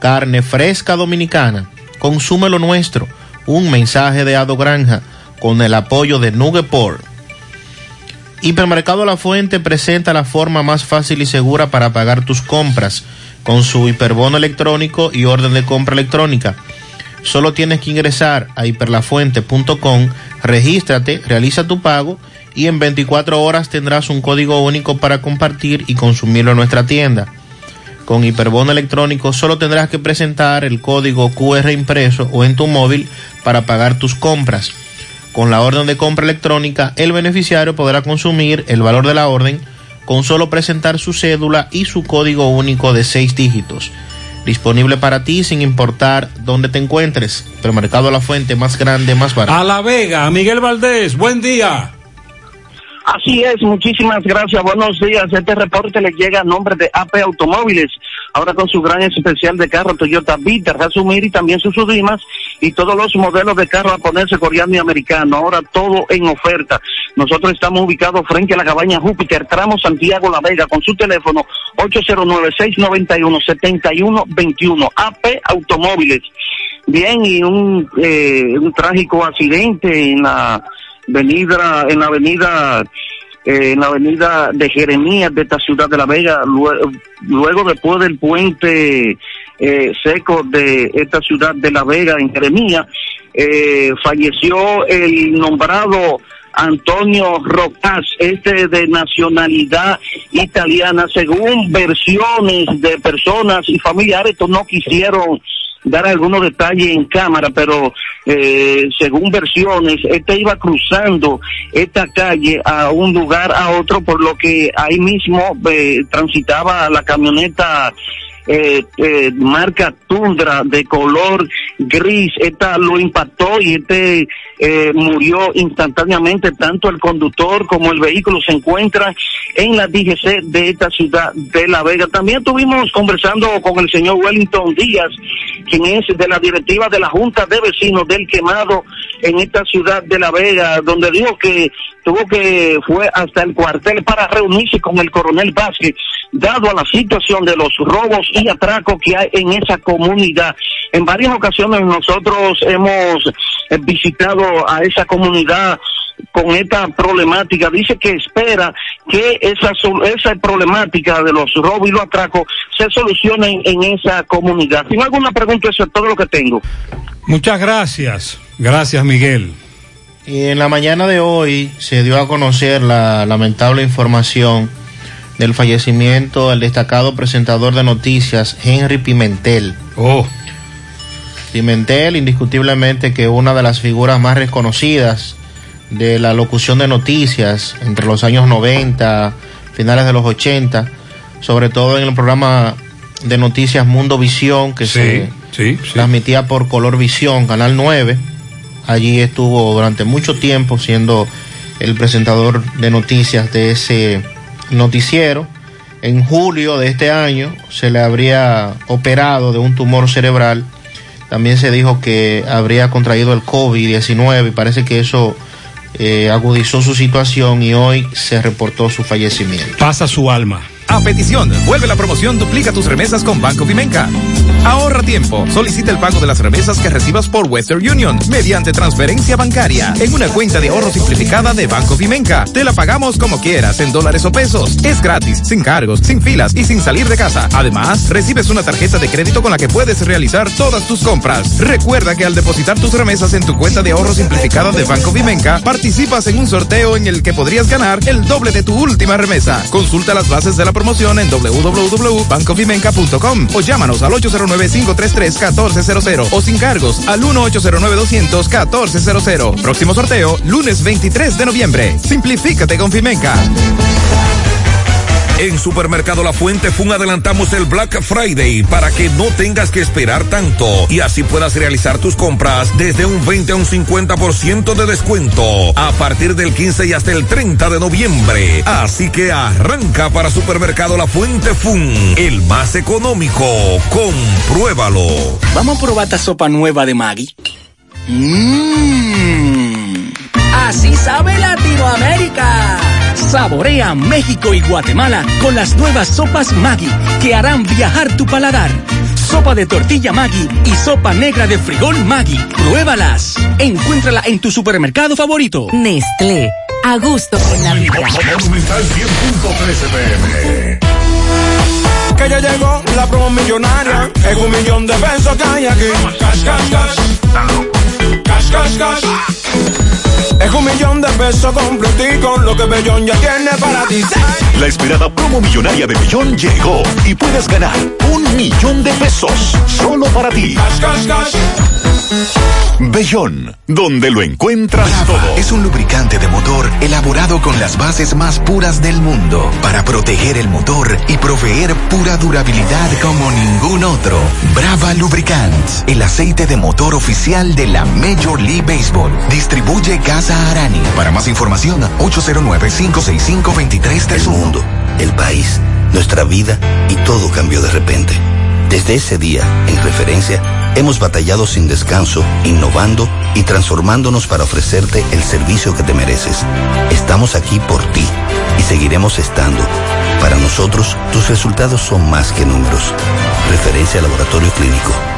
S21: carne fresca dominicana. Consume lo nuestro. Un mensaje de Ado Granja con el apoyo de Nugeport. Hipermercado La Fuente presenta la forma más fácil y segura para pagar tus compras con su hiperbono electrónico y orden de compra electrónica. Solo tienes que ingresar a hiperlafuente.com, regístrate, realiza tu pago y en 24 horas tendrás un código único para compartir y consumirlo en nuestra tienda. Con hiperbono electrónico solo tendrás que presentar el código QR impreso o en tu móvil para pagar tus compras. Con la orden de compra electrónica, el beneficiario podrá consumir el valor de la orden con solo presentar su cédula y su código único de seis dígitos. Disponible para ti sin importar dónde te encuentres. Supermercado La Fuente, más grande, más barato.
S3: A La Vega, Miguel Valdés, buen día.
S76: Así es, muchísimas gracias. Buenos días. Este reporte le llega a nombre de AP Automóviles. Ahora con su gran especial de carro Toyota Vita, Razumir y también sus Sudimas y todos los modelos de carro japonés, coreano y americano. Ahora todo en oferta. Nosotros estamos ubicados frente a la cabaña Júpiter, tramo Santiago La Vega, con su teléfono 809-691-7121. AP Automóviles. Bien, y un, eh, un trágico accidente en la avenida, en la avenida eh, en la avenida de Jeremías de esta ciudad de La Vega, luego, después del puente eh, seco de esta ciudad de La Vega en Jeremías, eh, falleció el nombrado Antonio Rocas, este de nacionalidad italiana, según versiones de personas y familiares, estos no quisieron dar algunos detalles en cámara, pero eh, según versiones, este iba cruzando esta calle a un lugar a otro, por lo que ahí mismo eh, transitaba la camioneta eh, eh, marca Tundra de color gris. Esta lo impactó y este eh, murió instantáneamente. Tanto el conductor como el vehículo se encuentran en la DGC de esta ciudad de La Vega. También estuvimos conversando con el señor Wellington Díaz, quien es de la directiva de la Junta de Vecinos del Quemado en esta ciudad de La Vega, donde dijo que tuvo que fue hasta el cuartel para reunirse con el coronel Vázquez, dado a la situación de los robos y atracos que hay en esa comunidad. En varias ocasiones nosotros hemos eh, visitado a esa comunidad con esta problemática. Dice que espera que esa, esa problemática de los robos y los atracos se solucionen en esa comunidad. Sin alguna pregunta, eso es todo lo que tengo.
S3: Muchas gracias. Gracias, Miguel.
S21: Y en la mañana de hoy se dio a conocer la lamentable información del fallecimiento del destacado presentador de noticias Henry Pimentel.
S3: Oh.
S21: Pimentel, indiscutiblemente que una de las figuras más reconocidas de la locución de noticias entre los años 90, finales de los 80, sobre todo en el programa de noticias Mundo Visión que se transmitía por Color Visión, Canal 9. Allí estuvo durante mucho tiempo siendo el presentador de noticias de ese noticiero. En julio de este año se le habría operado de un tumor cerebral. También se dijo que habría contraído el COVID-19 y parece que eso eh, agudizó su situación y hoy se reportó su fallecimiento.
S3: Pasa su alma.
S8: A petición, vuelve la promoción Duplica tus remesas con Banco Vimenca. Ahorra tiempo. Solicita el pago de las remesas que recibas por Western Union mediante transferencia bancaria en una cuenta de ahorro simplificada de Banco Vimenca. Te la pagamos como quieras, en dólares o pesos. Es gratis, sin cargos, sin filas y sin salir de casa. Además, recibes una tarjeta de crédito con la que puedes realizar todas tus compras. Recuerda que al depositar tus remesas en tu cuenta de ahorro simplificada de Banco Vimenca, participas en un sorteo en el que podrías ganar el doble de tu última remesa. Consulta las bases de la promoción en www.bancovimenca.com o llámanos al 809-533-1400 o sin cargos al 1-809-200-1400. Próximo sorteo, lunes 23 de noviembre. Simplifícate con Fimenca.
S17: En Supermercado La Fuente Fun adelantamos el Black Friday para que no tengas que esperar tanto y así puedas realizar tus compras desde un 20 a un 50% de descuento a partir del 15 y hasta el 30 de noviembre. Así que arranca para Supermercado La Fuente Fun, el más económico. Compruébalo.
S77: Vamos a probar esta sopa nueva de Maggie. Mmm. Así sabe Latinoamérica. Saborea México y Guatemala con las nuevas sopas Maggi que harán viajar tu paladar. Sopa de tortilla Maggi y sopa negra de frijol Maggi. Pruébalas. Encuéntrala en tu supermercado favorito.
S10: Nestlé. A gusto con la vida.
S78: Que ya llegó la promo millonaria. Es un millón de pesos que hay aquí. Cash, cash, cash. Cash, cash, cash. Es un millón de pesos completico, lo que Bellón ya tiene para ti.
S19: La esperada promo millonaria de Bellón llegó y puedes ganar un millón de pesos solo para ti.
S78: Cash, cash, cash.
S19: Bellón, donde lo encuentras
S15: Brava
S19: todo.
S15: Es un lubricante de motor elaborado con las bases más puras del mundo para proteger el motor y proveer pura durabilidad como ningún otro. Brava Lubricants, el aceite de motor oficial de la Major League Baseball. Distribuye Casa Arani. Para más información, 809-565-23
S11: El mundo, el país, nuestra vida y todo cambió de repente. Desde ese día, en referencia, hemos batallado sin descanso, innovando y transformándonos para ofrecerte el servicio que te mereces. Estamos aquí por ti y seguiremos estando. Para nosotros, tus resultados son más que números. Referencia Laboratorio Clínico.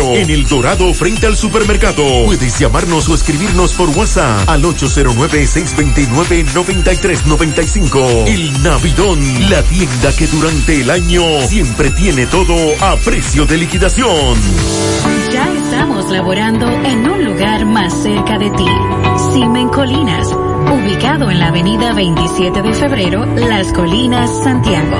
S19: en El Dorado frente al supermercado. Puedes llamarnos o escribirnos por WhatsApp al 809-629-9395. El Navidón, la tienda que durante el año siempre tiene todo a precio de liquidación.
S79: Ya estamos laborando en un lugar más cerca de ti. Simen Colinas ubicado en la avenida 27 de febrero, Las Colinas, Santiago.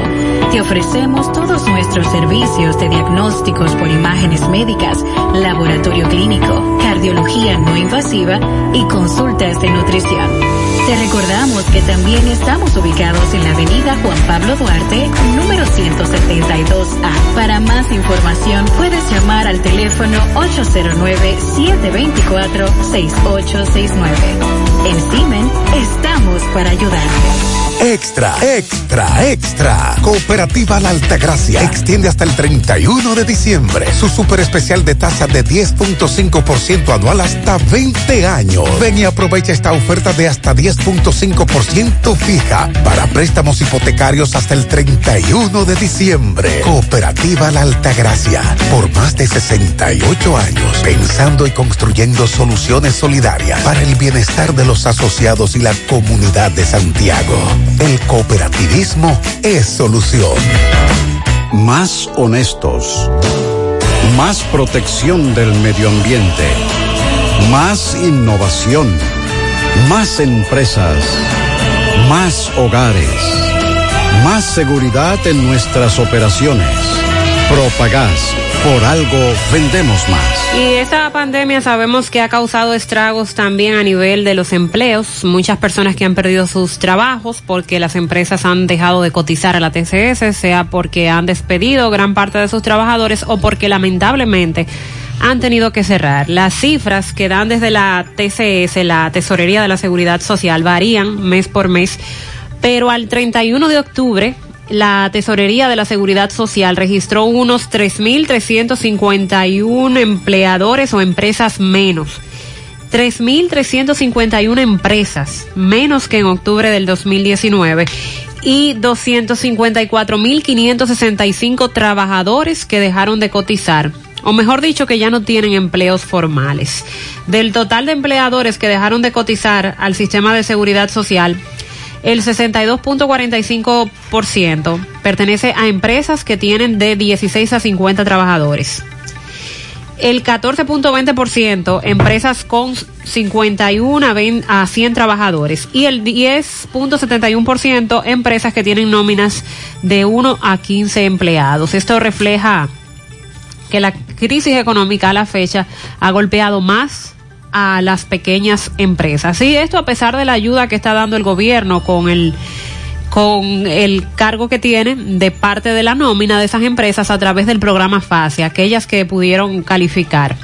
S79: Te ofrecemos todos nuestros servicios de diagnósticos por imágenes médicas, laboratorio clínico, cardiología no invasiva y consultas de nutrición. Te recordamos que también estamos ubicados en la avenida Juan Pablo Duarte, número 172A. Para más información puedes llamar al teléfono 809-724-6869. En Simen estamos para ayudarte.
S15: Extra, extra, extra. Cooperativa La Altagracia extiende hasta el 31 de diciembre su super especial de tasa de 10.5% anual hasta 20 años. Ven y aprovecha esta oferta de hasta 10.5% fija para préstamos hipotecarios hasta el 31 de diciembre. Cooperativa La Altagracia, por más de 68 años, pensando y construyendo soluciones solidarias para el bienestar de los asociados y la comunidad de Santiago. El cooperativismo es solución.
S80: Más honestos. Más protección del medio ambiente. Más innovación. Más empresas. Más hogares. Más seguridad en nuestras operaciones. Propagás. Por algo vendemos más.
S25: Y esta pandemia sabemos que ha causado estragos también a nivel de los empleos. Muchas personas que han perdido sus trabajos porque las empresas han dejado de cotizar a la TCS, sea porque han despedido gran parte de sus trabajadores o porque lamentablemente han tenido que cerrar. Las cifras que dan desde la TCS, la Tesorería de la Seguridad Social, varían mes por mes, pero al 31 de octubre la Tesorería de la Seguridad Social registró unos 3.351 empleadores o empresas menos. 3.351 empresas menos que en octubre del 2019 y 254.565 trabajadores que dejaron de cotizar o mejor dicho que ya no tienen empleos formales. Del total de empleadores que dejaron de cotizar al sistema de seguridad social, el 62.45% pertenece a empresas que tienen de 16 a 50 trabajadores. El 14.20% empresas con 51 a 100 trabajadores y el 10.71% empresas que tienen nóminas de 1 a 15 empleados. Esto refleja que la crisis económica a la fecha ha golpeado más a las pequeñas empresas. Y esto a pesar de la ayuda que está dando el gobierno con el con el cargo que tiene de parte de la nómina de esas empresas a través del programa FASE, aquellas que pudieron calificar.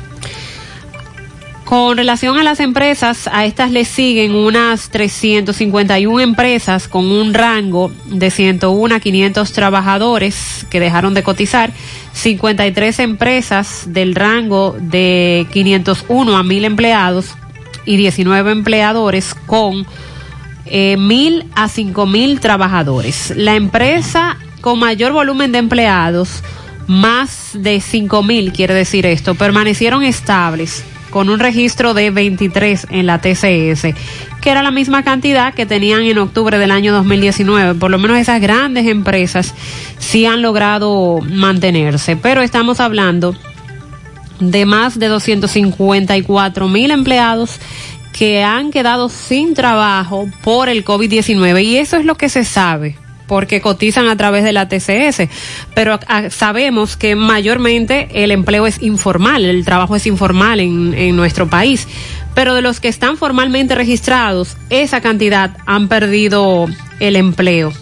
S25: Con relación a las empresas, a estas le siguen unas 351 empresas con un rango de 101 a 500 trabajadores que dejaron de cotizar 53 empresas del rango de 501 a 1000 empleados y 19 empleadores con eh, 1000 a 5000 trabajadores. La empresa con mayor volumen de empleados, más de 5000 quiere decir esto, permanecieron estables con un registro de 23 en la TCS, que era la misma cantidad que tenían en octubre del año 2019. Por lo menos esas grandes empresas sí han logrado mantenerse, pero estamos hablando de más de 254 mil empleados que han quedado sin trabajo por el COVID-19 y eso es lo que se sabe porque cotizan a través de la TCS, pero ah, sabemos que mayormente el empleo es informal, el trabajo es informal en, nuestro país, pero de los que están formalmente registrados, esa cantidad han perdido el empleo.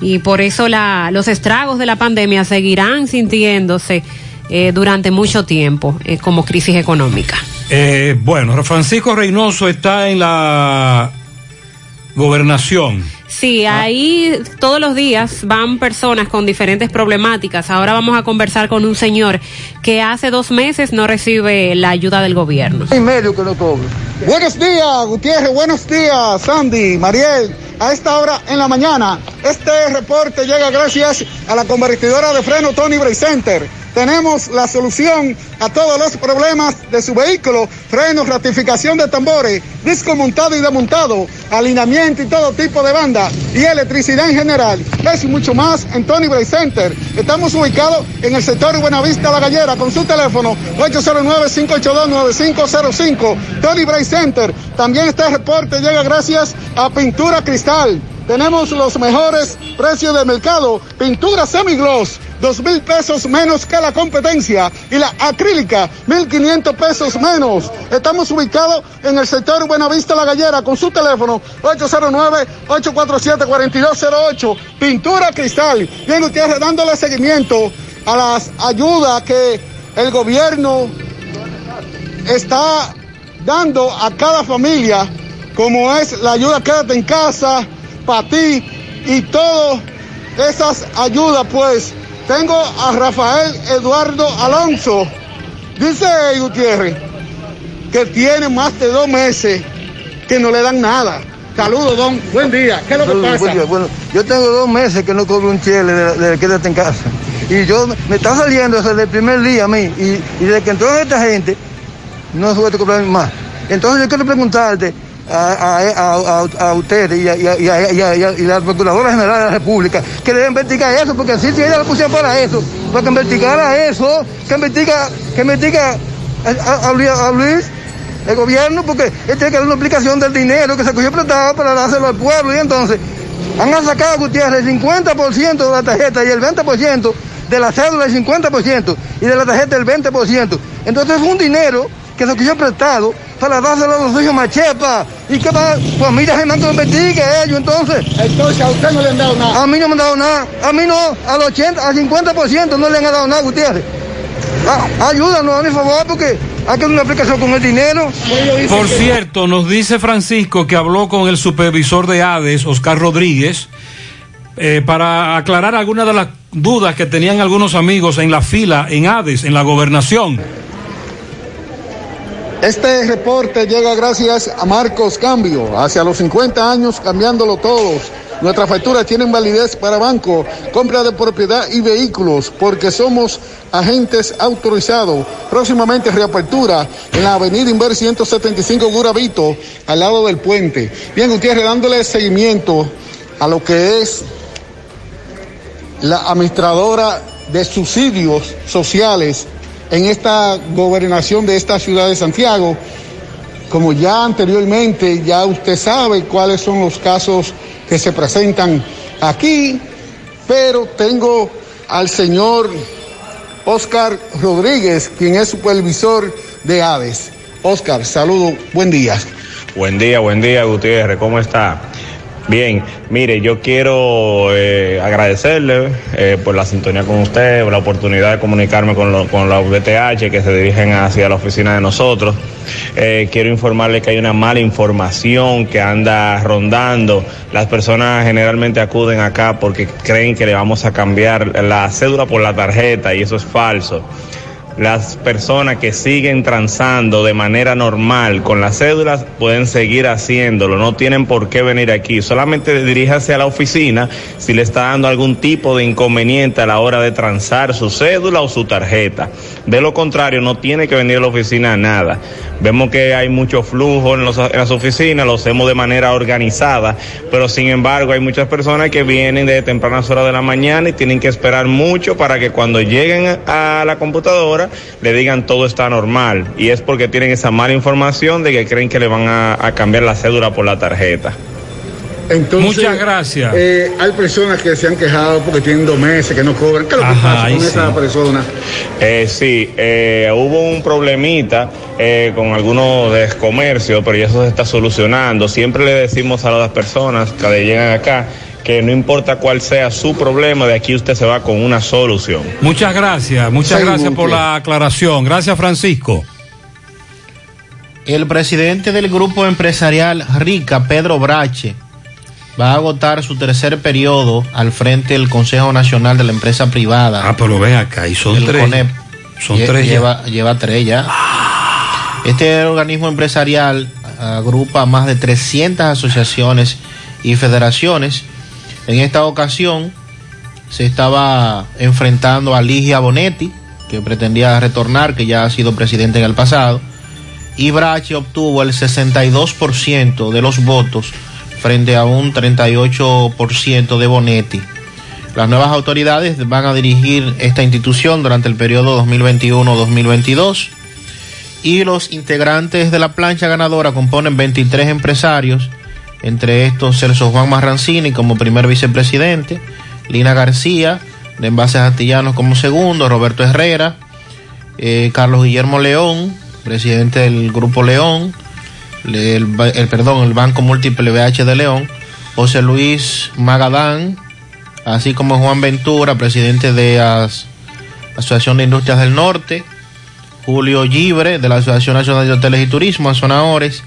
S25: Y por eso los estragos de la pandemia seguirán sintiéndose eh, durante mucho tiempo eh, como crisis económica.
S3: Eh, bueno, Francisco Reynoso está en la gobernación.
S25: Sí, ahí todos los días van personas con diferentes problemáticas. Ahora vamos a conversar con un señor que hace dos meses no recibe la ayuda del gobierno.
S81: Y medio que lo cobre. Buenos días, Gutiérrez. Buenos días, Sandy, Mariel. A esta hora en la mañana, este reporte llega gracias a la convertidora de freno Tony Bray Center tenemos la solución a todos los problemas de su vehículo, frenos, ratificación de tambores, disco montado y desmontado, alineamiento y todo tipo de banda y electricidad en general. Eso y mucho más en Tony Bray Center. Estamos ubicados en el sector Buenavista La Gallera con su teléfono 809-582-9505. Tony Bray Center. También este reporte llega gracias a Pintura Cristal. Tenemos los mejores precios de mercado. Pintura semigloss, dos mil pesos menos que la competencia. Y la acrílica, mil quinientos pesos menos. Estamos ubicados en el sector Buenavista La Gallera con su teléfono 809-847-4208. Pintura cristal. Bien, ustedes dándole seguimiento a las ayudas que el gobierno está dando a cada familia, como es la ayuda Quédate en casa para ti y todas esas ayudas, pues tengo a Rafael Eduardo Alonso. Dice Gutiérrez que tiene más de dos meses que no le dan nada. Saludos, don. Buen día. ¿Qué es lo que pasa?
S82: Bueno, yo tengo dos meses que no cobro un chile de, de, quédate en casa. Y yo me está saliendo desde el primer día a mí. Y, y desde que entró esta gente, no suelto cobrar más. Entonces yo quiero preguntarte, a, a, ustedes y a, la Procuradora General de la República que deben investigar eso, porque si ella la pusieron para eso, para que investigara eso, que investiga, que investiga a, Luis, el gobierno, porque él tiene que dar una explicación del dinero que se cogió prestado para dárselo al pueblo y entonces han sacado Gutiérrez el 50% de la tarjeta y el 20% de la cédula el 50% y de la tarjeta el 20%. Entonces es un dinero que se cogió prestado para dárselo a los hijos machepa. ¿Y qué va? Pues mira, que lo investigue ellos, entonces.
S81: Entonces, ¿a usted no le han dado nada?
S82: A mí no me han dado nada. A mí no, al 80, al 50% no le han dado nada, Gutiérrez. Ah, ayúdanos, a mi favor, porque hay que una aplicación con el dinero.
S3: Por cierto, nos dice Francisco que habló con el supervisor de ADES, Oscar Rodríguez, eh, para aclarar algunas de las dudas que tenían algunos amigos en la fila en ADES, en la gobernación.
S81: Este reporte llega gracias a Marcos Cambio, hacia los 50 años cambiándolo todos. Nuestras facturas tienen validez para banco, compra de propiedad y vehículos, porque somos agentes autorizados. Próximamente reapertura en la avenida Inver 175 Guravito, al lado del puente. Bien, Gutiérrez, dándole seguimiento a lo que es la administradora de subsidios sociales en esta gobernación de esta ciudad de Santiago. Como ya anteriormente, ya usted sabe cuáles son los casos que se presentan aquí, pero tengo al señor Oscar Rodríguez, quien es supervisor de Aves. Oscar, saludo, buen día.
S83: Buen día, buen día, Gutiérrez, ¿cómo está? Bien, mire, yo quiero eh, agradecerle eh, por la sintonía con usted, por la oportunidad de comunicarme con, los con la VTH que se dirigen hacia la oficina de nosotros. Eh, quiero informarle que hay una mala información que anda rondando. Las personas generalmente acuden acá porque creen que le vamos a cambiar la cédula por la tarjeta y eso es falso las personas que siguen transando de manera normal con las cédulas pueden seguir haciéndolo, no tienen por qué venir aquí, solamente diríjase a la oficina si le está dando algún tipo de inconveniente a la hora de transar su cédula o su tarjeta. De lo contrario, no tiene que venir a la oficina nada. Vemos que hay mucho flujo en, las oficinas, lo hacemos de manera organizada, pero sin embargo hay muchas personas que vienen de tempranas horas de la mañana y tienen que esperar mucho para que cuando lleguen a la computadora le digan todo está normal. Y es porque tienen esa mala información de que creen que le van a, cambiar la cédula por la tarjeta.
S3: Muchas gracias.
S81: Eh, hay personas que se han quejado porque tienen dos meses que no cobran. ¿Qué es lo que pasa con esa persona?
S83: Eh, sí, eh, hubo un problemita eh, con algunos descomercios, pero ya eso se está solucionando. Siempre le decimos a las personas que llegan acá que no importa cuál sea su problema, de aquí usted se va con una solución.
S3: Muchas gracias, muchas gracias por la aclaración. Gracias, Francisco.
S21: El presidente del grupo empresarial Rica, Pedro Brache, va a agotar su tercer periodo al frente del Consejo Nacional de la Empresa Privada.
S3: Ah, pero ve acá, y son tres.
S21: son tres lleva, lleva tres ya. Este organismo empresarial agrupa más de 300 asociaciones y federaciones en esta ocasión se estaba enfrentando a Ligia Bonetti, que pretendía retornar, que ya ha sido presidente en el pasado. Y Brache obtuvo el 62% de los votos frente a un 38% de Bonetti. Las nuevas autoridades van a dirigir esta institución durante el periodo 2021-2022 y los integrantes de la plancha ganadora componen 23 empresarios, entre estos Celso Juan Marrancini como primer vicepresidente, Lina García de Envases Antillanos como segundo, Roberto Herrera, eh, Carlos Guillermo León, presidente del Grupo León, el, el, perdón, el Banco Múltiple BH de León, José Luis Magadán, así como Juan Ventura, presidente de la Asociación de Industrias del Norte, Julio Libre, de la Asociación Nacional de Hoteles y Turismo, Azonadores,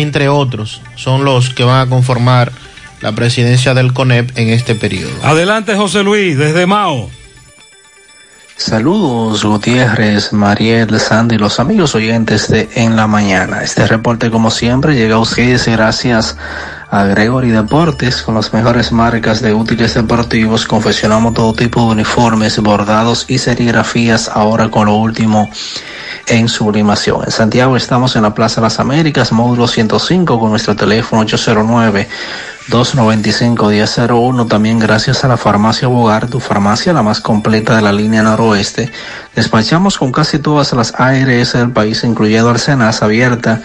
S21: entre otros, son los que van a conformar la presidencia del CONEP en este periodo.
S3: Adelante, José Luis, desde Mao.
S84: Saludos Gutiérrez, Mariel, Sandy, los amigos oyentes de En la Mañana. Este reporte como siempre llega a ustedes gracias a Gregory Deportes con las mejores marcas de útiles deportivos. Confeccionamos todo tipo de uniformes, bordados y serigrafías ahora con lo último en sublimación. En Santiago estamos en la Plaza de las Américas, módulo 105 con nuestro teléfono 809 295-1001. También gracias a la farmacia Bogar, tu farmacia la más completa de la línea noroeste. Despachamos con casi todas las ARS del país, incluyendo Arsenas, abierta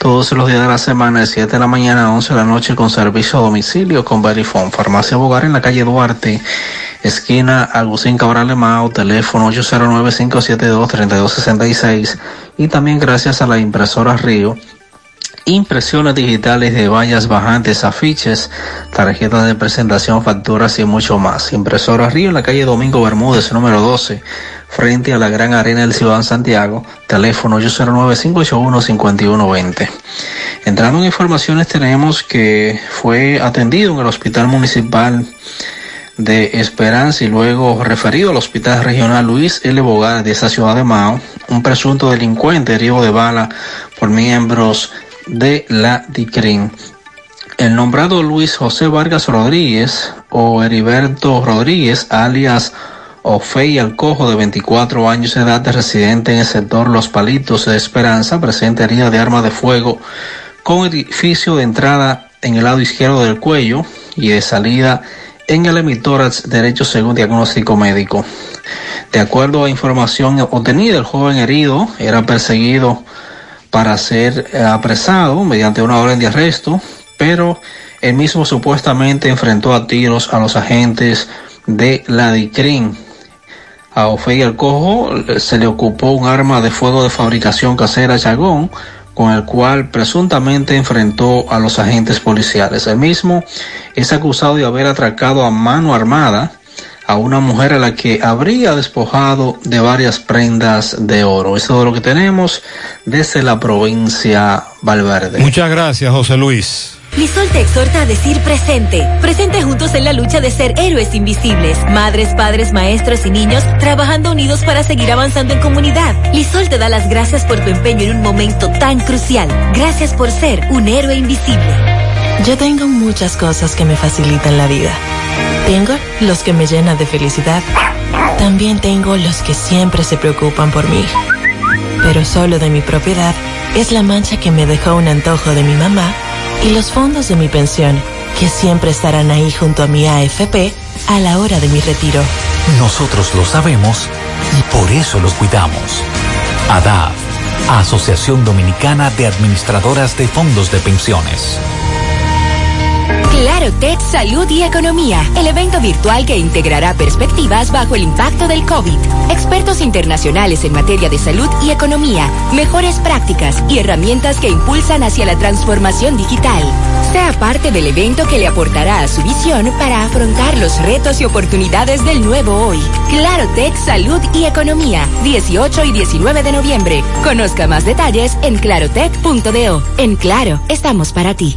S84: todos los días de la semana, de 7 de la mañana a 11 de la noche, con servicio a domicilio con Verifone. Farmacia Bogar en la calle Duarte, esquina Agustín Cabral Mao, teléfono 809-572-3266. Y también gracias a la impresora Río impresiones digitales de vallas bajantes, afiches, tarjetas de presentación, facturas y mucho más. Impresora Río en la calle Domingo Bermúdez, número 12, frente a la Gran Arena del Ciudad Santiago, teléfono 809-581-5120. Entrando en informaciones tenemos que fue atendido en el Hospital Municipal de Esperanza y luego referido al Hospital Regional Luis L. Bogar de esa ciudad de Mao, un presunto delincuente herido de bala por miembros de la DICRIN. El nombrado Luis José Vargas Rodríguez o Heriberto Rodríguez, alias Ofei Alcojo, de 24 años de edad, residente en el sector Los Palitos de Esperanza, presente herida de arma de fuego con edificio de entrada en el lado izquierdo del cuello y de salida en el emitórax derecho según diagnóstico médico. De acuerdo a información obtenida, el joven herido era perseguido para ser eh, apresado mediante una orden de arresto, pero él mismo supuestamente enfrentó a tiros a los agentes de la DICRIN. A Ofei el Cojo eh, se le ocupó un arma de fuego de fabricación casera Chagón, con el cual presuntamente enfrentó a los agentes policiales. El mismo es acusado de haber atracado a mano armada a una mujer a la que habría despojado de varias prendas de oro. Eso es todo lo que tenemos desde la provincia Valverde.
S3: Muchas gracias, José Luis.
S7: Lisol te exhorta a decir presente. Presente juntos en la lucha de ser héroes invisibles. Madres, padres, maestros y niños trabajando unidos para seguir avanzando en comunidad. Lisol te da las gracias por tu empeño en un momento tan crucial. Gracias por ser un héroe invisible.
S85: Yo tengo muchas cosas que me facilitan la vida tengo los que me llenan de felicidad. También tengo los que siempre se preocupan por mí. Pero solo de mi propiedad es la mancha que me dejó un antojo de mi mamá y los fondos de mi pensión, que siempre estarán ahí junto a mi AFP a la hora de mi retiro.
S86: Nosotros lo sabemos y por eso los cuidamos. ADAF, Asociación Dominicana de Administradoras de Fondos de Pensiones.
S7: Claro Tech Salud y Economía, el evento virtual que integrará perspectivas bajo el impacto del COVID. Expertos internacionales en materia de salud y economía, mejores prácticas y herramientas que impulsan hacia la transformación digital. Sea parte del evento que le aportará a su visión para afrontar los retos y oportunidades del nuevo hoy. Claro Tech Salud y Economía, 18 y 19 de noviembre. Conozca más detalles en clarotech.do. En Claro, estamos para ti.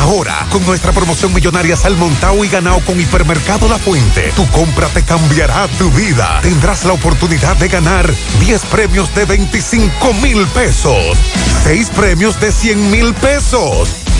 S19: Ahora, con nuestra promoción millonaria Salmontao y ganado con Hipermercado La Fuente, tu compra te cambiará tu vida. Tendrás la oportunidad de ganar 10 premios de 25 mil pesos, 6 premios de 100 mil pesos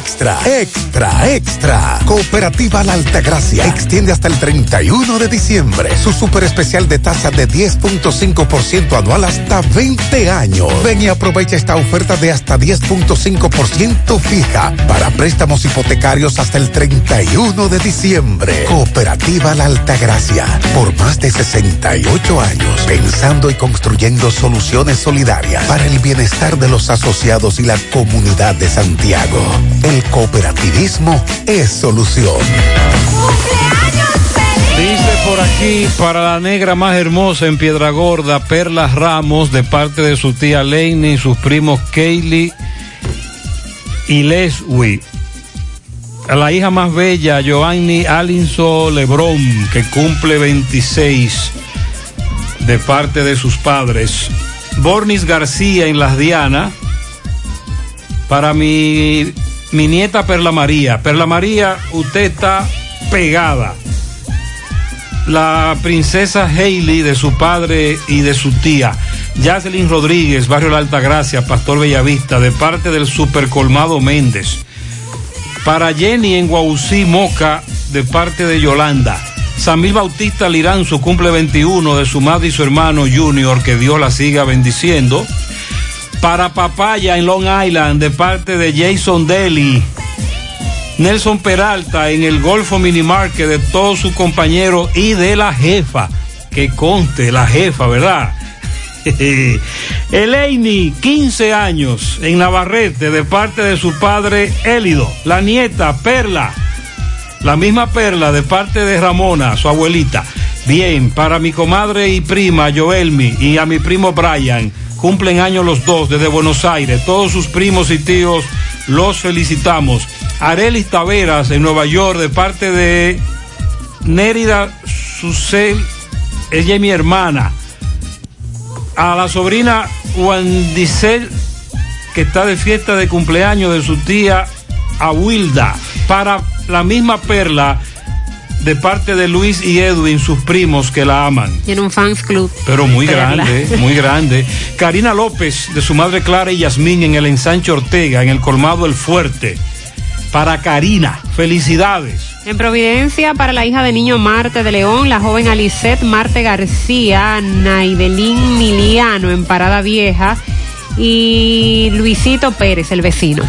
S19: Extra, extra, extra. Cooperativa La Altagracia extiende hasta el 31 de diciembre su super especial de tasa de 10.5% anual hasta 20 años. Ven y aprovecha esta oferta de hasta 10.5% fija para préstamos hipotecarios hasta el 31 de diciembre. Cooperativa La Altagracia, por más de 68 años, pensando y construyendo soluciones solidarias para el bienestar de los asociados y la comunidad de Santiago. El cooperativismo es solución.
S3: Dice por aquí, para la negra más hermosa en Piedra Gorda, Perla Ramos, de parte de su tía Laney y sus primos Kaylee y Leslie. A la hija más bella, Joanny Alinson Lebrón, que cumple 26, de parte de sus padres. Bornis García en Las Dianas, para mi, mi nieta Perla María. Perla María, usted está pegada la princesa Hailey de su padre y de su tía. Jacqueline Rodríguez, Barrio La Altagracia, Pastor Bellavista, de parte del Super Colmado Méndez. Para Jenny en Guausí, Moca, de parte de Yolanda. Samil Bautista Liranzo cumple 21 de su madre y su hermano Junior, que Dios la siga bendiciendo. Para Papaya en Long Island, de parte de Jason Daly. Nelson Peralta en el Golfo Mini Market de todos sus compañeros y de la jefa. Que conste, la jefa, ¿verdad? Eleini, 15 años, en Navarrete, de parte de su padre Élido. La nieta, Perla. La misma Perla, de parte de Ramona, su abuelita. Bien, para mi comadre y prima Joelmi y a mi primo Brian, cumplen años los dos desde Buenos Aires. Todos sus primos y tíos los felicitamos. Arelis Taveras en Nueva York, de parte de Nérida Susel, ella es mi hermana. A la sobrina Wandicel, que está de fiesta de cumpleaños de su tía Awilda. Para la misma Perla, de parte de Luis y Edwin, sus primos que la aman.
S25: Tiene un fans club.
S3: Pero muy
S25: Perla.
S3: grande, muy grande. Karina López, de su madre Clara y Yasmín en el ensanche Ortega, en el colmado El Fuerte. Para Karina, felicidades.
S25: En Providencia, para la hija de niño Marte de León, la joven Alicet Marte García, Naidelín Miliano en Parada Vieja y Luisito Pérez, el vecino.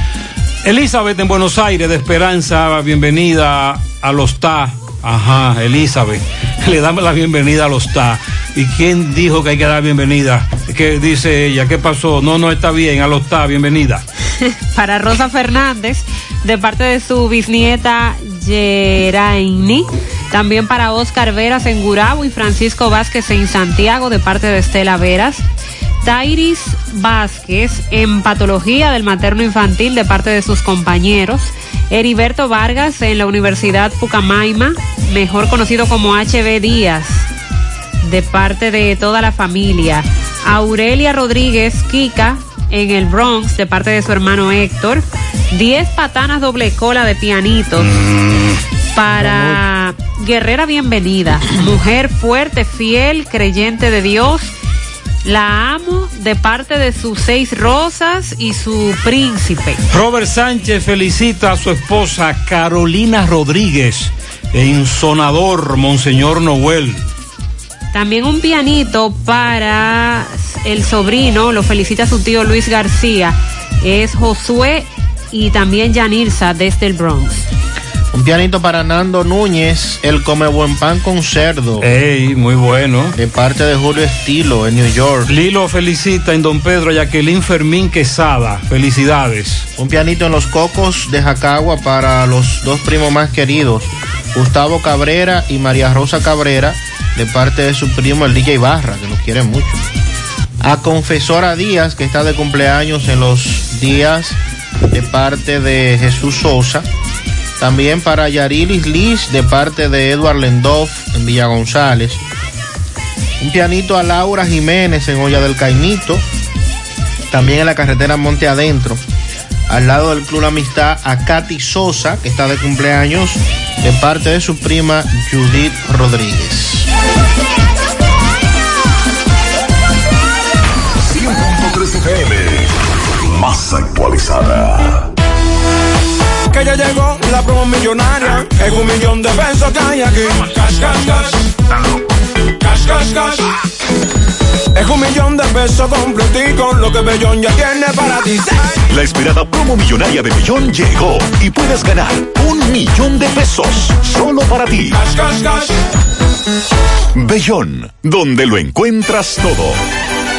S3: Elizabeth en Buenos Aires, de Esperanza, bienvenida a los TA. Ajá, Elizabeth, le damos la bienvenida a los TA. ¿Y quién dijo que hay que dar bienvenida? ¿Qué dice ella? ¿Qué pasó? No, no está bien, a los TA, bienvenida.
S25: para Rosa Fernández, de parte de su bisnieta Geraini. También para Oscar Veras en Gurabo y Francisco Vázquez en Santiago, de parte de Estela Veras. Tairis Vázquez en Patología del Materno Infantil, de parte de sus compañeros. Heriberto Vargas en la Universidad Pucamaima, mejor conocido como HB Díaz, de parte de toda la familia. Aurelia Rodríguez Kika en el Bronx, de parte de su hermano Héctor. 10 patanas doble cola de pianitos. Para Guerrera Bienvenida, mujer fuerte, fiel, creyente de Dios. La amo de parte de sus seis rosas y su príncipe.
S3: Robert Sánchez felicita a su esposa Carolina Rodríguez, en Sonador, Monseñor Noel.
S25: También un pianito para el sobrino, lo felicita su tío Luis García, es Josué y también Yanirza desde el Bronx.
S21: Un pianito para Nando Núñez, el come buen pan con cerdo.
S3: Ey, muy bueno.
S21: De parte de Julio Estilo en New York.
S3: Lilo felicita en Don Pedro Jacqueline Fermín Quesada. Felicidades.
S21: Un pianito en los cocos de Jacagua para los dos primos más queridos, Gustavo Cabrera y María Rosa Cabrera, de parte de su primo el DJ Barra, que los quiere mucho. A Confesora Díaz, que está de cumpleaños en los días de parte de Jesús Sosa. También para Yarilis Liz de parte de Edward Lendoff en Villa González. Un pianito a Laura Jiménez en Olla del Caimito. También en la carretera Monte Adentro. Al lado del Club Amistad a Katy Sosa, que está de cumpleaños, de parte de su prima Judith Rodríguez.
S87: 100.3 FM, más actualizada
S88: que ya llegó la promo millonaria. Es un millón de pesos que hay aquí. Cash, cash, cash. Cash, cash, cash. Es un millón de pesos completico, lo que Bellón ya tiene para ti.
S87: La esperada promo millonaria de Bellón llegó y puedes ganar un millón de pesos solo para ti.
S88: Cash, cash, cash.
S87: Bellón, donde lo encuentras todo.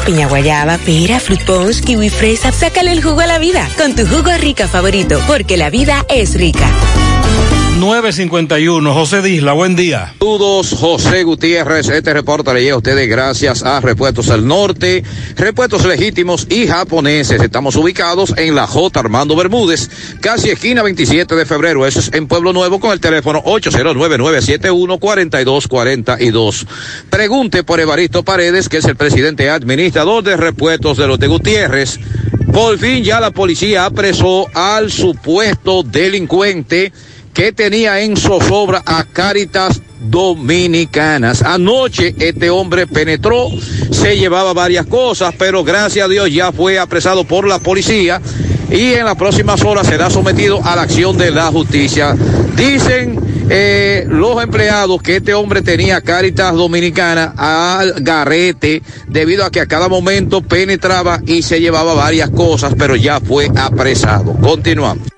S89: piña guayaba, pera, fruit punch, kiwi fresa. Sácale el jugo a la vida con tu jugo rica favorito, porque la vida es rica.
S3: 951, José Disla, buen día.
S90: Saludos, José Gutiérrez. Este reporte le llega a ustedes gracias a Repuestos del Norte, Repuestos Legítimos y Japoneses. Estamos ubicados en la J. Armando Bermúdez, casi esquina 27 de febrero. Eso es en Pueblo Nuevo con el teléfono 809-971-4242. Pregunte por Evaristo Paredes, que es el presidente administrador de Repuestos de los de Gutiérrez. Por fin ya la policía apresó al supuesto delincuente que tenía en zozobra a Cáritas Dominicanas. Anoche este hombre penetró, se llevaba varias cosas, pero gracias a Dios ya fue apresado por la policía y en las próximas horas será sometido a la acción de la justicia. Dicen eh, los empleados que este hombre tenía Cáritas Dominicana al garete debido a que a cada momento penetraba y se llevaba varias cosas, pero ya fue apresado. Continuamos.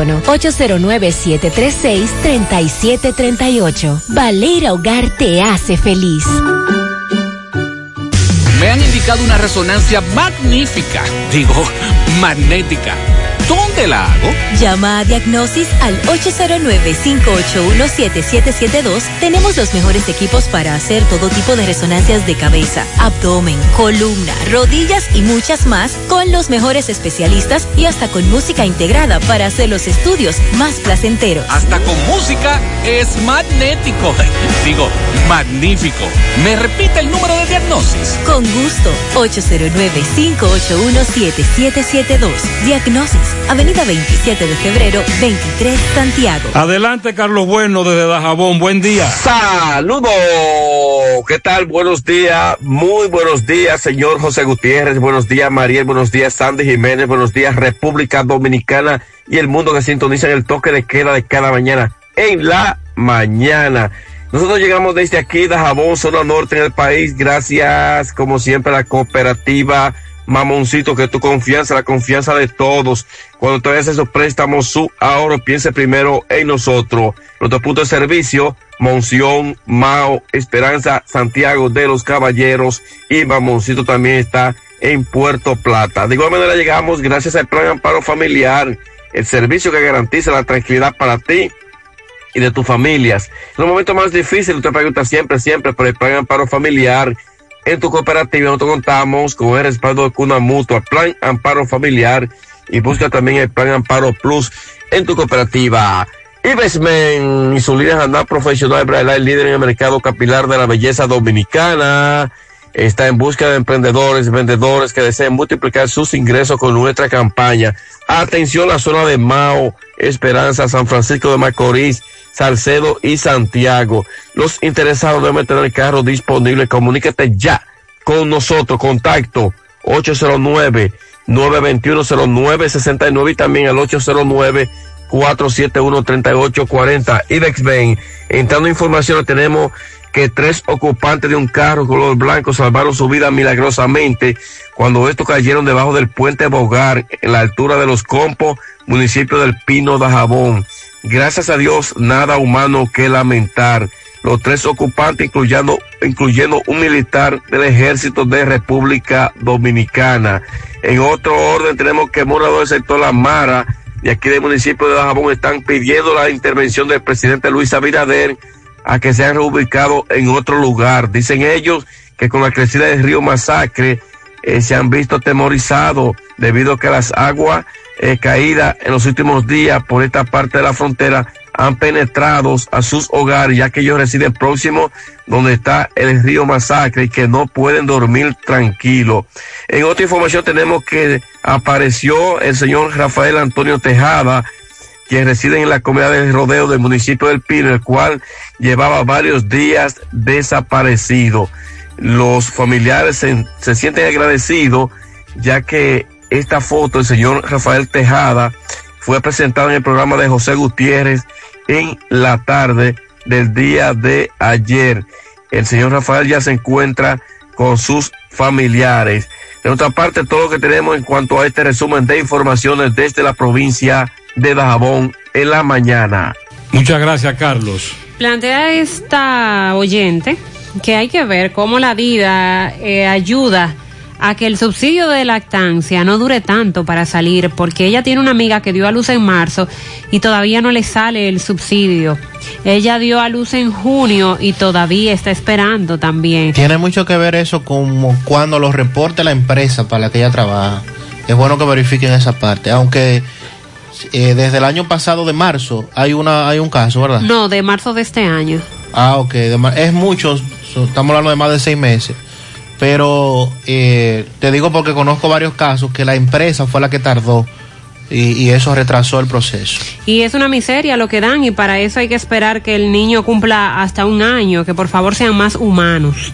S7: 809-736-3738. Valera Hogar te hace feliz.
S91: Me han indicado una resonancia magnífica, digo, magnética. ¿Dónde la hago?
S7: Llama a Diagnosis al 809-581-7772. Tenemos los mejores equipos para hacer todo tipo de resonancias de cabeza, abdomen, columna, rodillas y muchas más con los mejores especialistas y hasta con música integrada para hacer los estudios más placenteros.
S91: Hasta con música es magnético. Digo, magnífico. ¿Me repite el número de diagnosis?
S7: Con gusto. 809-581-7772. Diagnosis. Avenida 27 de febrero, 23 Santiago.
S3: Adelante, Carlos Bueno, desde Dajabón. Buen día.
S30: Saludos,
S92: ¿qué tal? Buenos días, muy buenos días, señor José Gutiérrez, buenos días, Mariel, buenos días, Sandy Jiménez, buenos días, República Dominicana y el mundo que sintoniza en el toque de queda de cada mañana, en la mañana. Nosotros llegamos desde aquí, de Jabón, zona norte en el país, gracias, como siempre, a la cooperativa Mamoncito, que tu confianza, la confianza de todos. Cuando te a esos préstamos, su ahorro, piense primero en nosotros. Nuestro punto de servicio, Monción, Mao, Esperanza, Santiago de los Caballeros y Mamoncito también está en Puerto Plata. De igual manera llegamos gracias al Plan Amparo Familiar, el servicio que garantiza la tranquilidad para ti y de tus familias. En los momentos más difíciles, usted pregunta siempre, siempre por el Plan Amparo Familiar en tu cooperativa nosotros contamos con el respaldo de Cuna Mutua, Plan Amparo Familiar y busca también el Plan Amparo Plus en tu cooperativa. Ibesmen y su líder andar profesional, el líder en el mercado capilar de la belleza dominicana. Está en busca de emprendedores, vendedores que deseen multiplicar sus ingresos con nuestra campaña. Atención, la zona de Mao, Esperanza, San Francisco de Macorís, Salcedo y Santiago. Los interesados deben tener el carro disponible. Comuníquete ya con nosotros. Contacto 809-921-0969 y también al 809-471-3840. IBEX Ben. Entrando información, tenemos que tres ocupantes de un carro color blanco salvaron su vida milagrosamente cuando estos cayeron debajo del puente Bogar en la altura de los Compos, municipio del Pino de Jabón. Gracias a Dios, nada humano que lamentar. Los tres ocupantes, incluyendo, incluyendo un militar del ejército de República Dominicana. En otro orden, tenemos que moradores del sector La Mara de aquí del municipio de Dajabón están pidiendo la intervención del presidente Luis Abinader a que sean reubicados en otro lugar. Dicen ellos que con la crecida del río Masacre eh, se han visto atemorizados debido a que las aguas eh, caídas en los últimos días por esta parte de la frontera han penetrado a sus hogares, ya que ellos residen próximo donde está el río Masacre y que no pueden dormir tranquilo. En otra información tenemos que apareció el señor Rafael Antonio Tejada, quien reside en la comunidad del rodeo del municipio del Pino, el cual llevaba varios días desaparecido. Los familiares se, sienten agradecidos ya que esta foto del señor Rafael Tejada fue presentada en el programa de José Gutiérrez en la tarde del día de ayer. El señor Rafael ya se encuentra con sus familiares. De otra parte, todo lo que tenemos en cuanto a este resumen de informaciones desde la provincia de Dajabón en la mañana.
S3: Muchas gracias, Carlos.
S25: Plantea esta oyente que hay que ver cómo la vida eh, ayuda a que el subsidio de lactancia no dure tanto para salir, porque ella tiene una amiga que dio a luz en marzo y todavía no le sale el subsidio. Ella dio a luz en junio y todavía está esperando también.
S21: Tiene mucho que ver eso con cuando lo reporte la empresa para la que ella trabaja. Es bueno que verifiquen esa parte, aunque eh, desde el año pasado de marzo hay una hay un caso, ¿verdad?
S25: No, de marzo de este año.
S21: Ah, ok, es mucho, estamos hablando de más de seis meses pero eh, te digo porque conozco varios casos que la empresa fue la que tardó y, y, eso retrasó el proceso.
S25: Y es una miseria lo que dan y para eso hay que esperar que el niño cumpla hasta un año, que por favor sean más humanos.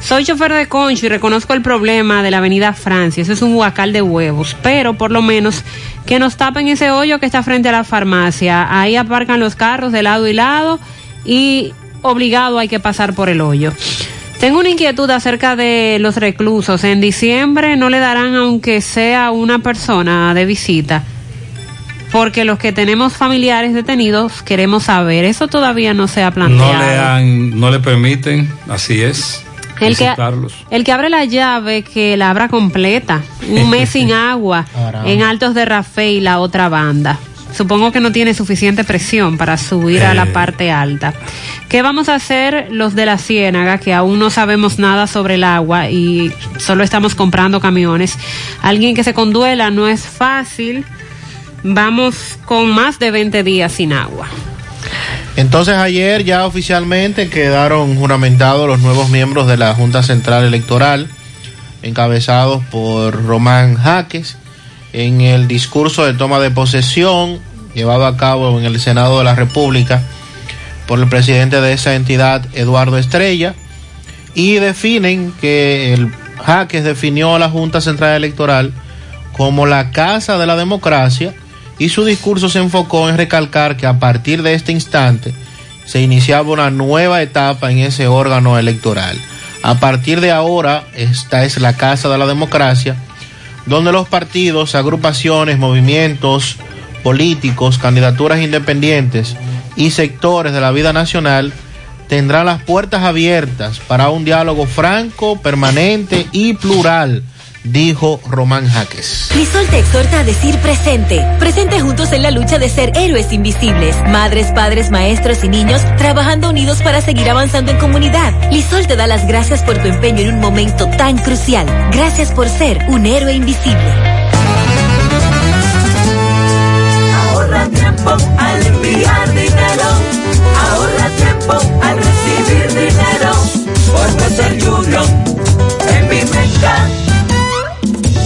S25: Soy chofer de concho y reconozco el problema de la avenida Francia, eso es un huacal de huevos, pero por lo menos que nos tapen ese hoyo que está frente a la farmacia, ahí aparcan los carros de lado y lado y obligado hay que pasar por el hoyo. Tengo una inquietud acerca de los reclusos. En diciembre no le darán aunque sea una persona de visita. Porque los que tenemos familiares detenidos queremos saber. Eso todavía no se ha planteado.
S3: No le, han, no le permiten, así es.
S25: El que, el que abre la llave, que la abra completa. Un mes sin agua en Altos de Rafael y la otra banda. Supongo que no tiene suficiente presión para subir a la parte alta. ¿Qué vamos a hacer los de la Ciénaga, que aún no sabemos nada sobre el agua y solo estamos comprando camiones? Alguien que se conduela no es fácil. Vamos con más de 20 días sin agua.
S21: Entonces ayer ya oficialmente quedaron juramentados los nuevos miembros de la Junta Central Electoral, encabezados por Román Jaques en el discurso de toma de posesión llevado a cabo en el Senado de la República por el presidente de esa entidad, Eduardo Estrella. y definen que el Jaques definió a la Junta Central Electoral como la casa de la democracia y su discurso se enfocó en recalcar que a partir de este instante se iniciaba una nueva etapa en ese órgano electoral. A partir de ahora, esta es la casa de la democracia, donde los partidos, agrupaciones, movimientos políticos, candidaturas independientes y sectores de la vida nacional tendrán las puertas abiertas para un diálogo franco, permanente y plural dijo Román Jaques.
S7: Lisol te exhorta a decir presente. Presente juntos en la lucha de ser héroes invisibles. Madres, padres, maestros y niños trabajando unidos para seguir avanzando en comunidad. Lisol te da las gracias por tu empeño en un momento tan crucial. Gracias por ser un héroe invisible.
S93: Ahorra tiempo al enviar dinero. Ahorra tiempo al recibir dinero. Por ser Junior en mi mercado.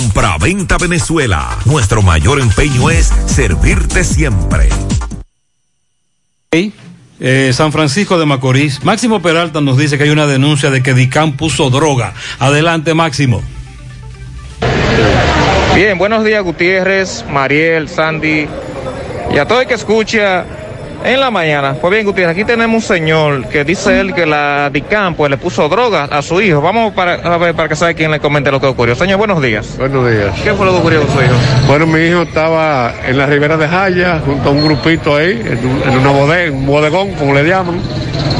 S17: Compra-venta Venezuela. Nuestro mayor empeño es servirte siempre.
S3: Eh, San Francisco de Macorís. Máximo Peralta nos dice que hay una denuncia de que Dicam puso droga. Adelante, Máximo.
S30: Bien, buenos días Gutiérrez, Mariel, Sandy y a todo el que escucha en la mañana. Pues bien, Gutiérrez, aquí tenemos un señor que dice él que la DICAM pues le puso droga a su hijo. Vamos para, a ver para que sabe quién le comente lo que ocurrió. Señor, buenos días.
S94: Buenos días.
S30: ¿Qué fue lo que ocurrió con su hijo?
S94: Bueno, mi hijo estaba en la ribera de Jaya, junto a un grupito ahí, en, un- en una bodega, un bodegón, como le llaman.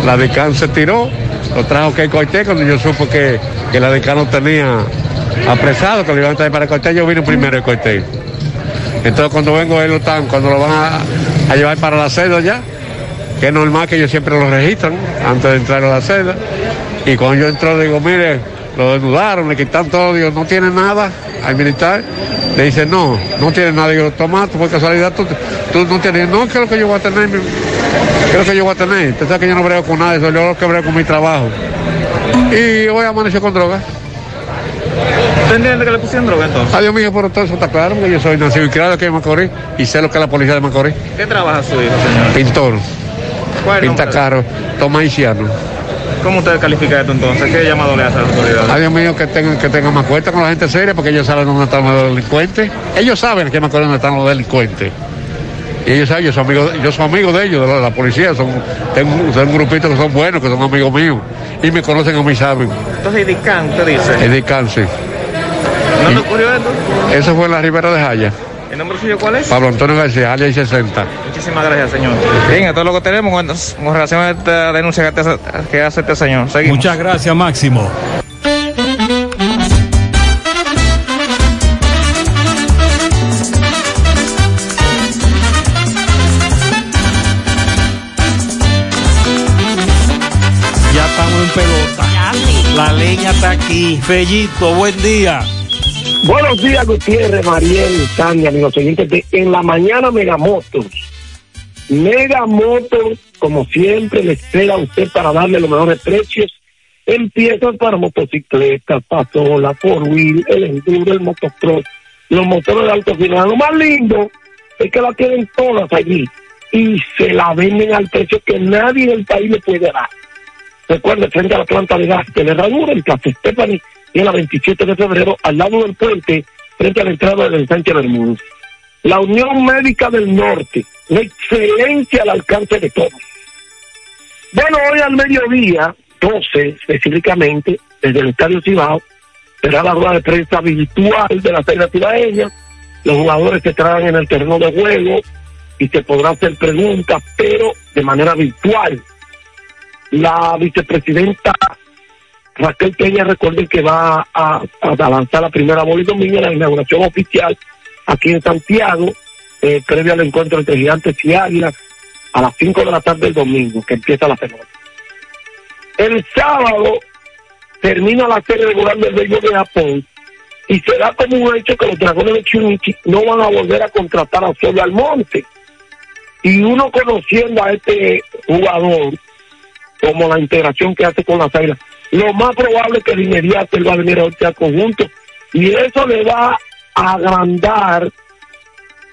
S94: La DICAM se tiró, lo trajo que corté cuando yo supo que, que la DICAM no tenía apresado, que lo iban a traer para el corte, yo vine primero el corte. Entonces cuando vengo él lo están, cuando lo van a, llevar para la celda ya, que es normal que ellos siempre lo registran antes de entrar a la celda. Y cuando yo entro digo, mire, lo desnudaron, le quitan todo, digo, no tiene nada al militar. Le dice, no, no tiene nada. Digo, toma, tú por casualidad, tú, tú no tienes, no, ¿qué es lo que yo voy a tener? ¿Qué es que yo voy a tener? Usted sabe que yo no brego con nada, eso yo lo que brego con mi trabajo. Y hoy amaneció con droga.
S30: ¿Usted entiende que le pusieron droga entonces?
S94: Adiós mío, por todo eso está claro, porque yo soy nacido y criado aquí en Macorís y sé lo que es la policía de Macorís.
S30: ¿Qué trabaja su hijo, señor?
S94: Pintor,
S30: ¿Cuál
S94: pinta
S30: nombre?
S94: caro, toma haitiano.
S30: ¿Cómo usted califica esto entonces? ¿Qué llamado le hace a las autoridades?
S94: Adiós mío, que tengan, que tengan más cuenta con la gente seria, porque ellos saben dónde están los delincuentes. Ellos saben que Macorís dónde están los delincuentes. Y ellos saben, yo soy amigo, yo soy amigo de ellos, de la, la policía, son, tengo, son un grupito que son buenos, que son amigos míos. Y me conocen a mí, saben.
S30: Entonces, DICAM, usted dice.
S94: Es de cáncer.
S30: ¿No le ocurrió esto?
S94: Eso fue en la Ribera de Jaya.
S30: ¿El nombre suyo cuál es?
S94: Pablo Antonio García, y 60.
S30: Muchísimas gracias, señor. Bien, esto es lo que tenemos con, con relación a esta denuncia que, hace- que hace este señor. Seguimos.
S3: Muchas gracias, Máximo. Ya estamos en pelota. La leña está aquí. Fellito, buen día.
S95: Buenos días, Gutiérrez, Mariel, Tania, amigos oyentes de En la Mañana Megamotos. Megamotos, como siempre, le espera a usted para darle los mejores precios. Empiezan para motocicletas, pasola, four wheel, el enduro, el motocross, los motores de alto final. Lo más lindo es que la tienen todas allí y se la venden al precio que nadie en el país le puede dar. Recuerde, frente a la planta de gas de la herradura, en Plaza Stephanie, y en la 27 de febrero, al lado del puente, frente a la entrada del Sánchez Bermúdez. La Unión Médica del Norte, la excelencia al alcance de todos. Bueno, hoy al mediodía, 12 específicamente, desde el Estadio Cibao, será la rueda de prensa virtual de la Feria Cibaeña. Los jugadores que estarán en el terreno de juego y se podrá hacer preguntas, pero de manera virtual. La vicepresidenta Raquel Peña, recuerden que va a, a lanzar la primera bola y domingo en la inauguración oficial aquí en Santiago, eh, previo al encuentro entre Gigantes y Águilas, a las 5 de la tarde del domingo, que empieza la semana. El sábado termina la serie regular del béisbol de Japón y se da como un hecho que los dragones de Chunichi no van a volver a contratar a Solo Almonte. Y uno conociendo a este jugador, como la integración que hace con las águilas, lo más probable es que inmediato él va a venir a este conjunto y eso le va a agrandar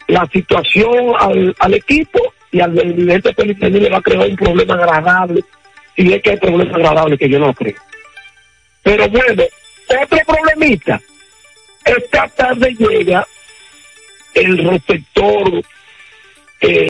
S95: la situación al, al equipo y al dirigente penitenciario le va a crear un problema agradable si es que hay problema agradable que yo no creo. Pero bueno, otro problemita. Esta tarde llega el receptor eh,